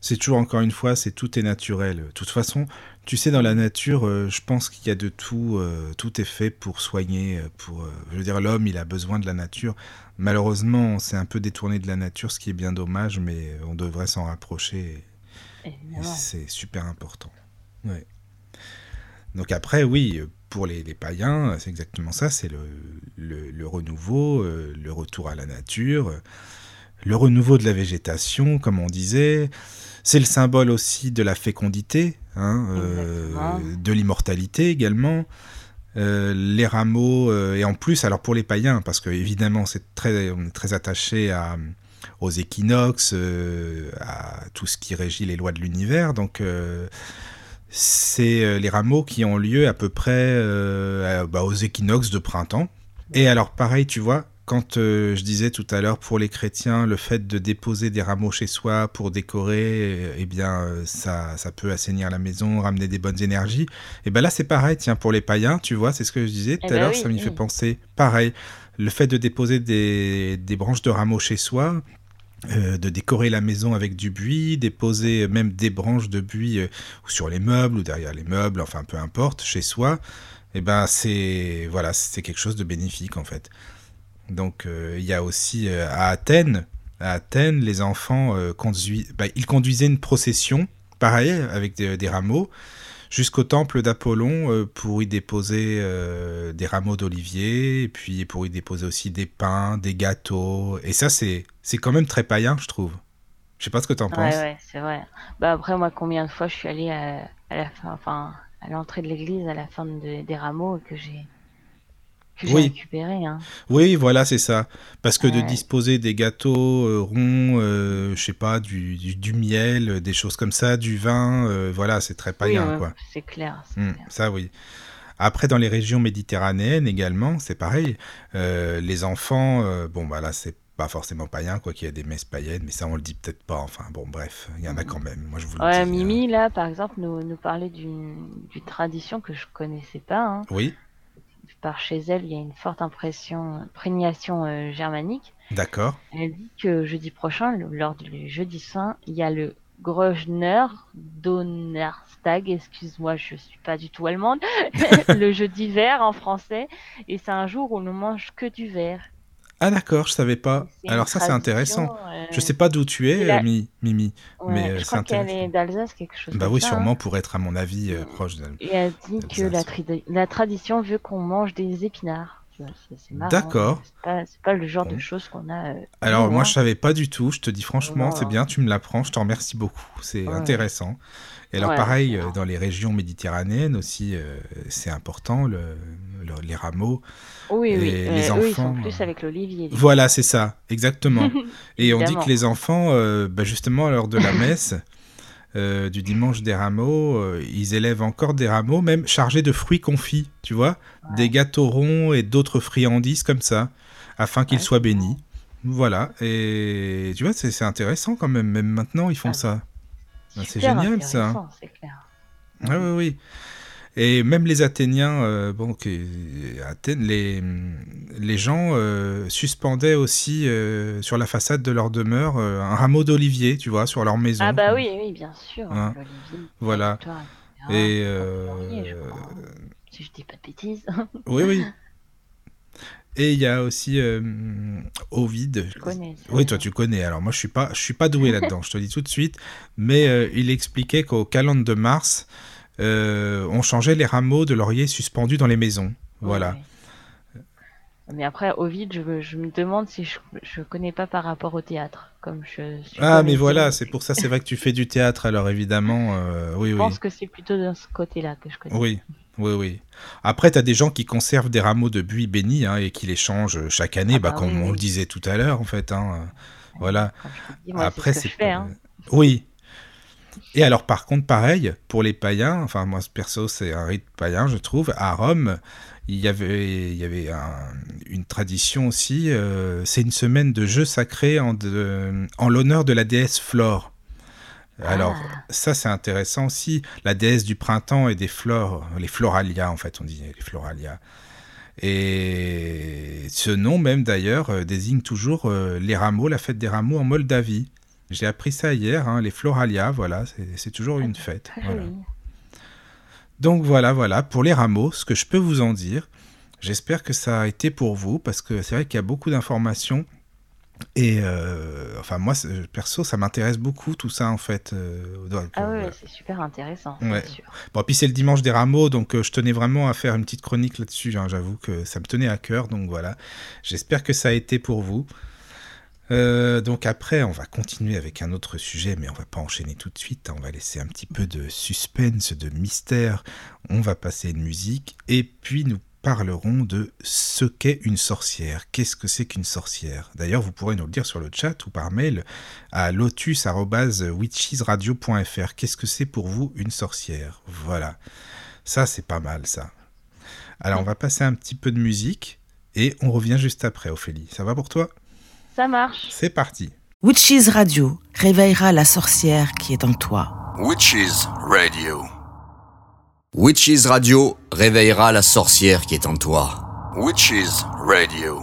c'est toujours encore une fois, c'est tout est naturel. De toute façon, tu sais, dans la nature, euh, je pense qu'il y a de tout. Euh, tout est fait pour soigner. Euh, pour, je veux dire, l'homme, il a besoin de la nature. Malheureusement, on s'est un peu détourné de la nature, ce qui est bien dommage, mais on devrait s'en rapprocher. c'est super important. Ouais. Donc après, oui, pour les, païens, c'est exactement ça. C'est le, le, le, renouveau, le retour à la nature le renouveau de la végétation, comme on disait. C'est le symbole aussi de la fécondité, hein, euh, de l'immortalité également. Euh, les rameaux, euh, et en plus, alors pour les païens, parce que évidemment, c'est très, on est très attaché à, aux équinoxes, à tout ce qui régit les lois de l'univers. Donc, c'est les rameaux qui ont lieu à peu près bah, aux équinoxes de printemps. Et alors, pareil, tu vois, quand euh, je disais tout à l'heure pour les chrétiens, le fait de déposer des rameaux chez soi pour décorer, eh bien, euh, ça, ça peut assainir la maison, ramener des bonnes énergies. Et bien là, c'est pareil, tiens, pour les païens, tu vois, c'est ce que je disais tout eh à ben l'heure, ça m'y fait penser. Pareil, le fait de déposer des, des branches de rameaux chez soi, euh, de décorer la maison avec du buis, déposer même des branches de buis sur les meubles ou derrière les meubles, enfin peu importe, chez soi, et eh ben c'est voilà, c'est quelque chose de bénéfique en fait. Donc euh, il y a aussi euh, à Athènes, à Athènes, les enfants euh, conduisent, bah, ils conduisaient une procession, pareil, avec des, rameaux, jusqu'au temple d'Apollon pour y déposer des rameaux d'olivier, et puis pour y déposer aussi des pains, des gâteaux. Et ça, c'est, c'est quand même très païen, je trouve. Je sais pas ce que tu en penses. Ouais, c'est vrai. Bah après, moi, combien de fois je suis allée à, la fin, enfin, à l'entrée de l'église à la fin des rameaux et que j'ai oui. Hein. Oui, voilà, c'est ça. Parce que de disposer des gâteaux euh, ronds, euh, je sais pas, du, du, miel, des choses comme ça, du vin, euh, voilà, c'est très païen, quoi. C'est clair, mmh, Ça, oui. Après, dans les régions méditerranéennes également, c'est pareil. les enfants, bon, bah là, c'est pas forcément païen, quoi qu'il y a des messes païennes, mais ça, on le dit peut-être pas. Enfin, bon, bref, il y en a mmh. quand même. Moi, je vous le ouais, Mimi, là, par exemple, nous, nous parlait d'une tradition que je connaissais pas. Hein. Oui par chez elle, il y a une forte impression, imprégnation euh, germanique. D'accord. Elle dit que jeudi prochain, lors du jeudi saint, il y a le Grosvenor Donnerstag, excuse-moi, je suis pas du tout allemande, le jeudi vert en français, et c'est un jour où on ne mange que du verre. Ah d'accord, je savais pas. Alors ça c'est intéressant. Euh, je sais pas d'où tu es, Mimi, mais euh, je crois qu'elle est d'Alsace, quelque chose. Bah oui, sûrement hein. pour être à mon avis euh, proche de. Et elle dit que la, la, tradition veut qu'on mange des épinards. D'accord. C'est pas, le genre de choses qu'on a. Alors moi je savais pas du tout. Je te dis franchement, c'est bien, tu me l'apprends. Je te remercie beaucoup. C'est intéressant. Et alors pareil, dans les régions méditerranéennes aussi, c'est important le, les rameaux. Oui, oui. Les enfants, eux, ils sont plus avec l'olivier. Voilà, c'est ça, exactement. et on dit que les enfants, euh, bah, justement, lors de la messe euh, du dimanche des rameaux, euh, ils élèvent encore des rameaux, même chargés de fruits confits, tu vois, des gâteaux ronds et d'autres friandises comme ça. afin qu'il soit béni. Voilà, et tu vois, c'est intéressant quand même, même maintenant ils font ah ça. Ben, c'est génial ça. C'est clair. Ah oui, oui. Et même les Athéniens, euh, bon, Athènes, les, les gens euh, suspendaient aussi euh, sur la façade de leur demeure un rameau d'olivier, tu vois, sur leur maison. Ah bah oui, oui, bien sûr. Hein. Voilà. Et si je dis pas de bêtises. oui, oui. Et il y a aussi Ovid. Je connais. Oui, toi tu connais. Alors moi je suis pas, je suis pas doué là-dedans. je te dis tout de suite. Mais il expliquait qu'au calendrier de Mars, euh, on changeait les rameaux de laurier suspendus dans les maisons. Voilà. Mais après, Ovid, je, je, me demande si je ne connais pas par rapport au théâtre. Comme je ah, mais voilà, c'est pour ça, c'est vrai que tu fais du théâtre, alors évidemment, euh, oui, je oui. pense que c'est plutôt de ce côté-là que je connais. Oui, oui, oui. Après, tu as des gens qui conservent des rameaux de buis bénis hein, et qui les changent chaque année, ah bah, bah comme on le disait tout à l'heure, en fait. Hein. Voilà. Après, c'est. Hein. Oui, et alors, par contre, pareil, pour les païens, enfin, moi, perso, c'est un rite païen, je trouve. À Rome, il y avait, il y avait une tradition aussi. Euh, c'est une semaine de jeux sacrés en, en l'honneur de la déesse Flore. Alors, ah. ça, c'est intéressant aussi. La déesse du printemps et des flores, les floralia, en fait, on dit les floralia. Et ce nom même, d'ailleurs, euh, désigne toujours euh, les rameaux, la fête des rameaux en Moldavie. J'ai appris ça hier, hein, les Floralia, voilà, c'est toujours une fête. Ah Donc voilà, voilà, pour les rameaux, ce que je peux vous en dire. J'espère que ça a été pour vous, parce que c'est vrai qu'il y a beaucoup d'informations. Et euh, enfin, moi, perso, ça m'intéresse beaucoup tout ça, en fait. Euh, ah oui, c'est super intéressant. Sûr. Bon, puis c'est le dimanche des rameaux, donc euh, je tenais vraiment à faire une petite chronique là-dessus. Hein, j'avoue que ça me tenait à cœur, donc voilà. J'espère que ça a été pour vous. Euh, donc après, on va continuer avec un autre sujet, mais on va pas enchaîner tout de suite. Hein. On va laisser un petit peu de suspense, de mystère. On va passer une musique et puis nous parlerons de ce qu'est une sorcière. Qu'est-ce que c'est qu'une sorcière? D'ailleurs, vous pourrez nous le dire sur le chat ou par mail à lotus@witchesradio.fr. Qu'est-ce que c'est pour vous une sorcière? Voilà. Ça, c'est pas mal, ça. Alors, on va passer un petit peu de musique et on revient juste après, Ophélie. Ça va pour toi? Ça marche. C'est parti. Witches Radio réveillera la sorcière qui est en toi. Witches Radio. Witches Radio réveillera la sorcière qui est en toi. Witches Radio.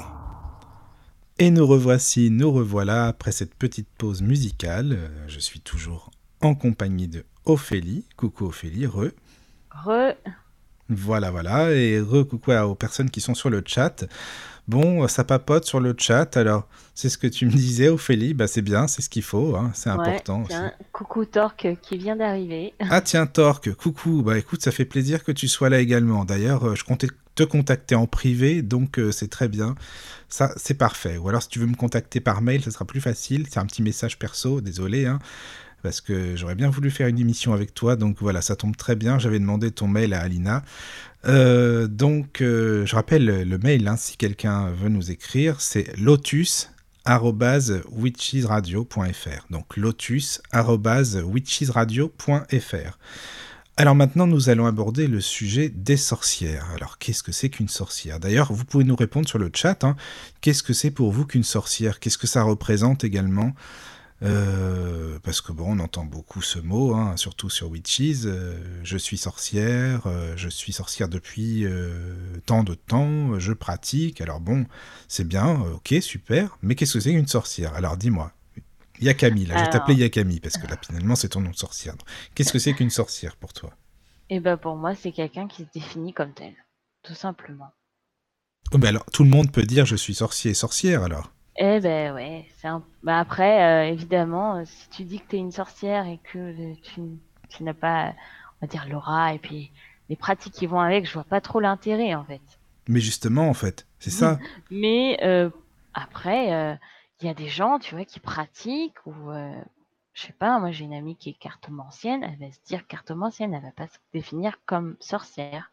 Et nous revoici, nous revoilà après cette petite pause musicale. Je suis toujours en compagnie de Ophélie. Coucou Ophélie, re. Re. Voilà, voilà. Et re coucou aux personnes qui sont sur le chat. Bon, ça papote sur le chat, alors c'est ce que tu me disais, Ophélie, bah c'est bien, c'est ce qu'il faut, hein, c'est important. Tiens, coucou Torque qui vient d'arriver. Ah tiens Torque, coucou, bah écoute, ça fait plaisir que tu sois là également. D'ailleurs, euh, je comptais te contacter en privé, donc euh, c'est très bien. Ça, c'est parfait. Ou alors si tu veux me contacter par mail, ça sera plus facile. C'est un petit message perso, désolé, hein, parce que j'aurais bien voulu faire une émission avec toi, donc voilà, ça tombe très bien. J'avais demandé ton mail à Alina. Euh, donc, euh, je rappelle le mail, hein, si quelqu'un veut nous écrire, c'est lotus.witchesradio.fr. Donc, lotus.witchesradio.fr. Alors maintenant, nous allons aborder le sujet des sorcières. Alors, qu'est-ce que c'est qu'une sorcière? D'ailleurs, vous pouvez nous répondre sur le chat. Hein. Qu'est-ce que c'est pour vous qu'une sorcière? Qu'est-ce que ça représente également? Euh, parce que bon, on entend beaucoup ce mot, hein, surtout sur Witches. Euh, je suis sorcière, euh, je suis sorcière depuis tant de temps, je pratique. Alors bon, c'est bien, ok, super. Mais qu'est-ce que c'est qu'une sorcière? Alors dis-moi. Yakami, là, je vais t'appeler Yakami parce que là, finalement, c'est ton nom de sorcière. Qu'est-ce que c'est qu'une sorcière pour toi? Eh ben, pour moi, c'est quelqu'un qui se définit comme tel, tout simplement. Oh, ben alors, tout le monde peut dire je suis sorcier et sorcière alors. Eh ben ouais, c'est un... bah après, euh, évidemment, euh, si tu dis que tu es une sorcière et que euh, tu, tu n'as pas, on va dire, l'aura et puis les pratiques qui vont avec, je vois pas trop l'intérêt en fait. Mais justement, en fait, c'est ça. Mais après, il y a des gens, tu vois, qui pratiquent ou je sais pas, moi j'ai une amie qui est cartomancienne, elle va se dire cartomancienne, elle va pas se définir comme sorcière.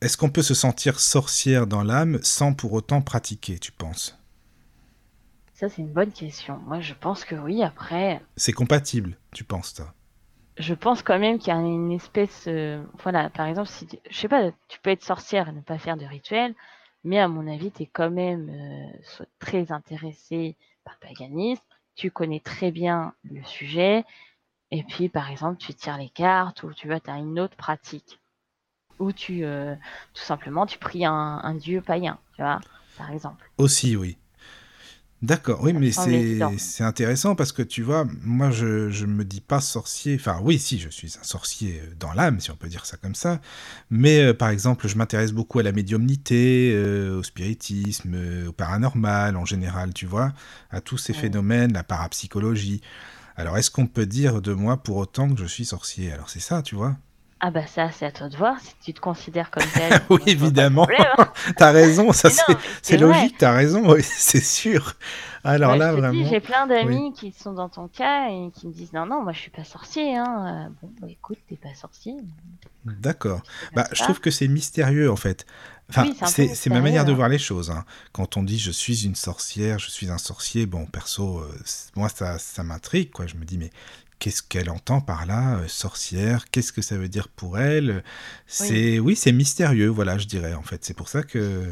Est-ce qu'on peut se sentir sorcière dans l'âme sans pour autant pratiquer, tu penses? Ça, c'est une bonne question. Moi, je pense que oui. Après. C'est compatible, tu penses, toi? Je pense quand même qu'il y a une espèce. Euh, voilà, par exemple, si. Je sais pas, tu peux être sorcière et ne pas faire de rituel, Mais à mon avis, tu es quand même euh, très intéressé par le paganisme, tu connais très bien le sujet, et puis par exemple, tu tires les cartes ou tu vois, as une autre pratique. Ou tu, euh, tout simplement, tu pries un, dieu païen, tu vois, par exemple. Aussi, oui. D'accord, oui, mais c'est intéressant parce que tu vois, moi je, je me dis pas sorcier, enfin oui, si, je suis un sorcier euh, dans l'âme, si on peut dire ça comme ça, mais euh, par exemple, je m'intéresse beaucoup à la médiumnité, euh, au spiritisme, au paranormal en général, tu vois, à tous ces phénomènes, la parapsychologie. Alors est-ce qu'on peut dire de moi pour autant que je suis sorcier? Alors c'est ça, tu vois ah bah ça, c'est à toi de voir si tu te considères comme tel. oui, évidemment. Hein. t'as raison, ça c'est logique, t'as raison, oui, c'est sûr. Alors là, vraiment. J'ai plein d'amis qui sont dans ton cas et qui me disent non, non, moi je suis pas sorcier. Hein. Bon, bah, écoute, t'es pas sorcier. D'accord. Bah, je trouve que c'est mystérieux en fait. Enfin, c'est ma manière de hein. voir les choses. Hein. Quand on dit je suis une sorcière, je suis un sorcier, bon, perso, euh, moi ça, ça m'intrigue, quoi. Je me dis, mais qu'est-ce qu'elle entend par là, euh, sorcière Qu'est-ce que ça veut dire pour elle? C'est oui, c'est mystérieux, voilà, je dirais en fait. C'est pour ça que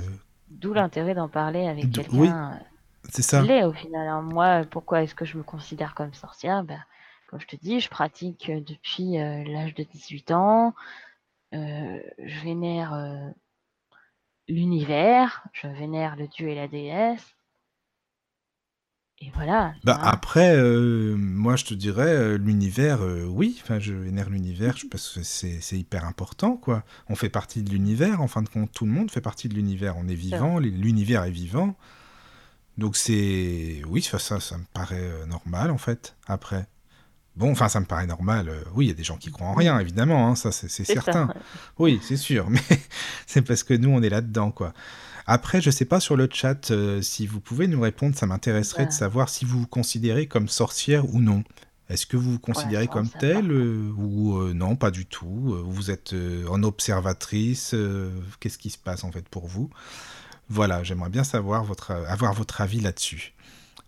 d'où l'intérêt d'en parler avec quelqu'un. Oui, euh, c'est ça. L'est au final. Hein. Moi, pourquoi est-ce que je me considère comme sorcière? Ben, comme je te dis, je pratique euh, depuis l'âge de 18 ans. je vénère l'univers, je vénère le dieu et la déesse. Et voilà. Bah après, euh, moi je te dirais, euh, l'univers, euh, oui, enfin je vénère l'univers, parce que c'est hyper important, quoi. On fait partie de l'univers, en fin de compte, tout le monde fait partie de l'univers. On est vivant, l'univers est vivant. Donc c'est... Oui, ça, ça me paraît normal, en fait, après. Bon, enfin, ça me paraît normal. oui, il y a des gens qui croient en rien, évidemment, hein, ça c'est certain. Oui, c'est sûr, mais c'est parce que nous, on est là-dedans, quoi. Après, je ne sais pas sur le chat euh, si vous pouvez nous répondre, ça m'intéresserait de savoir si vous vous considérez comme sorcière ou non. Est-ce que vous vous considérez comme telle euh, ou euh, non, pas du tout Vous êtes en observatrice Qu'est-ce qui se passe en fait pour vous? Voilà, j'aimerais bien savoir votre, avoir votre avis là-dessus.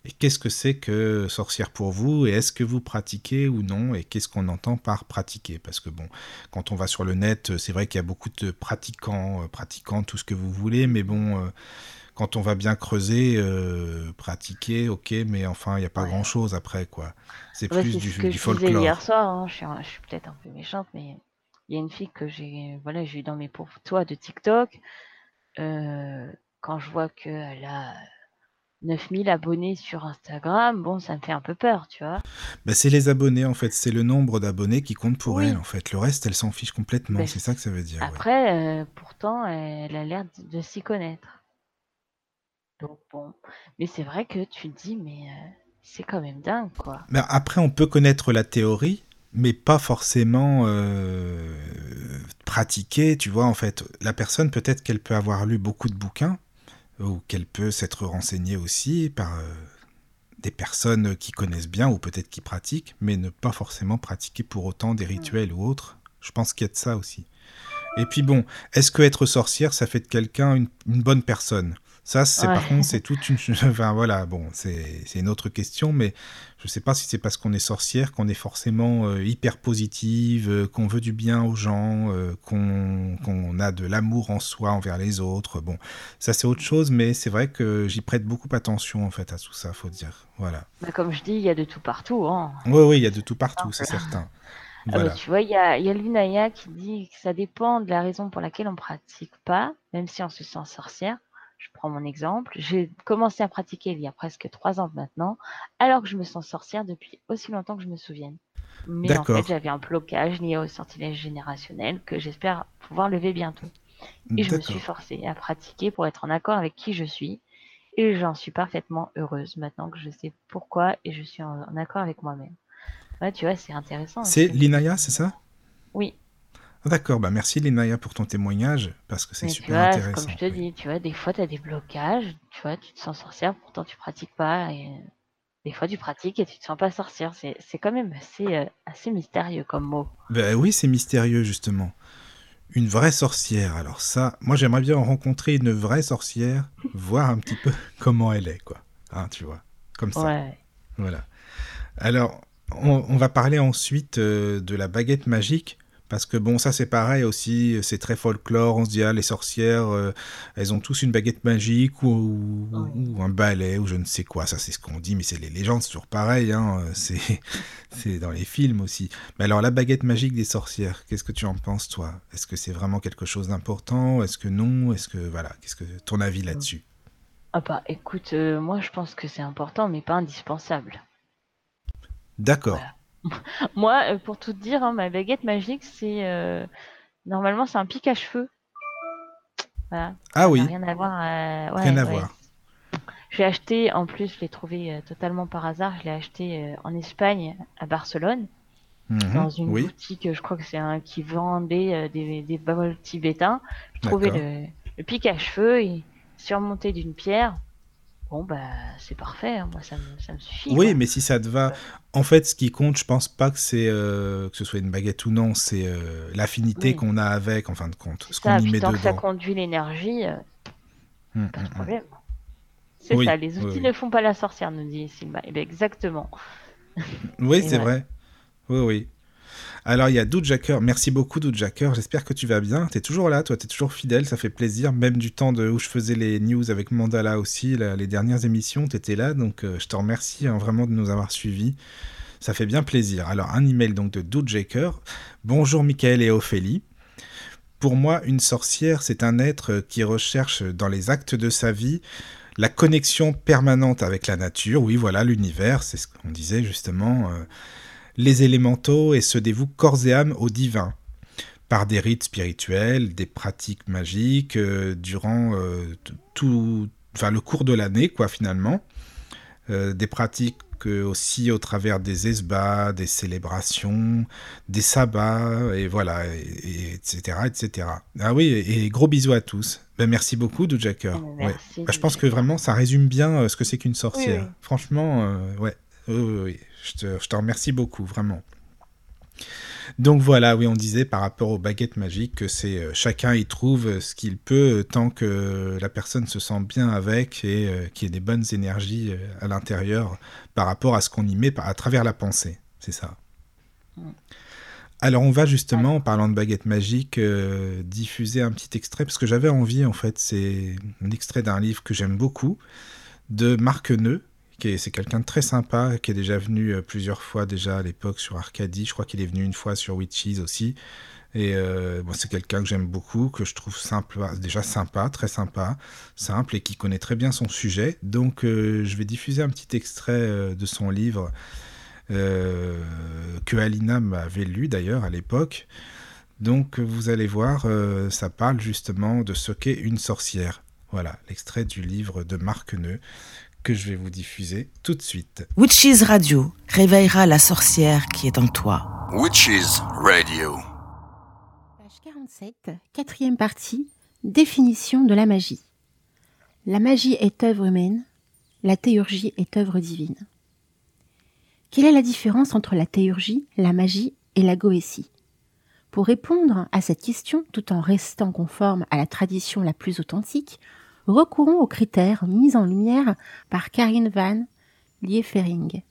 Et qu'est-ce que c'est que sorcière pour vous Et est-ce que vous pratiquez ou non Et qu'est-ce qu'on entend par pratiquer? Parce que bon, quand on va sur le net, c'est vrai qu'il y a beaucoup de pratiquants, euh, pratiquants, tout ce que vous voulez, mais bon, euh, quand on va bien creuser, euh, pratiquer, ok, mais enfin, il n'y a pas grand-chose après, quoi. C'est plus du, ce que je folklore. hier soir, hein. je suis, peut-être un peu méchante, mais il y a une fille que j'ai voilà, j'ai eu dans mes pour toi de TikTok. quand je vois qu'elle a 9000 abonnés sur Instagram, bon, ça me fait un peu peur, tu vois. Bah, c'est les abonnés, en fait. C'est le nombre d'abonnés qui compte pour elle, en fait. Le reste, elle s'en fiche complètement. c'est ça que ça veut dire. Après, euh, pourtant, elle a l'air de, s'y connaître. Donc, bon. Mais c'est vrai que tu te dis, mais euh, c'est quand même dingue, quoi. Mais après, on peut connaître la théorie, mais pas forcément euh, pratiquer, tu vois, en fait. La personne, peut-être qu'elle peut avoir lu beaucoup de bouquins, ou qu'elle peut s'être renseignée aussi par euh, des personnes qui connaissent bien ou peut-être qui pratiquent, mais ne pas forcément pratiquer pour autant des rituels ou autres. Je pense qu'il y a de ça aussi. Et puis bon, est-ce que être sorcière, ça fait de quelqu'un une, bonne personne? Ça, c'est par contre, c'est toute une. Enfin voilà, bon, c'est une autre question, mais je ne sais pas si c'est parce qu'on est sorcière qu'on est forcément euh, hyper positive, euh, qu'on veut du bien aux gens, euh, qu'on a de l'amour en soi envers les autres. Bon, ça c'est autre chose, mais c'est vrai que j'y prête beaucoup attention en fait à tout ça, faut dire. Voilà. Bah, comme je dis, il y a de tout partout. Hein. Oui, oui, il y a de tout partout, c'est certain. Ah bah, tu vois, il y a, y a Lunaya qui dit que ça dépend de la raison pour laquelle on pratique pas, même si on se sent sorcière. Je prends mon exemple. J'ai commencé à pratiquer il y a presque trois ans maintenant, alors que je me sens sorcière depuis aussi longtemps que je me souvienne. Mais en fait, j'avais un blocage lié au sortilège générationnel que j'espère pouvoir lever bientôt. Et je me suis forcée à pratiquer pour être en accord avec qui je suis. Et j'en suis parfaitement heureuse maintenant que je sais pourquoi et je suis en, accord avec moi-même. Ouais, tu vois, c'est intéressant. C'est l'Inaya, c'est ça? Oui. D'accord, bah merci Linaya pour ton témoignage, parce que c'est super intéressant. Comme je te dis, tu vois, des fois tu as des blocages, tu vois, tu te sens sorcière, pourtant tu pratiques pas, et des fois tu pratiques et tu te sens pas sorcière. C'est quand même assez, euh, assez mystérieux comme mot. Ben oui, c'est mystérieux justement. Une vraie sorcière, alors ça, moi j'aimerais bien rencontrer une vraie sorcière, voir un petit peu comment elle est, quoi. Hein, tu vois, comme ça. Ouais. Voilà. Alors, on, va parler ensuite euh, de la baguette magique Parce que bon, ça c'est pareil aussi, c'est très folklore, on se dit, ah, les sorcières, euh, elles ont tous une baguette magique ou, un balai ou je ne sais quoi, ça c'est ce qu'on dit, mais c'est les légendes, c'est toujours pareil, hein, c'est dans les films aussi. Mais alors la baguette magique des sorcières, qu'est-ce que tu en penses toi? Est-ce que c'est vraiment quelque chose d'important? Est-ce que non? Est-ce que, voilà, qu'est-ce que ton avis là-dessus? Ah bah écoute, euh, moi je pense que c'est important, mais pas indispensable. D'accord. Moi, euh, pour tout te dire, hein, ma baguette magique, c'est euh, normalement c'est un pic à cheveux. Ah oui. Rien à voir. Euh, rien à voir. Je l'ai acheté, en plus, je l'ai trouvé totalement par hasard. Je l'ai acheté en Espagne, à Barcelone, mhm. dans une boutique. Je crois que c'est un qui vendait des, des tibétains. Je trouvais le, le pic à cheveux et surmonté d'une pierre. Bon, bah, c'est parfait, hein. moi, ça me, suffit. Oui, mais si ça te va. En fait, ce qui compte, je pense pas que c'est euh, que ce soit une baguette ou non, c'est euh, l'affinité qu'on a avec, en fin de compte. Ce qu'on y met tant que ça conduit l'énergie, euh, hum, pas de hum, hum. problème. C'est ça, les outils ne font pas la sorcière, nous dit Simba. Eh bien, exactement. Oui, c'est vrai. Oui, oui. Alors, il y a Doudjacker. Merci beaucoup, Doudjacker. J'espère que tu vas bien. Tu es toujours là, toi, tu es toujours fidèle. Ça fait plaisir. Même du temps de, où je faisais les news avec Mandala aussi, les dernières émissions, tu étais là. Donc, euh, je te remercie hein, vraiment de nous avoir suivis. Ça fait bien plaisir. Alors, un email donc de Doudjacker. Bonjour, Michael et Ophélie. Pour moi, une sorcière, c'est un être qui recherche dans les actes de sa vie la connexion permanente avec la nature. Oui, voilà, l'univers, c'est ce qu'on disait justement. Euh, les élémentaux et se dévouent corps et âme au divin, par des rites spirituels, des pratiques magiques, euh, durant euh, tout, enfin, le cours de l'année, quoi, finalement. Euh, des pratiques aussi au travers des esbats, des célébrations, des sabbats, et voilà, et, etc., etc. Ah oui, et, gros bisous à tous. Ben, merci beaucoup, Doudjacker. Ouais. Ben, je pense que vraiment, ça résume bien ce que c'est qu'une sorcière. Franchement, ouais. oui. Je te, remercie beaucoup, vraiment. Donc voilà, oui, on disait par rapport aux baguettes magiques que c'est euh, chacun y trouve ce qu'il peut euh, tant que la personne se sent bien avec et euh, qu'il y ait des bonnes énergies à l'intérieur par rapport à ce qu'on y met à travers la pensée. C'est ça. Alors on va justement, en parlant de baguettes magiques, diffuser un petit extrait parce que j'avais envie en fait, c'est un extrait d'un livre que j'aime beaucoup de Marc Neu c'est quelqu'un de très sympa, qui est déjà venu euh, plusieurs fois déjà à l'époque sur Arcadie. Je crois qu'il est venu une fois sur Witches aussi. Et euh, c'est quelqu'un que j'aime beaucoup, que je trouve déjà sympa, très sympa, simple et qui connaît très bien son sujet. Donc euh, je vais diffuser un petit extrait de son livre que Alina m'avait lu d'ailleurs à l'époque. Donc vous allez voir, ça parle justement de ce qu'est une sorcière. Voilà, l'extrait du livre de Marc Neu que je vais vous diffuser tout de suite. Witches Radio réveillera la sorcière qui est en toi. Witches Radio? Page 47, quatrième partie, définition de la magie. La magie est œuvre humaine, la théurgie est œuvre divine. Quelle est la différence entre la théurgie, la magie et la goétie? Pour répondre à cette question tout en restant conforme à la tradition la plus authentique, recourons aux critères mis en lumière par Karine Van Liefering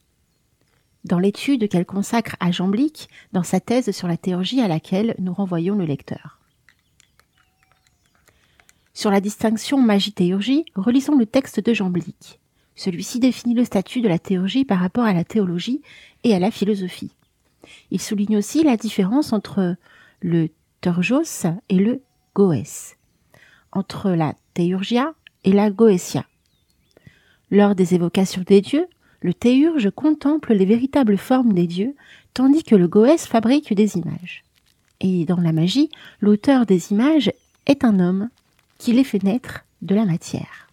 dans l'étude qu'elle consacre à Jean Blic dans sa thèse sur la théurgie à laquelle nous renvoyons le lecteur. Sur la distinction magie-théurgie, relisons le texte de Jean Blic. Celui-ci définit le statut de la théurgie par rapport à la théologie et à la philosophie. Il souligne aussi la différence entre le Turgos et le Goès, entre la théurgia et la goétia. Lors des évocations des dieux, le théurge contemple les véritables formes des dieux, tandis que le goès fabrique des images. Et dans la magie, l'auteur des images est un homme qui les fait naître de la matière.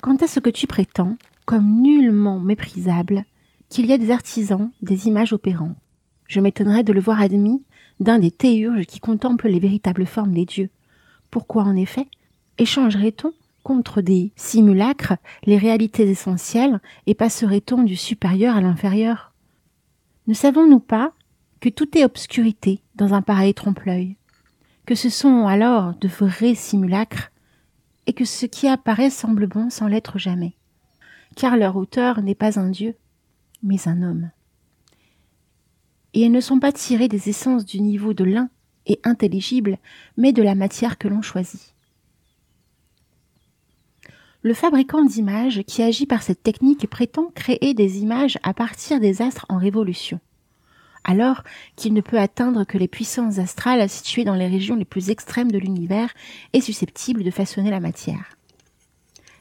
Quant à ce que tu prétends, comme nullement méprisable, qu'il y a des artisans des images opérants, je m'étonnerais de le voir admis d'un des théurges qui contemplent les véritables formes des dieux. Pourquoi en effet échangerait-on contre des simulacres les réalités essentielles et passerait-on du supérieur à l'inférieur? Ne savons-nous pas que tout est obscurité dans un pareil trompe-l'œil, que ce sont alors de vrais simulacres et que ce qui apparaît semble bon sans l'être jamais, car leur auteur n'est pas un dieu, mais un homme. Et elles ne sont pas tirées des essences du niveau de l'un intelligible, mais de la matière que l'on choisit. Le fabricant d'images qui agit par cette technique prétend créer des images à partir des astres en révolution, alors qu'il ne peut atteindre que les puissances astrales situées dans les régions les plus extrêmes de l'univers et susceptibles de façonner la matière.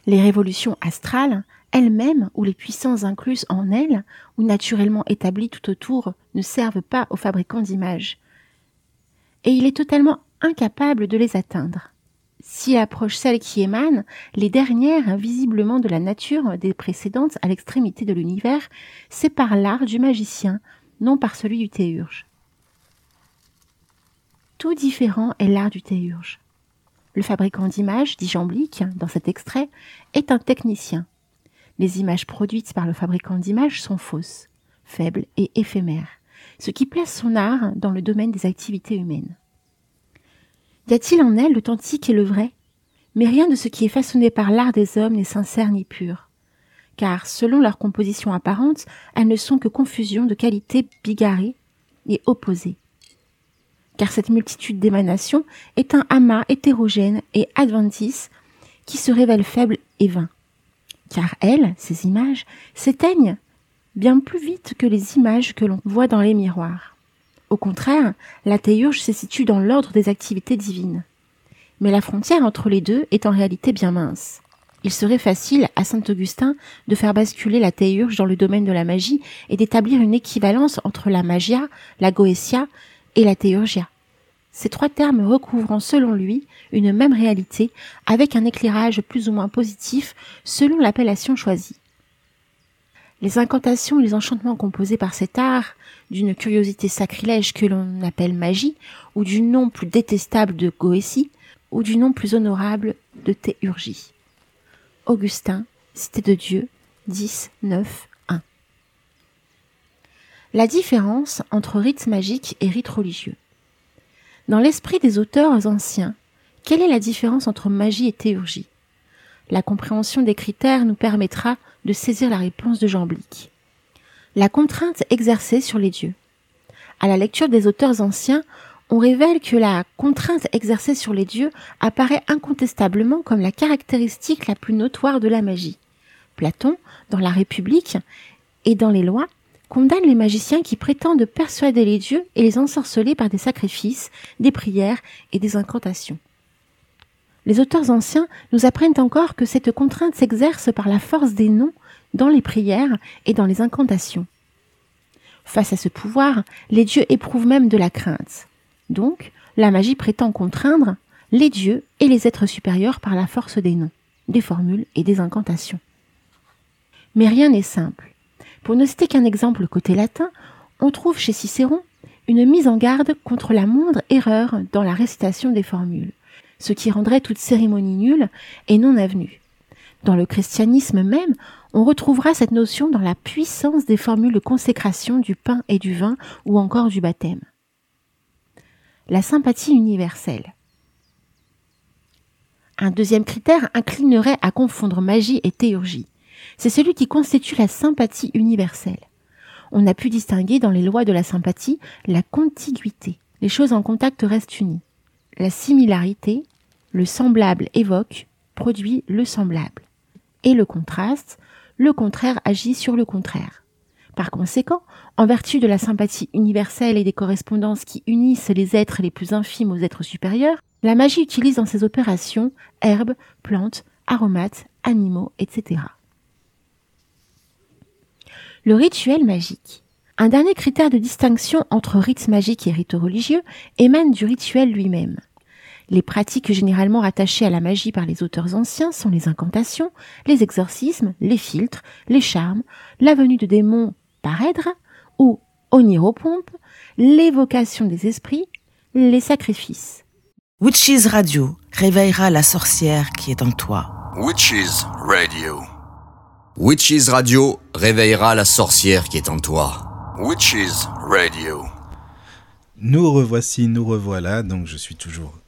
Les révolutions astrales, elles-mêmes, ou les puissances incluses en elles, ou naturellement établies tout autour, ne servent pas aux fabricants d'images. Et il est totalement incapable de les atteindre. S'il approche celles qui émanent, les dernières, visiblement de la nature des précédentes à l'extrémité de l'univers, c'est par l'art du magicien, non par celui du théurge. Tout différent est l'art du théurge. Le fabricant d'images, dit Jamblique, dans cet extrait, est un technicien. Les images produites par le fabricant d'images sont fausses, faibles et éphémères, ce qui place son art dans le domaine des activités humaines. Y a-t-il en elles l'authentique et le vrai? Mais rien de ce qui est façonné par l'art des hommes n'est sincère ni pur. Car, selon leur composition apparente, elles ne sont que confusion de qualités bigarrées et opposées. Car cette multitude d'émanations est un amas hétérogène et adventice qui se révèle faible et vain. Car elles, ces images, s'éteignent bien plus vite que les images que l'on voit dans les miroirs. Au contraire, la théurge se situe dans l'ordre des activités divines. Mais la frontière entre les deux est en réalité bien mince. Il serait facile à saint Augustin de faire basculer la théurge dans le domaine de la magie et d'établir une équivalence entre la magia, la goétia et la théurgia. Ces trois termes recouvrant selon lui une même réalité avec un éclairage plus ou moins positif selon l'appellation choisie. Les incantations et les enchantements composés par cet art, d'une curiosité sacrilège que l'on appelle magie, ou du nom plus détestable de goétie, ou du nom plus honorable de théurgie. Augustin, Cité de Dieu, 10, 9, 1. La différence entre rites magiques et rites religieux. Dans l'esprit des auteurs anciens, quelle est la différence entre magie et théurgie? La compréhension des critères nous permettra de saisir la réponse de Jean Blic. La contrainte exercée sur les dieux. À la lecture des auteurs anciens, on révèle que la contrainte exercée sur les dieux apparaît incontestablement comme la caractéristique la plus notoire de la magie. Platon, dans la République et dans les lois, condamne les magiciens qui prétendent persuader les dieux et les ensorceler par des sacrifices, des prières et des incantations. Les auteurs anciens nous apprennent encore que cette contrainte s'exerce par la force des noms dans les prières et dans les incantations. Face à ce pouvoir, les dieux éprouvent même de la crainte. Donc, la magie prétend contraindre les dieux et les êtres supérieurs par la force des noms, des formules et des incantations. Mais rien n'est simple. Pour ne citer qu'un exemple côté latin, on trouve chez Cicéron une mise en garde contre la moindre erreur dans la récitation des formules ce qui rendrait toute cérémonie nulle et non avenue. Dans le christianisme même, on retrouvera cette notion dans la puissance des formules de consécration du pain et du vin ou encore du baptême. La sympathie universelle. Un deuxième critère inclinerait à confondre magie et théurgie. C'est celui qui constitue la sympathie universelle. On a pu distinguer dans les lois de la sympathie la contiguïté. Les choses en contact restent unies la similarité, le semblable évoque, produit le semblable. Et le contraste, le contraire agit sur le contraire. Par conséquent, en vertu de la sympathie universelle et des correspondances qui unissent les êtres les plus infimes aux êtres supérieurs, la magie utilise dans ses opérations herbes, plantes, aromates, animaux, etc. Le rituel magique. Un dernier critère de distinction entre rites magiques et rites religieux émane du rituel lui-même. Les pratiques généralement rattachées à la magie par les auteurs anciens sont les incantations, les exorcismes, les filtres, les charmes, la venue de démons par Èdre ou oniropompe, l'évocation des esprits, les sacrifices. Witches Radio réveillera la sorcière qui est en toi. Witches Radio. Witches Radio réveillera la sorcière qui est en toi. Witches Radio. Nous revoici, nous revoilà, donc je suis toujours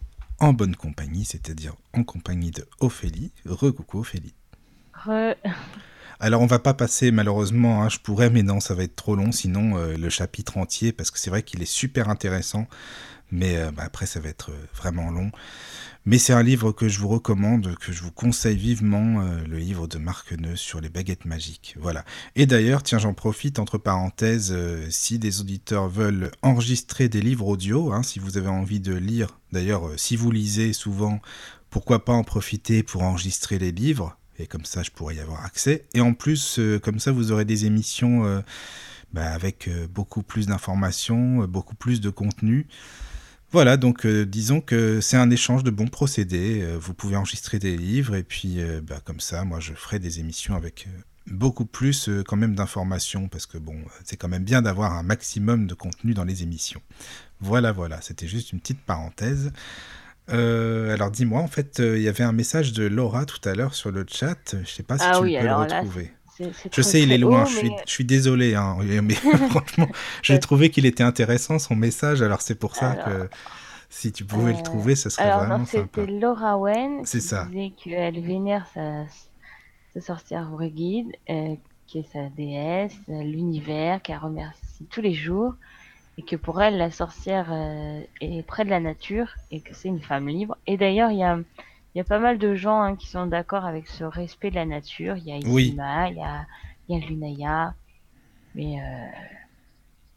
en bonne compagnie, c'est-à-dire en compagnie de Ophélie. Recoucou Ophélie. Re... Alors on va pas passer malheureusement, hein, je pourrais, mais non, ça va être trop long, sinon euh, le chapitre entier, parce que c'est vrai qu'il est super intéressant. Mais euh, bah, après, ça va être vraiment long. Mais c'est un livre que je vous recommande, que je vous conseille vivement, le livre de Marc Neus sur les baguettes magiques. Voilà. Et d'ailleurs, tiens, j'en profite, entre parenthèses, si des auditeurs veulent enregistrer des livres audio, hein, si vous avez envie de lire, d'ailleurs, si vous lisez souvent, pourquoi pas en profiter pour enregistrer les livres et comme ça je pourrais y avoir accès. Et en plus, euh, comme ça vous aurez des émissions euh, bah, avec euh, beaucoup plus d'informations, beaucoup plus de contenu. Voilà, donc disons que c'est un échange de bons procédés. vous pouvez enregistrer des livres et puis bah, comme ça, moi je ferai des émissions avec beaucoup plus quand même d'informations parce que bon, c'est quand même bien d'avoir un maximum de contenu dans les émissions. Voilà, voilà, c'était juste une petite parenthèse. Euh, alors dis-moi, en fait, euh, il y avait un message de Laura tout à l'heure sur le chat. Je sais pas si ah tu peux le retrouver. Je sais, il est loin. je, suis, désolé, hein, mais franchement, j'ai trouvé qu'il était intéressant son message. Alors c'est pour ça que si tu pouvais le euh, trouver, ce serait alors, vraiment C'était Laura Wen qui ça. disait qu'elle vénère sa, sorcière Brigid, qui est sa déesse, l'univers, qu'elle remercie tous les jours et que pour elle, la sorcière euh, est près de la nature et que c'est une femme libre. Et d'ailleurs, il y a, y a pas mal de gens hein, qui sont d'accord avec ce respect de la nature. Il y a Isima, il y a, y a Lunaya, mais euh,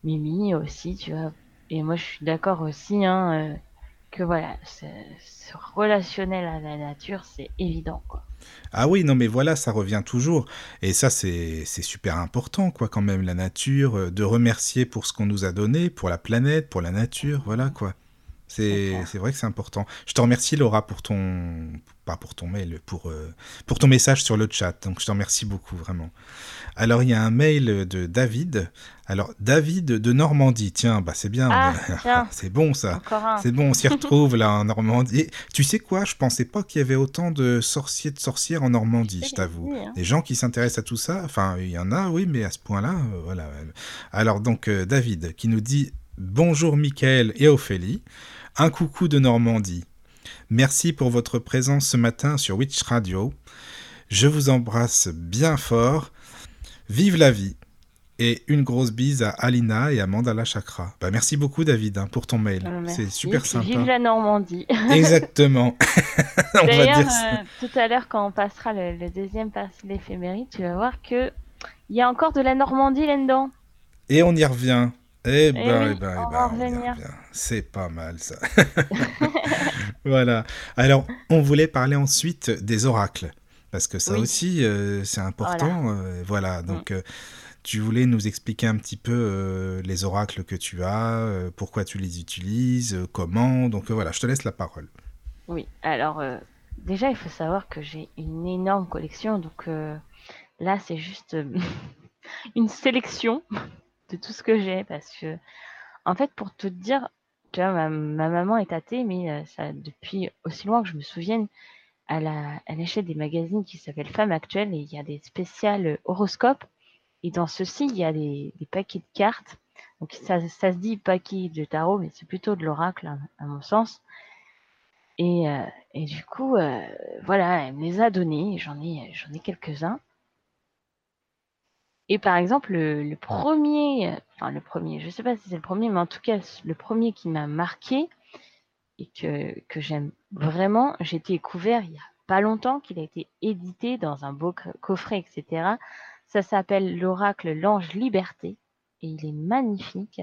Mimi aussi, tu vois. Et moi, je suis d'accord aussi hein, euh, que voilà, ce relationnel à la nature, c'est évident, quoi. Ah oui, non mais voilà, ça revient toujours. Et ça, c'est super important, quoi, quand même, la nature, euh, de remercier pour ce qu'on nous a donné, pour la planète, pour la nature, voilà, quoi. C'est vrai que c'est important. Je te remercie, Laura, pour ton... Pas pour ton mail, pour, euh, pour ton message sur le chat. Donc, je te remercie beaucoup, vraiment. Alors, il y a un mail de David. Alors, David de Normandie. Tiens, bah, c'est bien. Ah, c'est bon, ça. C'est bon, on s'y retrouve, là, en Normandie. tu sais quoi? Je pensais pas qu'il y avait autant de sorciers, de sorcières en Normandie, je t'avoue. Hein. Des gens qui s'intéressent à tout ça. Enfin, il y en a, oui, mais à ce point-là, euh, voilà. Alors, donc, euh, David, qui nous dit Bonjour, Michael et Ophélie. Un coucou de Normandie. Merci pour votre présence ce matin sur Witch Radio. Je vous embrasse bien fort Vive la vie et une grosse bise à Alina et à Mandala Chakra. Bah, merci beaucoup David hein, pour ton mail. Euh, c'est super sympa. Vive la Normandie. Exactement. D'ailleurs, euh, tout à l'heure quand on passera le, deuxième pass l'éphéméride, tu vas voir que il y a encore de la Normandie là-dedans. Et on y revient. Eh, eh ben, eh ben, eh ben C'est pas mal ça. voilà. Alors, on voulait parler ensuite des oracles parce que ça aussi, euh, c'est important. Voilà, euh, mm. donc euh, tu voulais nous expliquer un petit peu les oracles que tu as, pourquoi tu les utilises, comment. Donc voilà, je te laisse la parole. Oui, alors déjà, il faut savoir que j'ai une énorme collection, donc là, c'est juste une sélection tout ce que j'ai, parce que, en fait, pour te dire, tu vois, ma, ma maman est athée, mais ça, depuis aussi loin que je me souvienne, elle, achète des magazines qui s'appellent Femmes Actuelles et il y a des spéciales horoscopes. Et dans ceci, il y a des, paquets de cartes. Donc ça, se dit paquet de tarot, mais c'est plutôt de l'oracle à, mon sens. Et, euh, et du coup, euh, voilà, elle me les a donnés. J'en ai, j'en ai quelques-uns. Et par exemple, le, premier, enfin le premier, je sais pas si c'est le premier, mais en tout cas, le premier qui m'a marqué, et que, que j'aime vraiment. J'ai découvert il y a pas longtemps qu'il a été édité dans un beau coffret, etc. Ça s'appelle l'oracle L'Ange Liberté et il est magnifique.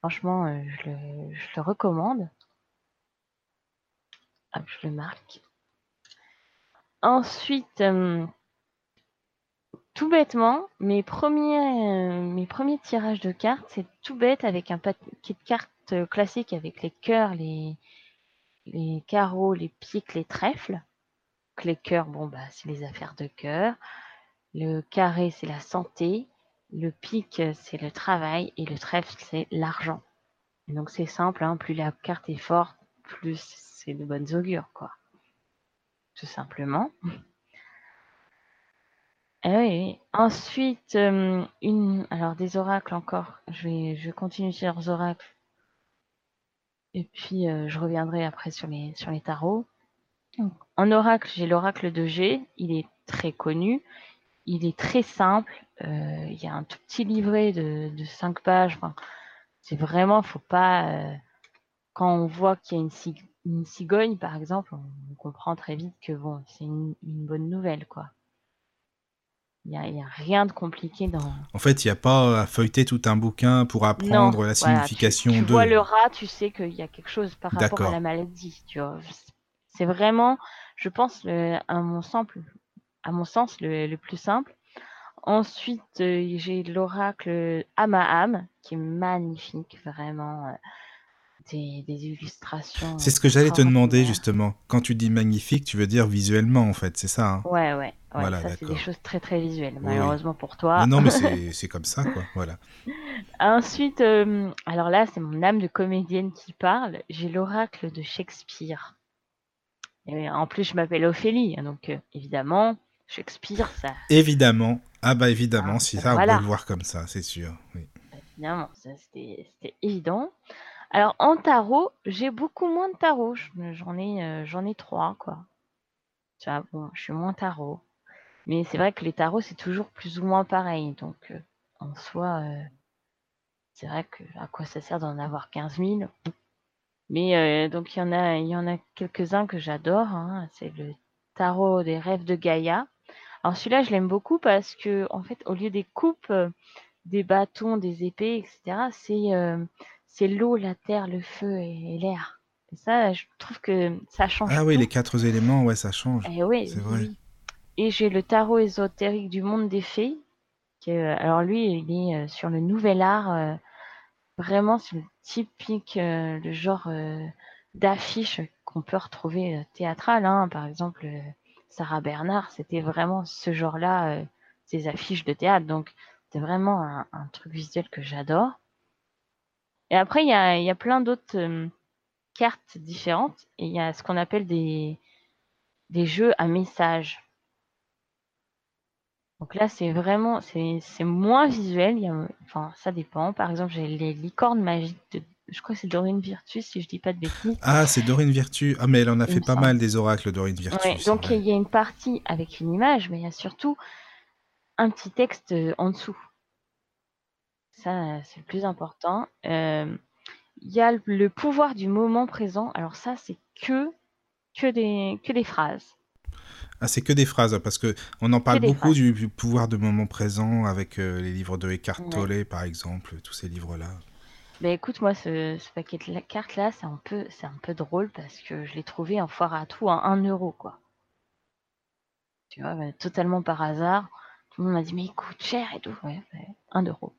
Franchement, euh, je le, je le recommande. Hop, je le marque. Ensuite, euh, tout bêtement, mes premiers, euh, mes premiers tirages de cartes, c'est tout bête avec un paquet de cartes classique avec les cœurs, les, carreaux, les piques, les trèfles. les cœurs, bon, bah, c'est les affaires de cœur. Le carré, c'est la santé. Le pic, c'est le travail. Et le trèfle, c'est l'argent. Donc, c'est simple, hein, plus la carte est forte, plus c'est de bonnes augures, quoi. Tout simplement. Eh oui. Ensuite, euh, une, alors des oracles encore. Je vais, je sur les oracles et puis, euh, je reviendrai après sur les, sur les tarots. En oracle, j'ai l'oracle de G. Il est très connu. Il est très simple. Euh, il y a un tout petit livret de, de 5 pages. C'est vraiment, faut pas, quand on voit qu'il y a une, une, cigogne, par exemple, on, comprend très vite que bon, c'est une, bonne nouvelle, quoi. Il n'y a, a, rien de compliqué dans. En fait, il n'y a pas à feuilleter tout un bouquin pour apprendre la signification de. Tu vois le rat, tu sais qu'il y a quelque chose par rapport à la maladie. Tu vois. C'est vraiment, je pense, à mon sens, à mon sens le, plus simple. Ensuite, euh, j'ai l'oracle Amaham, qui est magnifique, vraiment. Euh, des, illustrations. C'est ce que j'allais te demander justement. Quand tu dis magnifique, tu veux dire visuellement en fait, c'est ça hein? Ouais, ouais. voilà, ça, c'est des choses très très visuelles, malheureusement pour toi. Non, non mais c'est comme ça, quoi. Voilà. Ensuite, euh, alors là, c'est mon âme de comédienne qui parle. J'ai l'oracle de Shakespeare. Et en plus, je m'appelle Ophélie, donc euh, évidemment, Shakespeare, ça. Évidemment. Ah bah évidemment, ah, si ça, on peut le voir comme ça, c'est sûr. Oui. Évidemment, c'était évident. Alors en tarot, j'ai beaucoup moins de tarot. J'en ai, euh, j'en ai trois, quoi. Tu vois, bon, je suis moins tarot. Mais c'est vrai que les tarots, c'est toujours plus ou moins pareil. Donc, euh, en soi, euh, c'est vrai que à quoi ça sert d'en avoir 15 000 Mais donc, il y en a, il y en a quelques-uns que j'adore. Hein. C'est le tarot des rêves de Gaïa. Alors celui-là, je l'aime beaucoup parce que, en fait, au lieu des coupes, des bâtons, des épées, etc., c'est c'est l'eau, la terre, le feu et, l'air. Et ça, je trouve que ça change. Ah oui, les quatre éléments, ouais, ça change. Et eh oui, c'est vrai. Et j'ai le tarot ésotérique du monde des fées. alors lui, il est euh, sur le nouvel art. Euh, vraiment, c'est le typique, euh, le genre d'affiche qu'on peut retrouver théâtral. Hein. Par exemple, Sarah Bernard, c'était vraiment ce genre-là, ces affiches de théâtre. Donc, c'est vraiment un truc visuel que j'adore. Et après, il y a, y a, plein d'autres euh, cartes différentes. Et il y a ce qu'on appelle des, des jeux à message. Donc là, c'est vraiment, c'est moins visuel. Il y a, enfin, ça dépend. Par exemple, j'ai les licornes magiques de, je crois que c'est Dorine Virtue, si je dis pas de bêtises. Ah, c'est Dorine Virtue. Ah, mais elle en a fait pas mal des oracles, Dorine Virtue. Ouais, donc il y a une partie avec une image, mais il y a surtout un petit texte euh, en dessous. Ça, c'est le plus important. Euh, il y a le pouvoir du moment présent. Alors ça, c'est que, que, des, que des phrases. Ah, c'est que des phrases, parce que on en parle beaucoup du, pouvoir du moment présent avec euh, les livres de Eckhart Tolle, par exemple, tous ces livres-là. Ben écoute, moi, ce, paquet de cartes-là, c'est un, peu, c'est un peu drôle parce que je l'ai trouvé en foire à tout à 1 euro, quoi. Tu vois, ben, totalement par hasard. Tout le monde m'a dit, mais il coûte cher et tout. Ouais, 1 euro.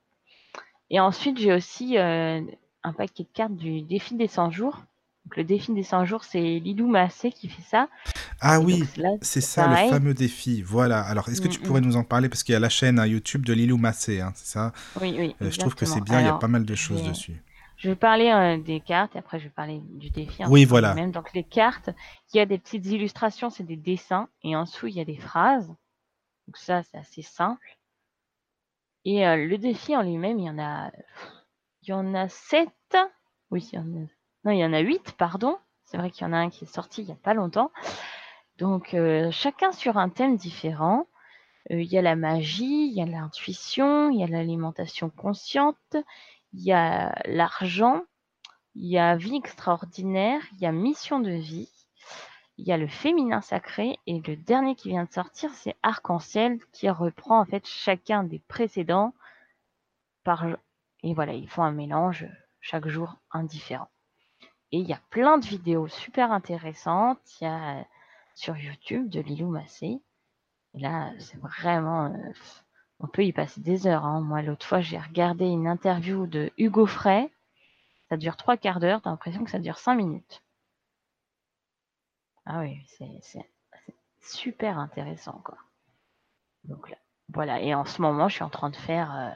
Et ensuite, j'ai aussi euh, un paquet de cartes du défi des 100 jours. Donc, le défi des 100 jours, c'est Lilou Massé qui fait ça. Ah oui, c'est ça le fameux défi. Voilà. Alors, est-ce que tu mm, pourrais mm. nous en parler? Parce qu'il y a la chaîne à YouTube de Lilou Massé, hein, c'est ça? Oui, oui. Euh, je trouve que c'est bien, il y a pas mal de choses dessus. Je vais parler euh, des cartes et après je vais parler du défi. Oui, voilà. Même. Donc les cartes, il y a des petites illustrations, c'est des dessins et en dessous il y a des phrases. Donc ça, c'est assez simple. Et euh, le défi en lui-même, il y en a, il y en a sept. Oui, il y en a, non, il y en a huit, pardon. C'est vrai qu'il y en a un qui est sorti il n'y a pas longtemps. Donc, euh, chacun sur un thème différent. Euh, il y a la magie, il y a l'intuition, il y a l'alimentation consciente, il y a l'argent, il y a vie extraordinaire, il y a mission de vie, il y a le féminin sacré et le dernier qui vient de sortir, c'est Arc-en-Ciel qui reprend en fait chacun des précédents et voilà, ils font un mélange chaque jour indifférent. Et il y a plein de vidéos super intéressantes. Sur YouTube de Lilou Massé. Et là, c'est vraiment. Euh, on peut y passer des heures. Hein. Moi, l'autre fois, j'ai regardé une interview de Hugo Frey. Ça dure trois quarts d'heure. T'as l'impression que ça dure cinq minutes. Ah oui, c'est super intéressant, quoi. Donc là, voilà. Et en ce moment, je suis en train de faire euh,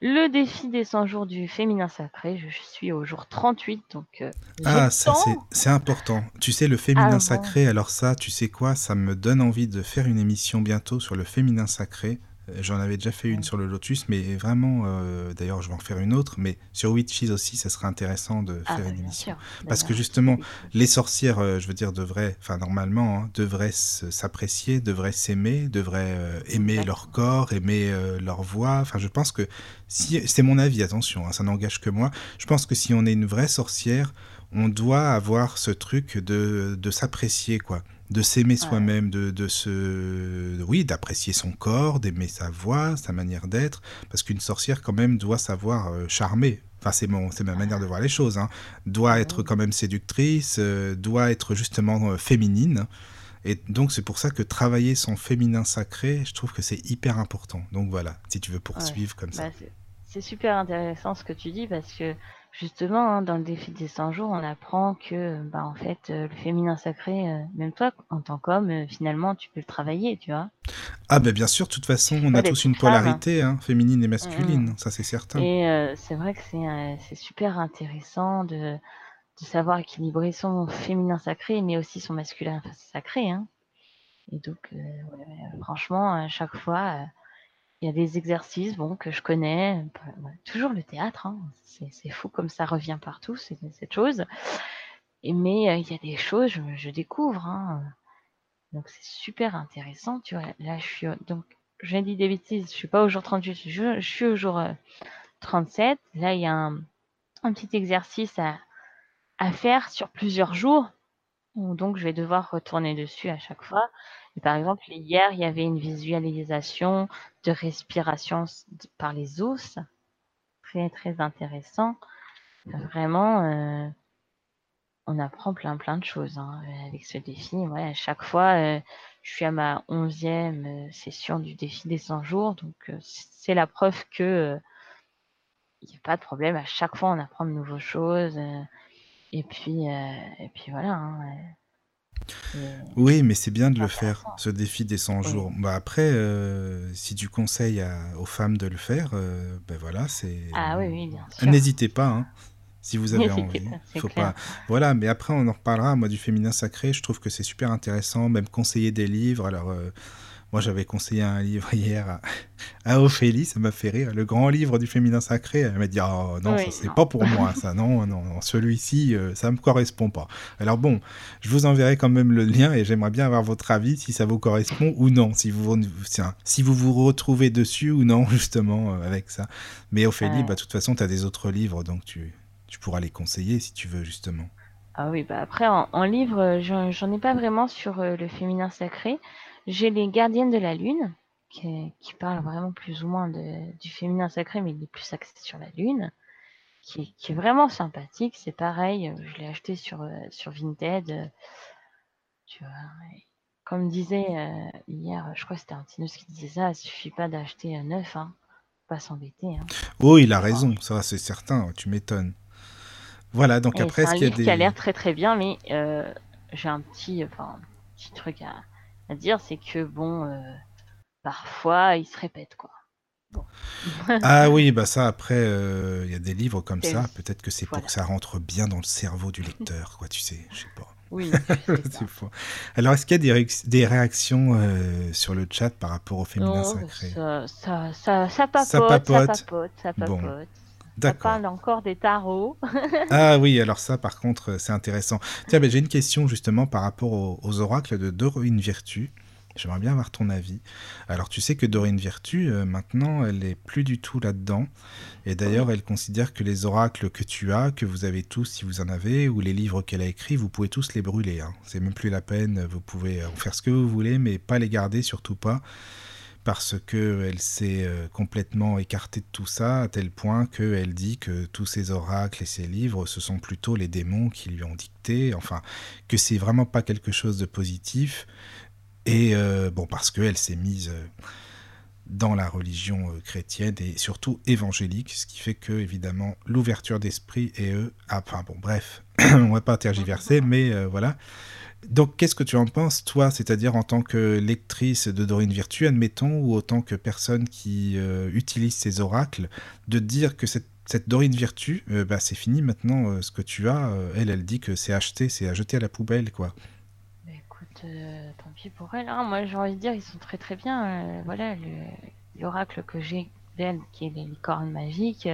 le défi des 100 jours du féminin sacré. Je suis au jour 38, donc. Euh, ah, ça c'est important. Tu sais, le féminin sacré, alors ça, tu sais quoi? Ça me donne envie de faire une émission bientôt sur le féminin sacré. J'en avais déjà fait une sur le Lotus, mais vraiment, euh, d'ailleurs, je vais en faire une autre. Mais sur Witches aussi, ça serait intéressant de ah, faire une émission. Parce que justement, les sorcières, euh, je veux dire, devraient, enfin, normalement, hein, devraient s'apprécier, devraient s'aimer, devraient euh, aimer leur corps, aimer leur voix. Enfin, je pense que si, c'est mon avis, attention, hein, ça n'engage que moi. Je pense que si on est une vraie sorcière, on doit avoir ce truc de, de s'apprécier, quoi de s'aimer soi-même, de, de se, oui, d'apprécier son corps, d'aimer sa voix, sa manière d'être, parce qu'une sorcière quand même doit savoir euh, charmer. Enfin, c'est mon, c'est ma manière de voir les choses. Hein. Doit être quand même séductrice, euh, doit être justement euh, féminine. Et donc c'est pour ça que travailler son féminin sacré, je trouve que c'est hyper important. Donc voilà, si tu veux poursuivre comme ça. Bah, c'est super intéressant ce que tu dis parce que Justement, hein, dans le défi des 100 jours, on apprend que, bah, en fait, euh, le féminin sacré, euh, même toi, en tant qu'homme, euh, finalement, tu peux le travailler, tu vois. Ah, ben bien sûr, de toute façon, on a tous une polarité, hein, féminine et masculine, ça c'est certain. Et c'est vrai que c'est super intéressant de, de savoir équilibrer son féminin sacré, mais aussi son masculin sacré. Hein. Et donc, franchement, à chaque fois, il y a des exercices bon, que je connais, toujours le théâtre, hein. c'est fou comme ça revient partout, cette chose. Mais euh, il y a des choses, je, je découvre. Hein. Donc c'est super intéressant. Là, je suis. Donc, j'ai dit des bêtises, je suis pas au jour 38, je, je suis au jour 37. Euh, Là, il y a un, petit exercice à faire sur plusieurs jours. Donc, je vais devoir retourner dessus à chaque fois par exemple, hier, il y avait une visualisation de respiration par les os. Très, très intéressant. Vraiment, euh, on apprend plein, plein de choses hein, avec ce défi. Ouais, à chaque fois, euh, je suis à ma onzième euh, session du défi des 100 jours. Donc, c'est la preuve que il n'y a pas de problème. À chaque fois, on apprend de nouvelles choses. et puis, et puis voilà. Hein, oui, mais c'est bien de le faire, ce défi des 100 jours. Bah après, euh, si tu conseilles aux femmes de le faire, euh, ben voilà, c'est. Ah oui, oui, bien sûr. N'hésitez pas, hein, si vous avez envie. Faut pas. Voilà, mais après on en reparlera. Moi, du féminin sacré, je trouve que c'est super intéressant, même conseiller des livres. Alors. Euh, moi, j'avais conseillé un livre hier à, Ophélie, ça m'a fait rire. Le grand livre du féminin sacré. Elle m'a dit Oh non, ça c'est pas pour moi, ça. Non, non, celui-ci, euh, ça me correspond pas. Alors bon, je vous enverrai quand même le lien et j'aimerais bien avoir votre avis si ça vous correspond ou non, si vous, si vous vous retrouvez dessus ou non, justement, euh, avec ça. Mais Ophélie, bah, de toute façon, tu as des autres livres, donc tu, tu pourras les conseiller si tu veux, justement. Ah oui, bah après, en, en livre, j'en ai pas vraiment sur euh, le féminin sacré. J'ai les gardiennes de la lune, qui, qui parlent vraiment plus ou moins de, du féminin sacré, mais il est plus axé sur la lune, qui, qui est vraiment sympathique. C'est pareil, je l'ai acheté sur, euh, sur Vinted. Tu vois, comme disait euh, hier, je crois que c'était Antinous qui disait ça, il suffit pas d'acheter un neuf, hein, pas s'embêter. Hein. Oh, il a raison, ça c'est certain, tu m'étonnes. Voilà, donc après, ce qu'il y a des... qui a l'air très très bien, mais euh, j'ai un petit, enfin, un petit truc à, à dire, c'est que bon, euh, parfois, il se répète, quoi. ah oui, bah ça après, euh, il y a des livres comme ça. Peut-être que c'est pour que ça rentre bien dans le cerveau du lecteur, quoi. Tu sais, je sais pas. Oui. Alors, est-ce qu'il y a des, des réactions euh, sur le chat par rapport au féminin sacré? ça, ça, ça, ça, papote, ça papote, ça papote, D'accord. parle encore des tarots. ah oui, alors ça, par contre, c'est intéressant. Tiens, ben, j'ai une question justement par rapport aux, oracles de Dorine Virtue. J'aimerais bien avoir ton avis. Alors, tu sais que Dorine Virtue, euh, maintenant, elle est plus du tout là-dedans. Et d'ailleurs, elle considère que les oracles que tu as, que vous avez tous, si vous en avez, ou les livres qu'elle a écrits, vous pouvez tous les brûler. Hein. C'est même plus la peine. Vous pouvez en faire ce que vous voulez, mais pas les garder, surtout pas parce qu'elle s'est euh, complètement écartée de tout ça, à tel point qu'elle dit que tous ces oracles et ces livres, ce sont plutôt les démons qui lui ont dicté, enfin, que c'est vraiment pas quelque chose de positif, et euh, bon, parce qu'elle s'est mise euh, dans la religion chrétienne et surtout évangélique, ce qui fait que, évidemment, l'ouverture d'esprit et eux, ah, enfin bon, bref, on va pas tergiverser, mais voilà. Donc, qu'est-ce que tu en penses, toi, c'est-à-dire en tant que lectrice de Dorine Virtue, admettons, ou autant que personne qui euh, utilise ces oracles, de dire que cette, Dorine Virtue, euh, bah, c'est fini maintenant, euh, ce que tu as, elle, elle dit que c'est acheté, c'est à jeter à la poubelle, quoi. Bah, écoute, tant pis pour elle. Hein. Moi, j'ai envie de dire, ils sont très très bien. voilà, l'oracle que j'ai d'elle, qui est les licornes magiques,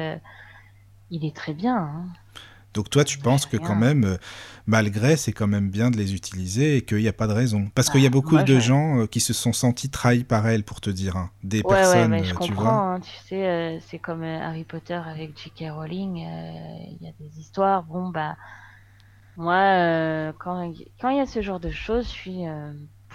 il est très bien. Hein. Donc toi, tu penses que quand même, euh, malgré, c'est quand même bien de les utiliser et qu'il n'y a pas de raison. Parce qu'il y a bah, beaucoup de gens euh, qui se sont sentis trahis par elle, pour te dire. Hein. Des personnes, ouais, mais je euh, tu comprends. Hein, tu sais, c'est comme Harry Potter avec J.K. Rowling. Il y a des histoires. Bon, bah, Moi, quand il y a ce genre de choses, je suis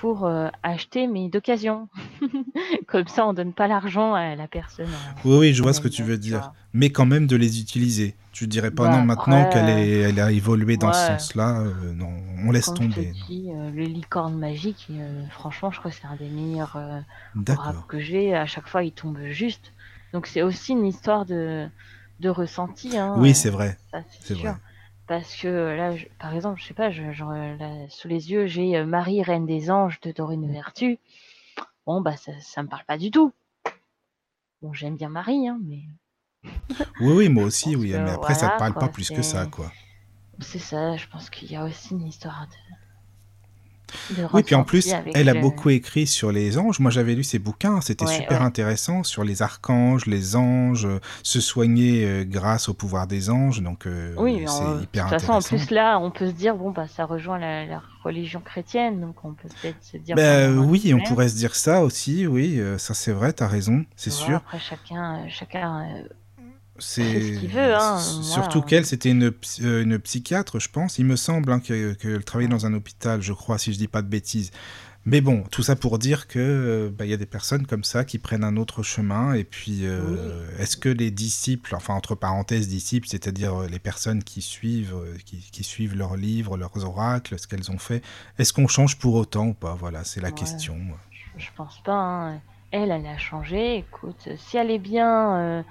pour euh, acheter, mais d'occasion. Comme ça, on donne pas l'argent à la personne. Oui, oui, je vois ce que tu veux dire. Mais quand même de les utiliser. Tu dirais pas bah, non maintenant qu'elle elle a évolué dans ce sens-là. Euh, non, on laisse tomber. Euh, le licorne magique, franchement, je crois que c'est un des meilleurs rap que j'ai. À chaque fois, il tombe juste. Donc c'est aussi une histoire de, de ressenti. Hein, oui, c'est vrai. C'est vrai parce que là, par exemple, je sais pas, sous les yeux, j'ai euh, Marie, reine des anges de Dorine Vertu. Bon, bah, ça, ça me parle pas du tout. Bon, j'aime bien Marie, hein, mais. oui, oui, moi aussi, oui, mais après, ça te parle pas plus que ça, quoi. C'est ça, je pense qu'il y a aussi une histoire de oui, puis en plus, elle a beaucoup écrit sur les anges. Moi, j'avais lu ses bouquins, c'était super intéressant sur les archanges, les anges, euh, se soigner euh, grâce au pouvoir des anges. Donc, euh, oui, c'est hyper intéressant. De toute façon, en plus, là, on peut se dire, bon, bah, ça rejoint la, religion chrétienne, donc on peut peut-être se dire. Ben, oui, on pourrait se dire ça aussi, oui, ça c'est vrai, tu as raison, c'est sûr. Après, chacun, chacun c'est hein, surtout qu'elle, c'était une, euh, une, psychiatre, je pense. Il me semble hein, qu'elle travaillait dans un hôpital, je crois, si je dis pas de bêtises. Mais bon, tout ça pour dire que euh, bah, y a des personnes comme ça qui prennent un autre chemin. Et puis, euh, est-ce que les disciples, enfin entre parenthèses disciples, c'est-à-dire les personnes qui suivent, qui, suivent leurs livres, leurs oracles, ce qu'elles ont fait, est-ce qu'on change pour autant ou pas? Voilà, c'est la question. Je, pense pas. Hein. Elle, elle a changé. Écoute, si elle est bien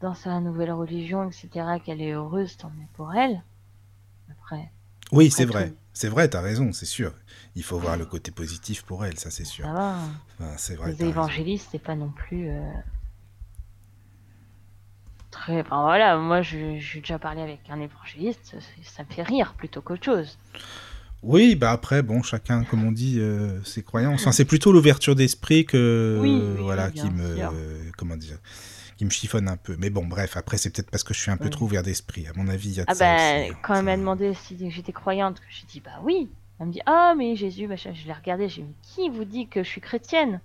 dans sa nouvelle religion, etc., qu'elle est heureuse, tant mieux pour elle. Après. Oui, c'est vrai. C'est vrai, t'as raison, c'est sûr. Il faut voir le côté positif pour elle, ça c'est sûr. Ça va. Enfin, c'est vrai. Les évangélistes, c'est pas non plus. Euh, très. Enfin voilà, moi j'ai déjà parlé avec un évangéliste, ça me fait rire plutôt qu'autre chose. Oui, bah après, bon, chacun, comme on dit, euh, ses croyances. Enfin, c'est plutôt l'ouverture d'esprit que, oui, voilà, qui me, comment dire, qui me chiffonne un peu. Mais bon, bref, après, c'est peut-être parce que je suis un peu trop ouvert d'esprit. À mon avis, il y a de ah bah, hein, Quand elle m'a demandé si j'étais croyante, j'ai dit bah oui. Elle me dit ah mais Jésus, machin. je l'ai regardé, j'ai dit qui vous dit que je suis chrétienne?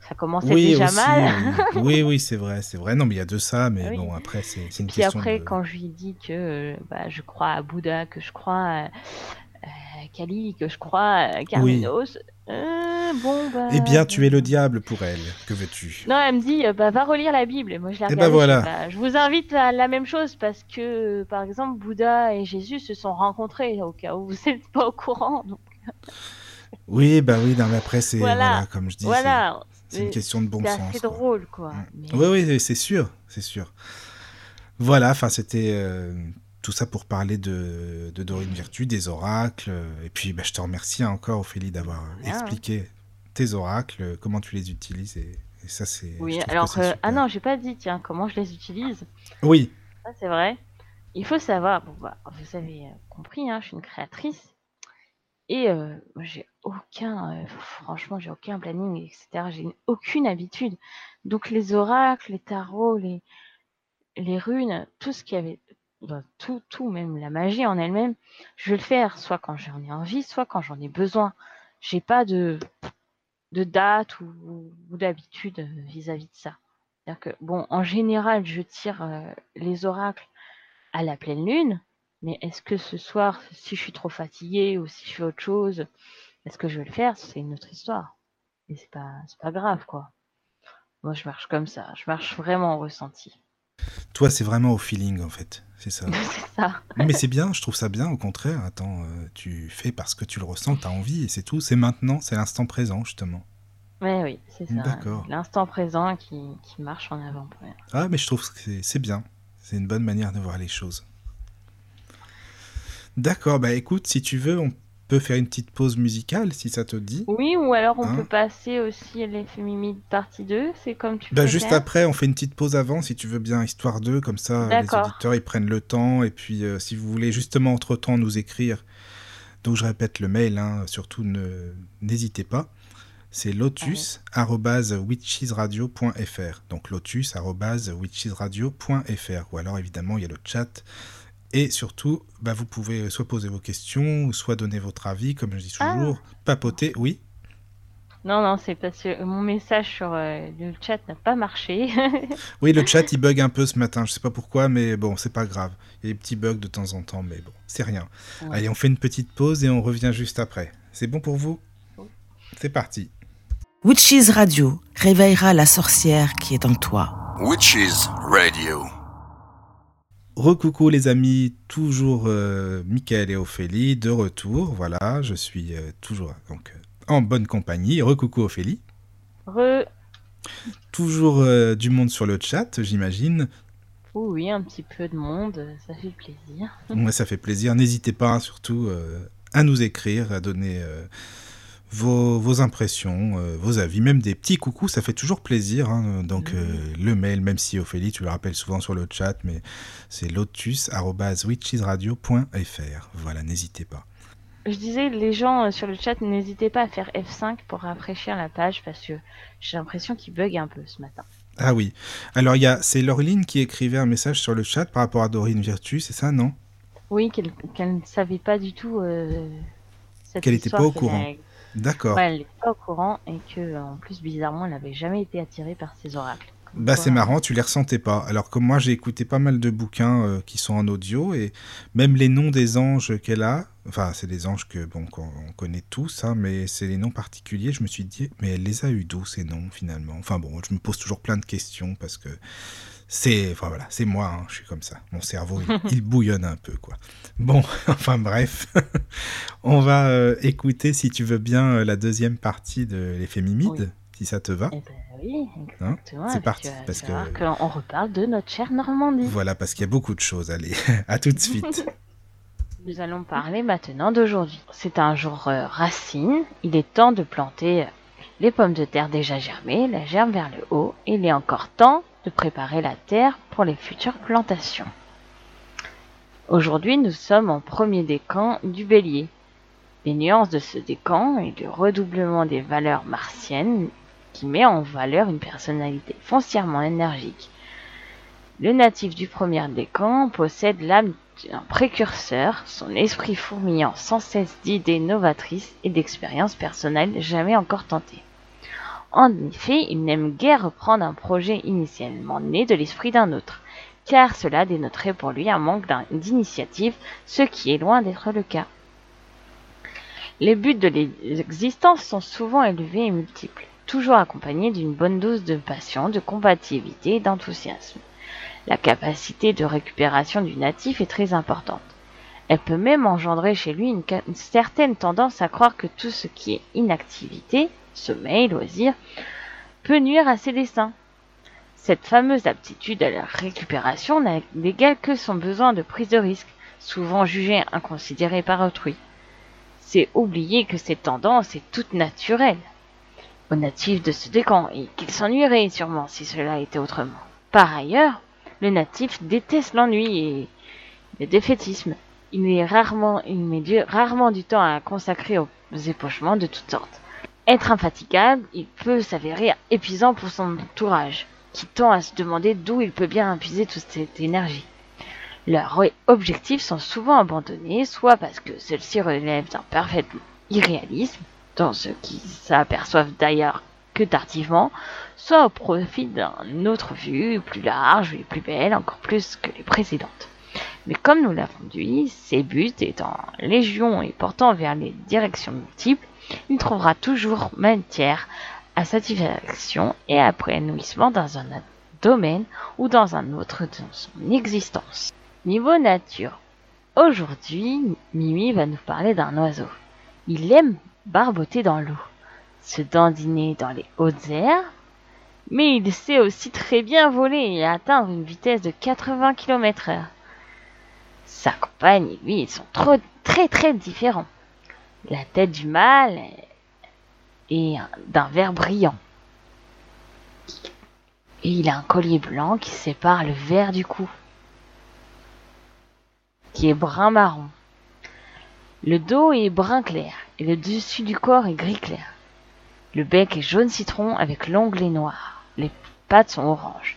Ça commençait déjà mal. oui, oui, c'est vrai, c'est vrai. Non, mais il y a de ça, mais bon, après, c'est une question. Puis après, quand je lui dis que bah, je crois à Bouddha, que je crois à, Kali, que je crois à Carmenos, euh, bon, bah... Eh bien, tu es le diable pour elle. Que veux-tu? Non, elle me dit, euh, bah, va relire la Bible. Et moi, je la eh ben voilà. Bah, je, vous invite à la même chose parce que, par exemple, Bouddha et Jésus se sont rencontrés, au cas où vous n'êtes pas au courant. Donc... oui, bah oui, mais après, c'est, voilà. comme je dis, voilà. c'est une question de bon sens. C'est drôle, quoi. Oui, oui, c'est sûr, c'est sûr. Voilà, enfin, c'était... Euh, tout ça pour parler de, de Dorine Virtu, des oracles. Et puis, bah, je te remercie encore, Ophélie, d'avoir expliqué tes oracles, comment tu les utilises. Et, ça, c'est. Oui, alors, euh, ah non, j'ai pas dit, tiens, comment je les utilise. Oui. Ça, c'est vrai. Il faut savoir, bon, bah, vous avez euh, compris, hein, je suis une créatrice. Et euh, j'ai aucun, franchement, j'ai aucun planning, etc. J'ai aucune habitude. Donc, les oracles, les tarots, les, les runes, tout ce qui avait bah, tout, tout, même la magie en elle-même, je vais le faire soit quand j'en ai envie, soit quand j'en ai besoin. J'ai pas de, date ou, d'habitude euh, vis-à-vis de ça. cest que, bon, en général, je tire euh, les oracles à la pleine lune, mais est-ce que ce soir, si je suis trop fatiguée ou si je fais autre chose, est-ce que je vais le faire? C'est une autre histoire. Et c'est pas, c'est pas grave, quoi. Moi, je marche comme ça. Je marche vraiment en ressenti. Toi, c'est vraiment au feeling, en fait. C'est ça. ça. Mais c'est bien, je trouve ça bien, au contraire. Attends, euh, tu fais parce que tu le ressens, tu as envie, et c'est tout. C'est maintenant, c'est l'instant présent, justement. Ouais, oui, c'est ça. D'accord. L'instant présent qui, qui, marche en avant. Ah, mais je trouve que c'est bien. C'est une bonne manière de voir les choses. D'accord, bah écoute, si tu veux, on peut faire une petite pause musicale si ça te dit. Oui, ou alors on hein peut passer aussi à l'effet partie 2, c'est comme tu bah, Juste après, on fait une petite pause avant si tu veux bien, histoire 2, comme ça les auditeurs ils prennent le temps. Et puis euh, si vous voulez justement entre-temps nous écrire, donc je répète le mail, hein, surtout n'hésitez pas. C'est lotus.witchesradio.fr. Donc lotus.witchesradio.fr. Ou alors évidemment il y a le chat et surtout, bah, vous pouvez soit poser vos questions, soit donner votre avis, comme je dis toujours, ah. papoter, oui. Non, non, c'est parce que mon message sur euh, le chat n'a pas marché. oui, le chat il bug un peu ce matin, je sais pas pourquoi, mais bon, c'est pas grave. Il y a des petits bugs de temps en temps, mais bon, c'est rien. Allez, on fait une petite pause et on revient juste après. C'est bon pour vous? C'est parti. Witches Radio réveillera la sorcière qui est en toi. Witches Radio. Recoucou les amis, toujours euh, Michael et Ophélie de retour. Voilà, je suis euh, toujours donc en bonne compagnie. Recoucou Ophélie. Re. Toujours euh, du monde sur le chat, j'imagine. Oui, un petit peu de monde, ça fait plaisir. Ouais, ça fait plaisir. N'hésitez pas hein, surtout euh, à nous écrire, à donner euh, vos, impressions, vos avis, même des petits coucous, ça fait toujours plaisir. Hein. Donc le mail, même si Ophélie, tu le rappelles souvent sur le chat, mais c'est lotus.witchesradio.fr. Voilà, n'hésitez pas. Je disais, les gens euh, sur le chat, n'hésitez pas à faire F5 pour rafraîchir la page parce que j'ai l'impression qu'il bug un peu ce matin. Ah oui. Alors, il c'est Laureline qui écrivait un message sur le chat par rapport à Dorine Virtu, c'est ça, non? Oui, qu'elle ne savait pas du tout euh, Qu'elle n'était pas au courant. D'accord. elle n'était pas au courant et que, en plus, bizarrement, elle n'avait jamais été attirée par ces oracles. Bah c'est marrant, tu les ressentais pas. Alors comme moi j'ai écouté pas mal de bouquins euh, qui sont en audio et même les noms des anges qu'elle a, enfin c'est des anges que bon qu'on connaît tous, hein, mais c'est les noms particuliers. Je me suis dit mais elle les a eu d'où ces noms finalement? Enfin bon, je me pose toujours plein de questions parce que c'est enfin voilà c'est moi, hein, je suis comme ça. Mon cerveau il, bouillonne un peu quoi. Bon enfin bref, on va euh, écouter si tu veux bien euh, la deuxième partie de l'effet mimide, si ça te va. Eh ben, oui, hein exactement. c'est parti. parce que on reparle de notre chère Normandie. Voilà, parce qu'il y a beaucoup de choses. Allez, à tout de suite. Nous allons parler maintenant d'aujourd'hui. C'est un jour euh, racine. Il est temps de planter les pommes de terre déjà germées, la germe vers le haut. il est encore temps de préparer la terre pour les futures plantations. Aujourd'hui, nous sommes en premier décan du bélier. Les nuances de ce décan et le redoublement des valeurs martiennes qui met en valeur une personnalité foncièrement énergique. Le natif du premier décan possède l'âme d'un précurseur, son esprit fourmillant sans cesse d'idées novatrices et d'expériences personnelles jamais encore tentées. En effet, il n'aime guère reprendre un projet initialement né de l'esprit d'un autre, car cela dénoterait pour lui un manque d'initiative, ce qui est loin d'être le cas. Les buts de l'existence sont souvent élevés et multiples toujours accompagnée d'une bonne dose de passion, de combativité et d'enthousiasme. La capacité de récupération du natif est très importante. Elle peut même engendrer chez lui une, certaine tendance à croire que tout ce qui est inactivité, sommeil, loisir, peut nuire à ses desseins. Cette fameuse aptitude à la récupération n'a d'égal que son besoin de prise de risque, souvent jugé inconsidéré par autrui. C'est oublier que cette tendance est toute naturelle aux natifs de ce décan et qu'il s'ennuierait sûrement si cela était autrement. Par ailleurs, le natif déteste l'ennui et le défaitisme. Il met rarement, il met rarement du temps à consacrer aux épochements de toutes sortes. Être infatigable, il peut s'avérer épuisant pour son entourage, qui tend à se demander d'où il peut bien épuiser toute cette énergie. Leurs objectifs sont souvent abandonnés, soit parce que ceux-ci relèvent d'un parfait irréalisme, dans ce qui s'aperçoivent d'ailleurs que tardivement, soit au profit d'une autre vue plus large et plus belle, encore plus que les précédentes. Mais comme nous l'avons dit, ses buts étant légion et portant vers les directions multiples, il trouvera toujours matière satisfaction et à épanouissement dans un domaine ou dans un autre de son existence. Niveau nature. Aujourd'hui, Mimi va nous parler d'un oiseau. Il aime barboter dans l'eau, se dandiner dans les hautes airs, mais il sait aussi très bien voler et atteindre une vitesse de 80 km heure. Sa compagne et lui, sont trop, très très différents. La tête du mâle est d'un vert brillant. Et il a un collier blanc qui sépare le vert du cou, qui est brun marron. Le dos est brun clair et le dessus du corps est gris clair. Le bec est jaune citron avec l'onglet noir. Les pattes sont oranges.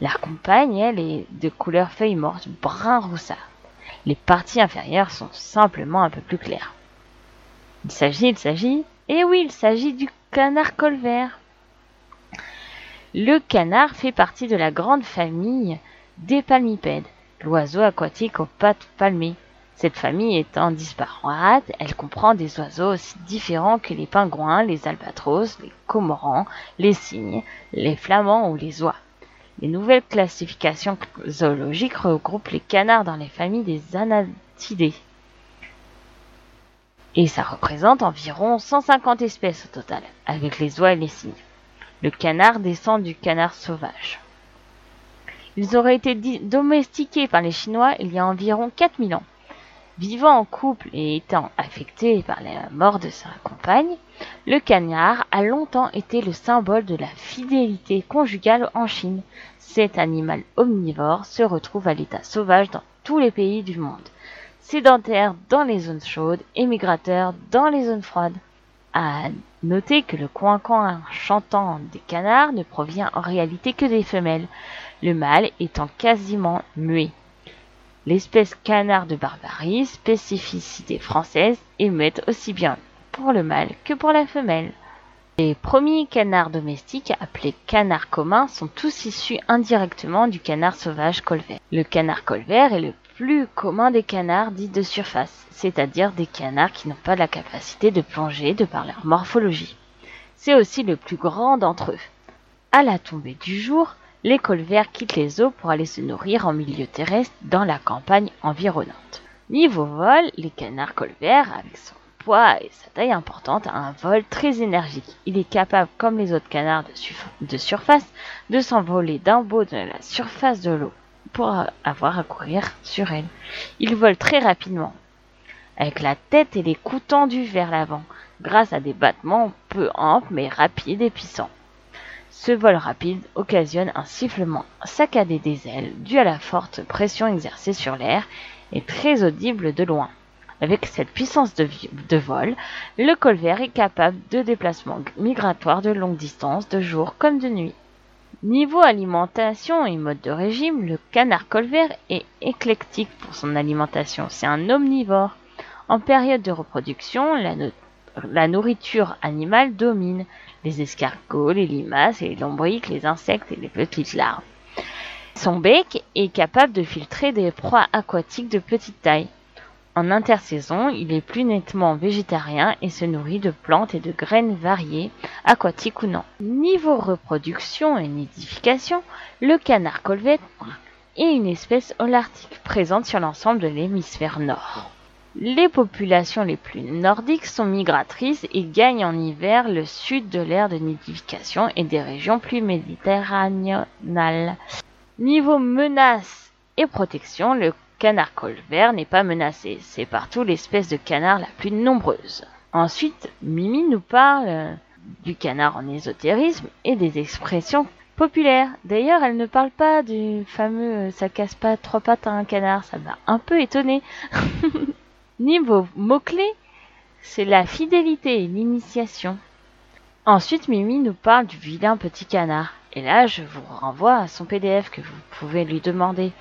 La compagne, elle, est de couleur feuille morte, brun roussard. Les parties inférieures sont simplement un peu plus claires. Il s'agit, il s'agit, et oui, il s'agit du canard colvert. Le canard fait partie de la grande famille des palmipèdes, l'oiseau aquatique aux pattes palmées. Cette famille étant disparate, elle comprend des oiseaux aussi différents que les pingouins, les albatros, les cormorans, les cygnes, les flamands ou les oies. Les nouvelles classifications zoologiques regroupent les canards dans les familles des anatidés. Et ça représente environ 150 espèces au total, avec les oies et les cygnes. Le canard descend du canard sauvage. Ils auraient été domestiqués par les Chinois il y a environ 4000 ans. Vivant en couple et étant affecté par la mort de sa compagne, le canard a longtemps été le symbole de la fidélité conjugale en Chine. Cet animal omnivore se retrouve à l'état sauvage dans tous les pays du monde, sédentaire dans les zones chaudes et migrateur dans les zones froides. À noter que le coin-coin chantant des canards ne provient en réalité que des femelles, le mâle étant quasiment muet. L'espèce canard de Barbarie, spécificité française, émet aussi bien pour le mâle que pour la femelle. Les premiers canards domestiques, appelés canards communs, sont tous issus indirectement du canard sauvage colvert. Le canard colvert est le plus commun des canards dits de surface, c'est-à-dire des canards qui n'ont pas la capacité de plonger de par leur morphologie. C'est aussi le plus grand d'entre eux. À la tombée du jour, les colverts quittent les eaux pour aller se nourrir en milieu terrestre dans la campagne environnante. Niveau vol, les canards colverts, avec son et sa taille importante, a un vol très énergique. Il est capable, comme les autres canards de, surface, de s'envoler d'un bord de la surface de l'eau pour avoir à courir sur elle. Il vole très rapidement, avec la tête et les coups tendus vers l'avant, grâce à des battements peu amples mais rapides et puissants. Ce vol rapide occasionne un sifflement saccadé des ailes dû à la forte pression exercée sur l'air et très audible de loin. Avec cette puissance de, vol, le colvert est capable de déplacements migratoires de longue distance, de jour comme de nuit. Niveau alimentation et mode de régime, le canard colvert est éclectique pour son alimentation. C'est un omnivore. En période de reproduction, la nourriture animale domine les escargots, les limaces les lombriques, les insectes et les petites larves. Son bec est capable de filtrer des proies aquatiques de petite taille. En intersaison, il est plus nettement végétarien et se nourrit de plantes et de graines variées, aquatiques ou non. Niveau reproduction et nidification, le canard colvette est une espèce holarctique présente sur l'ensemble de l'hémisphère nord. Les populations les plus nordiques sont migratrices et gagnent en hiver le sud de l'aire de nidification et des régions plus méditerranéennes. Niveau menace et protection, le canard colvert n'est pas menacé. C'est partout l'espèce de canard la plus nombreuse. Ensuite, Mimi nous parle du canard en ésotérisme et des expressions populaires. D'ailleurs, elle ne parle pas du fameux ça casse pas trois pattes à un canard. Ça m'a un peu étonné. Niveau mots-clés, c'est la fidélité et l'initiation. Ensuite, Mimi nous parle du vilain petit canard. Et là, je vous renvoie à son PDF que vous pouvez lui demander.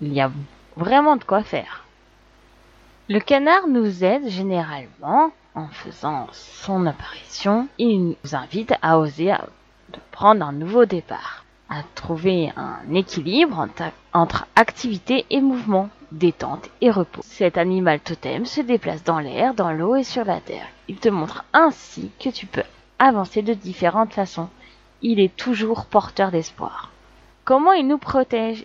Il y a vraiment de quoi faire. Le canard nous aide généralement en faisant son apparition. Il nous invite à oser de prendre un nouveau départ, à trouver un équilibre entre activité et mouvement détente et repos. Cet animal totem se déplace dans l'air, dans l'eau et sur la terre. Il te montre ainsi que tu peux avancer de différentes façons. Il est toujours porteur d'espoir. Comment il nous protège?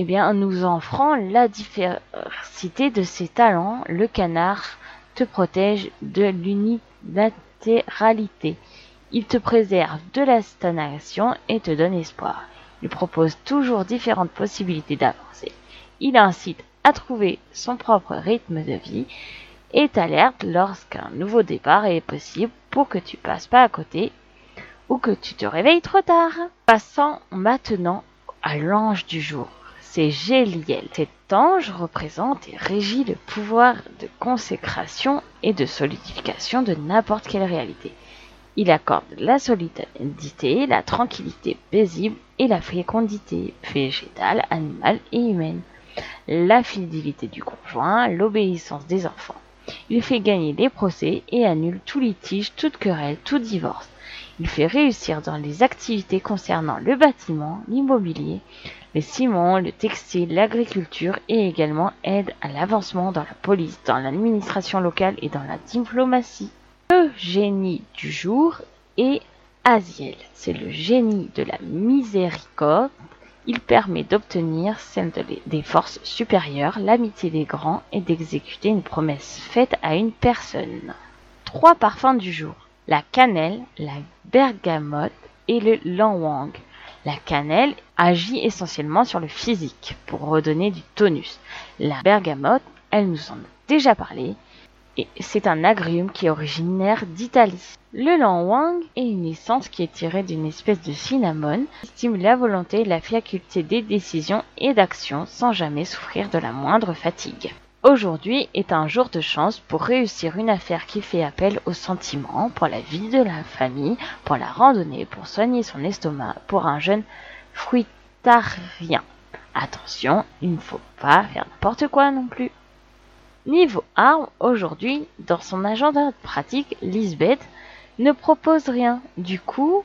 Eh bien, en nous offrant la diversité de ses talents, le canard te protège de l'unilatéralité. Il te préserve de la stagnation et te donne espoir. Il propose toujours différentes possibilités d'avancer. Il incite à trouver son propre rythme de vie et t'alerte lorsqu'un nouveau départ est possible pour que tu passes pas à côté ou que tu te réveilles trop tard. Passons maintenant à l'ange du jour. C'est Géliel. Cet ange représente et régit le pouvoir de consécration et de solidification de n'importe quelle réalité. Il accorde la solidité, la tranquillité paisible et la fécondité végétale, animale et humaine la fidélité du conjoint, l'obéissance des enfants. Il fait gagner les procès et annule tout litige, toute querelle, tout divorce. Il fait réussir dans les activités concernant le bâtiment, l'immobilier, les ciments, le textile, l'agriculture et également aide à l'avancement dans la police, dans l'administration locale et dans la diplomatie. Le génie du jour est Aziel. C'est le génie de la miséricorde. Il permet d'obtenir celle des forces supérieures, l'amitié des grands et d'exécuter une promesse faite à une personne. Trois parfums du jour. La cannelle, la bergamote et le langwang. La cannelle agit essentiellement sur le physique pour redonner du tonus. La bergamote, elle nous en a déjà parlé, et c'est un agrume qui est originaire d'Italie. Le langwang est une essence qui est tirée d'une espèce de cinnamon qui stimule la volonté et la faculté des décisions et d'actions sans jamais souffrir de la moindre fatigue. Aujourd'hui est un jour de chance pour réussir une affaire qui fait appel aux sentiments, pour la vie de la famille, pour la randonnée, pour soigner son estomac, pour un jeune fruitarien. Attention, il ne faut pas faire n'importe quoi non plus. Niveau armes, aujourd'hui, dans son agenda pratique, Lisbeth ne propose rien. Du coup,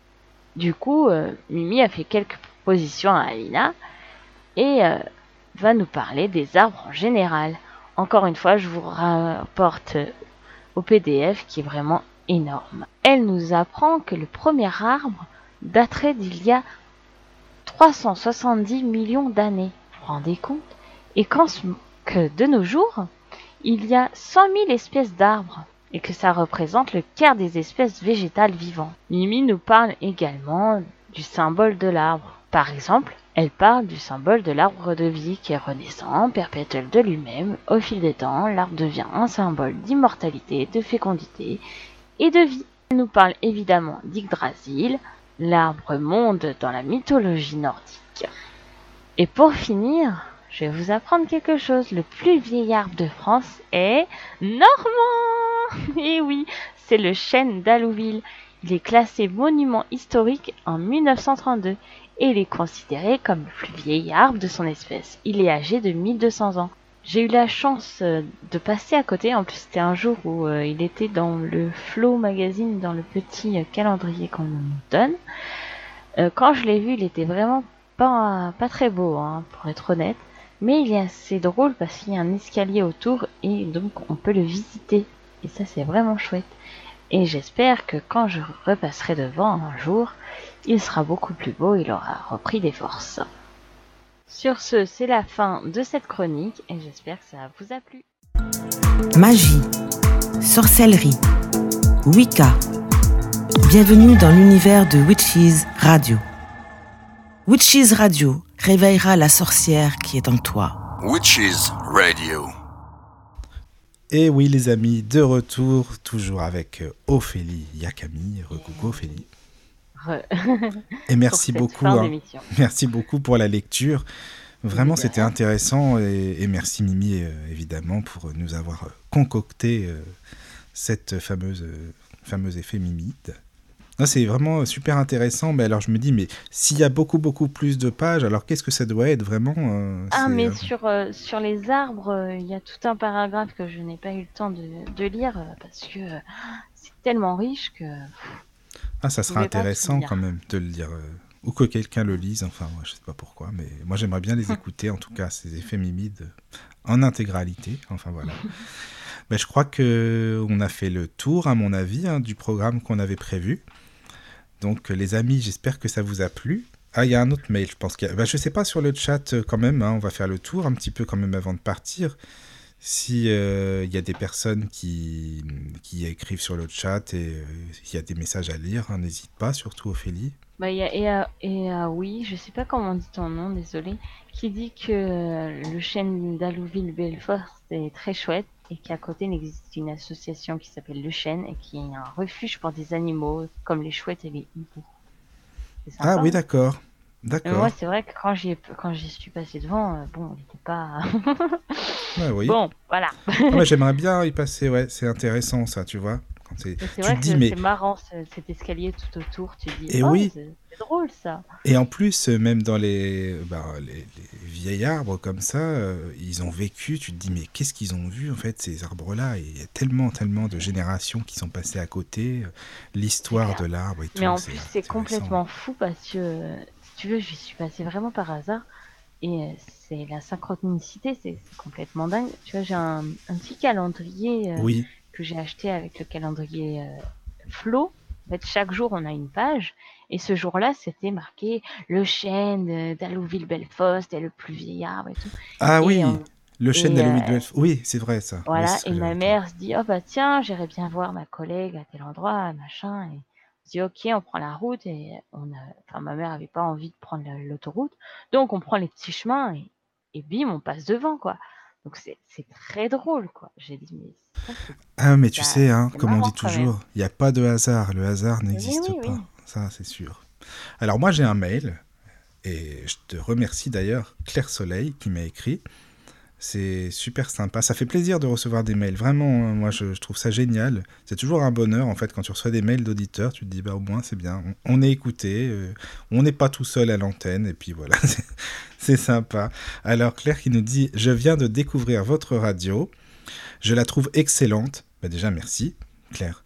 du coup, euh, Mimi a fait quelques propositions à Alina et euh, va nous parler des arbres en général. Encore une fois, je vous rapporte au PDF qui est vraiment énorme. Elle nous apprend que le premier arbre daterait d'il y a 370 millions d'années. Vous vous rendez compte? Et que de nos jours, il y a 100 000 espèces d'arbres et que ça représente le quart des espèces végétales vivantes. Mimi nous parle également du symbole de l'arbre. Par exemple, elle parle du symbole de l'arbre de vie qui est renaissant, perpétuel de lui-même. Au fil des temps, l'arbre devient un symbole d'immortalité, de fécondité et de vie. Elle nous parle évidemment d'Yggdrasil, l'arbre monde dans la mythologie nordique. Et pour finir, je vais vous apprendre quelque chose. Le plus vieil arbre de France est normand. Et eh oui, c'est le chêne d'Allouville. Il est classé monument historique en 1932 et il est considéré comme le plus vieil arbre de son espèce. Il est âgé de 1200 ans. J'ai eu la chance euh, de passer à côté, en plus c'était un jour où euh, il était dans le Flow magazine, dans le petit euh, calendrier qu'on nous donne. quand je l'ai vu, il était vraiment pas, très beau, hein, pour être honnête. Mais il est assez drôle parce qu'il y a un escalier autour et donc on peut le visiter. Et ça c'est vraiment chouette. Et j'espère que quand je repasserai devant un jour, il sera beaucoup plus beau, il aura repris des forces. Sur ce, c'est la fin de cette chronique et j'espère que ça vous a plu. Magie, sorcellerie, Wicca. Bienvenue dans l'univers de Witches Radio. Witches Radio réveillera la sorcière qui est en toi. Witches Radio. Et oui les amis, de retour, toujours avec Ophélie Yakami. Recoucou Ophélie. Et merci beaucoup. Hein. Merci beaucoup pour la lecture. Vraiment, c'était intéressant et, merci Mimi euh, évidemment pour nous avoir concocté euh, cette fameuse fameuse effet mimide. C'est vraiment super intéressant. Mais alors je me dis, mais s'il y a beaucoup beaucoup plus de pages, alors qu'est-ce que ça doit être vraiment euh, Ah, mais sur sur les arbres, il y a tout un paragraphe que je n'ai pas eu le temps de, de lire parce que c'est tellement riche que ah, ça sera intéressant quand même de le lire. Euh, ou que quelqu'un le lise, enfin, moi, je sais pas pourquoi, mais moi j'aimerais bien les écouter, en tout cas, ces effets mimides en intégralité. Enfin voilà. mais je crois que on a fait le tour, à mon avis, hein, du programme qu'on avait prévu. Donc, les amis, j'espère que ça vous a plu. Ah, il y a un autre mail, je pense a... Bah, je sais pas sur le chat euh, quand même, hein, on va faire le tour un petit peu quand même avant de partir. Si il euh, y a des personnes qui, qui écrivent sur le chat et euh, il y a des messages à lire, hein, n'hésite pas, surtout Ophélie. Bah, il y a et, oui, je sais pas comment on dit ton nom, désolé, qui dit que le chêne d'Alouville-Belfort est très chouette et qu'à côté il existe une association qui s'appelle Le Chêne et qui est un refuge pour des animaux comme les chouettes et les hiboux. Ah oui, d'accord. D'accord. Moi, c'est vrai que quand j'y quand j'y suis passé devant, euh, bon, il n'était pas. ouais, oui. Bon, voilà. Ah J'aimerais bien y passer. Ouais, c'est intéressant ça, tu vois. C'est vrai que c'est marrant cet escalier tout autour. Tu dis, et oh, oui. c'est drôle ça. Et en plus, même dans les, bah, les, vieils arbres comme ça, euh, ils ont vécu. Tu te dis, mais qu'est-ce qu'ils ont vu en fait ces arbres-là? Il y a tellement, tellement de générations qui sont passées à côté. L'histoire de l'arbre et tout. Mais en plus, c'est complètement fou parce que, tu veux, j'y suis passée vraiment par hasard. Et euh, c'est la synchronicité, c'est complètement dingue. Tu vois, j'ai un, petit calendrier euh, que j'ai acheté avec le calendrier euh, Flow. En fait, chaque jour, on a une page. Et ce jour-là, c'était marqué le chêne d'Allouville-Bellefosse est le plus vieil arbre et tout. Ah oui, le chêne d'Allouville-Bellefosse. Oui, c'est vrai ça. Voilà, et ma mère se dit, oh bah tiens, j'irai bien voir ma collègue à tel endroit, machin. Et dit ok, on prend la route et on a, enfin ma mère avait pas envie de prendre l'autoroute, donc on prend les petits chemins et, et bim, on passe devant quoi. Donc c'est très drôle quoi. J'ai dit mais ah mais tu sais hein, comme on dit toujours, il n'y a pas de hasard, le hasard n'existe pas, ça c'est sûr. Alors moi j'ai un mail et je te remercie d'ailleurs Claire Soleil qui m'a écrit. C'est super sympa. Ça fait plaisir de recevoir des mails. Vraiment, hein, moi, je, trouve ça génial. C'est toujours un bonheur, en fait, quand tu reçois des mails d'auditeurs. Tu te dis, bah, au moins, c'est bien. On, est écouté. Euh, on n'est pas tout seul à l'antenne. Et puis voilà, c'est sympa. Alors, Claire qui nous dit, je viens de découvrir votre radio. Je la trouve excellente. Bah, déjà, merci, Claire.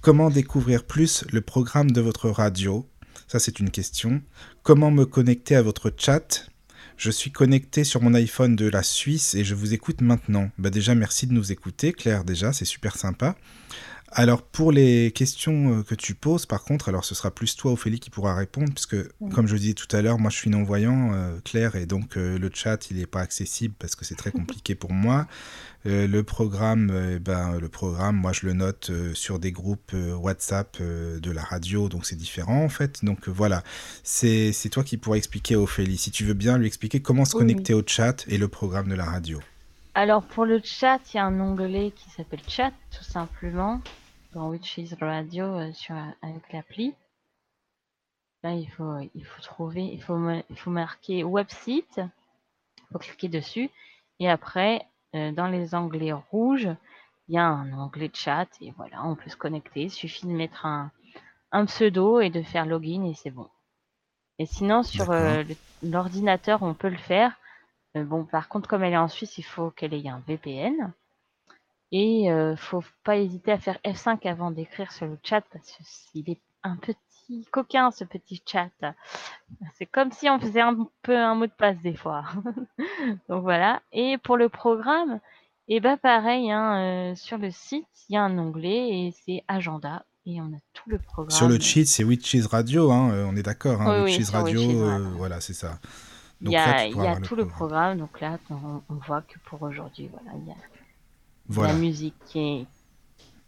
Comment découvrir plus le programme de votre radio? Ça, c'est une question. Comment me connecter à votre chat? Je suis connecté sur mon iPhone de la Suisse et je vous écoute maintenant. Bah déjà, merci de nous écouter, Claire, déjà, c'est super sympa. Alors pour les questions euh, que tu poses, par contre, alors ce sera plus toi, Ophélie, qui pourra répondre, puisque comme je disais tout à l'heure, moi je suis non-voyant, euh, Claire, et donc euh, le chat, il n'est pas accessible parce que c'est très compliqué pour moi. le programme, eh ben, le programme, moi je le note sur des groupes WhatsApp de la radio, donc c'est différent en fait. Donc voilà, c'est toi qui pourras expliquer à Ophélie, si tu veux bien lui expliquer comment se connecter au chat et le programme de la radio. Alors pour le chat, il y a un onglet qui s'appelle chat tout simplement dans Witches Radio euh, sur, avec l'appli. Là il faut, il faut trouver, il faut, il faut marquer website, il faut cliquer dessus et après euh, dans les onglets rouges, il y a un onglet chat et voilà, on peut se connecter. Il suffit de mettre un, un pseudo et de faire login et c'est bon. Et sinon sur euh, l'ordinateur on peut le faire euh, bon, par contre, comme elle est en Suisse, il faut qu'elle ait un VPN. Et ne euh, faut pas hésiter à faire F5 avant d'écrire sur le chat parce qu'il est un petit coquin ce petit chat. C'est comme si on faisait un peu un mot de passe des fois. Donc voilà. Et pour le programme, et eh ben pareil, hein, euh, sur le site, il y a un onglet et c'est agenda et on a tout le programme. Sur le cheat, c'est Witches Radio, hein, on est d'accord. Hein, Witches Radio, voilà, c'est ça il y a, tout le programme. Donc là, on, voit que pour aujourd'hui, voilà, il y a la musique qui est,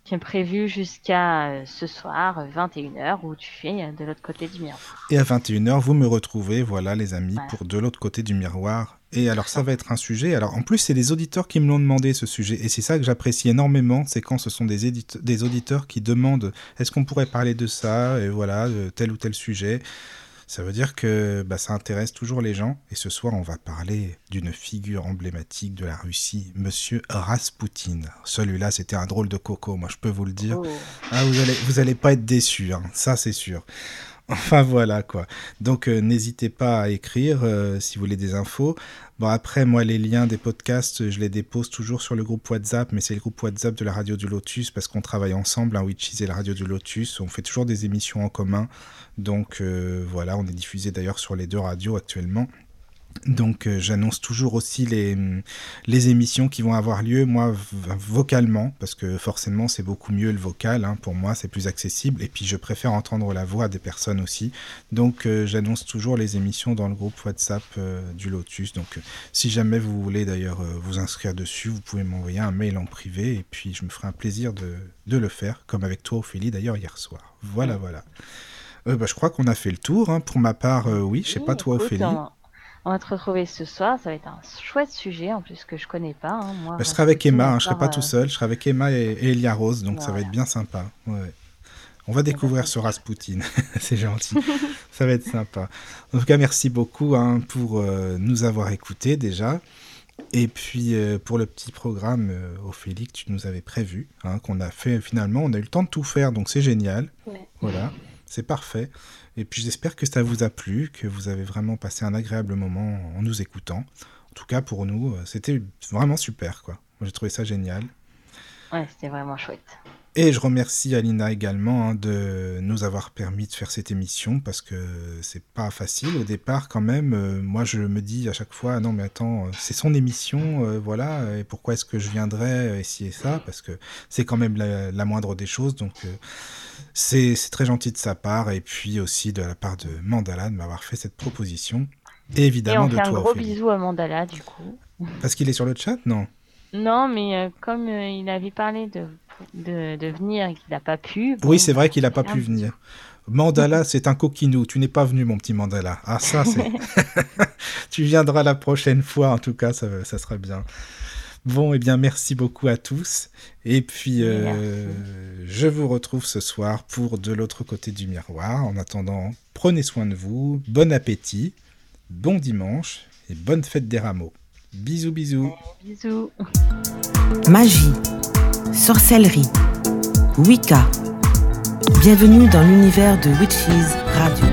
qui est prévue jusqu'à euh, ce soir, 21h, où tu fais euh, de l'autre côté du miroir. Et à 21h, vous me retrouvez, voilà les amis, pour de l'autre côté du miroir. Et alors ça va être un sujet. Alors en plus, c'est les auditeurs qui me l'ont demandé ce sujet. Et c'est ça que j'apprécie énormément, c'est quand ce sont des, des auditeurs qui demandent est-ce qu'on pourrait parler de ça, et voilà, de tel ou tel sujet. Ça veut dire que bah, ça intéresse toujours les gens. Et ce soir, on va parler d'une figure emblématique de la Russie, Monsieur Rasputin. Celui-là, c'était un drôle de coco, moi je peux vous le dire. Oh. Ah, vous allez, vous allez pas être déçus, hein. ça c'est sûr. Enfin voilà quoi. Donc euh, n'hésitez pas à écrire euh, si vous voulez des infos. Bon après moi les liens des podcasts je les dépose toujours sur le groupe WhatsApp mais c'est le groupe WhatsApp de la radio du Lotus parce qu'on travaille ensemble, hein, Witches et la radio du Lotus. On fait toujours des émissions en commun. Donc euh, voilà on est diffusé d'ailleurs sur les deux radios actuellement. Donc euh, j'annonce toujours aussi les, les émissions qui vont avoir lieu, moi, vocalement, parce que forcément c'est beaucoup mieux le vocal, hein, pour moi c'est plus accessible, et puis je préfère entendre la voix des personnes aussi. Donc euh, j'annonce toujours les émissions dans le groupe WhatsApp euh, du Lotus. Donc si jamais vous voulez d'ailleurs vous inscrire dessus, vous pouvez m'envoyer un mail en privé, et puis je me ferai un plaisir de, de le faire, comme avec toi Ophélie d'ailleurs hier soir. Voilà, voilà. Bah, je crois qu'on a fait le tour. Hein. Pour ma part, oui, je sais pas toi Ophélie. On va te retrouver ce soir. Ça va être un chouette sujet en plus que je connais pas. Hein, moi, bah, je serai avec Emma. Hein, je serai pas tout seul. Je serai avec Emma et, Elia Rose. Donc ça va être bien sympa. On va découvrir ce Rasputin. C'est gentil. ça va être sympa. En tout cas, merci beaucoup hein, pour euh, nous avoir écoutés déjà. Et puis euh, pour le petit programme, euh, Ophélie, que tu nous avais prévu, hein, qu'on a fait finalement, on a eu le temps de tout faire, donc c'est génial. Voilà, c'est parfait. Et puis j'espère que ça vous a plu, que vous avez vraiment passé un agréable moment en nous écoutant. En tout cas pour nous, euh, c'était vraiment super, quoi. Moi j'ai trouvé ça génial. Ouais, c'était vraiment chouette. Et je remercie Alina également hein, de nous avoir permis de faire cette émission parce que c'est pas facile au départ quand même. Euh, moi je me dis à chaque fois non mais attends euh, c'est son émission euh, voilà et pourquoi est-ce que je viendrais ici et ça? Parce que c'est quand même la, moindre des choses donc c'est très gentil de sa part et puis aussi de la part de Mandala de m'avoir fait cette proposition et évidemment et on fait un gros bisou à Mandala du coup. Parce qu'il est sur le chat non? Non, mais comme il avait parlé de de, venir et qu'il n'a pas pu. oui, c'est vrai qu'il n'a pas pu venir. Mandala, c'est un coquinou. Tu n'es pas venu, mon petit Mandala. Ah, ça, c'est. tu viendras la prochaine fois, en tout cas, ça, ça sera bien. Bon, et eh bien, merci beaucoup à tous. Et puis, euh, je vous retrouve ce soir pour De l'autre côté du miroir. En attendant, prenez soin de vous, bon appétit, bon dimanche et bonne fête des rameaux. Bisous, bisous. Bisous. Magie sorcellerie, Wicca. Bienvenue dans l'univers de Witches Radio.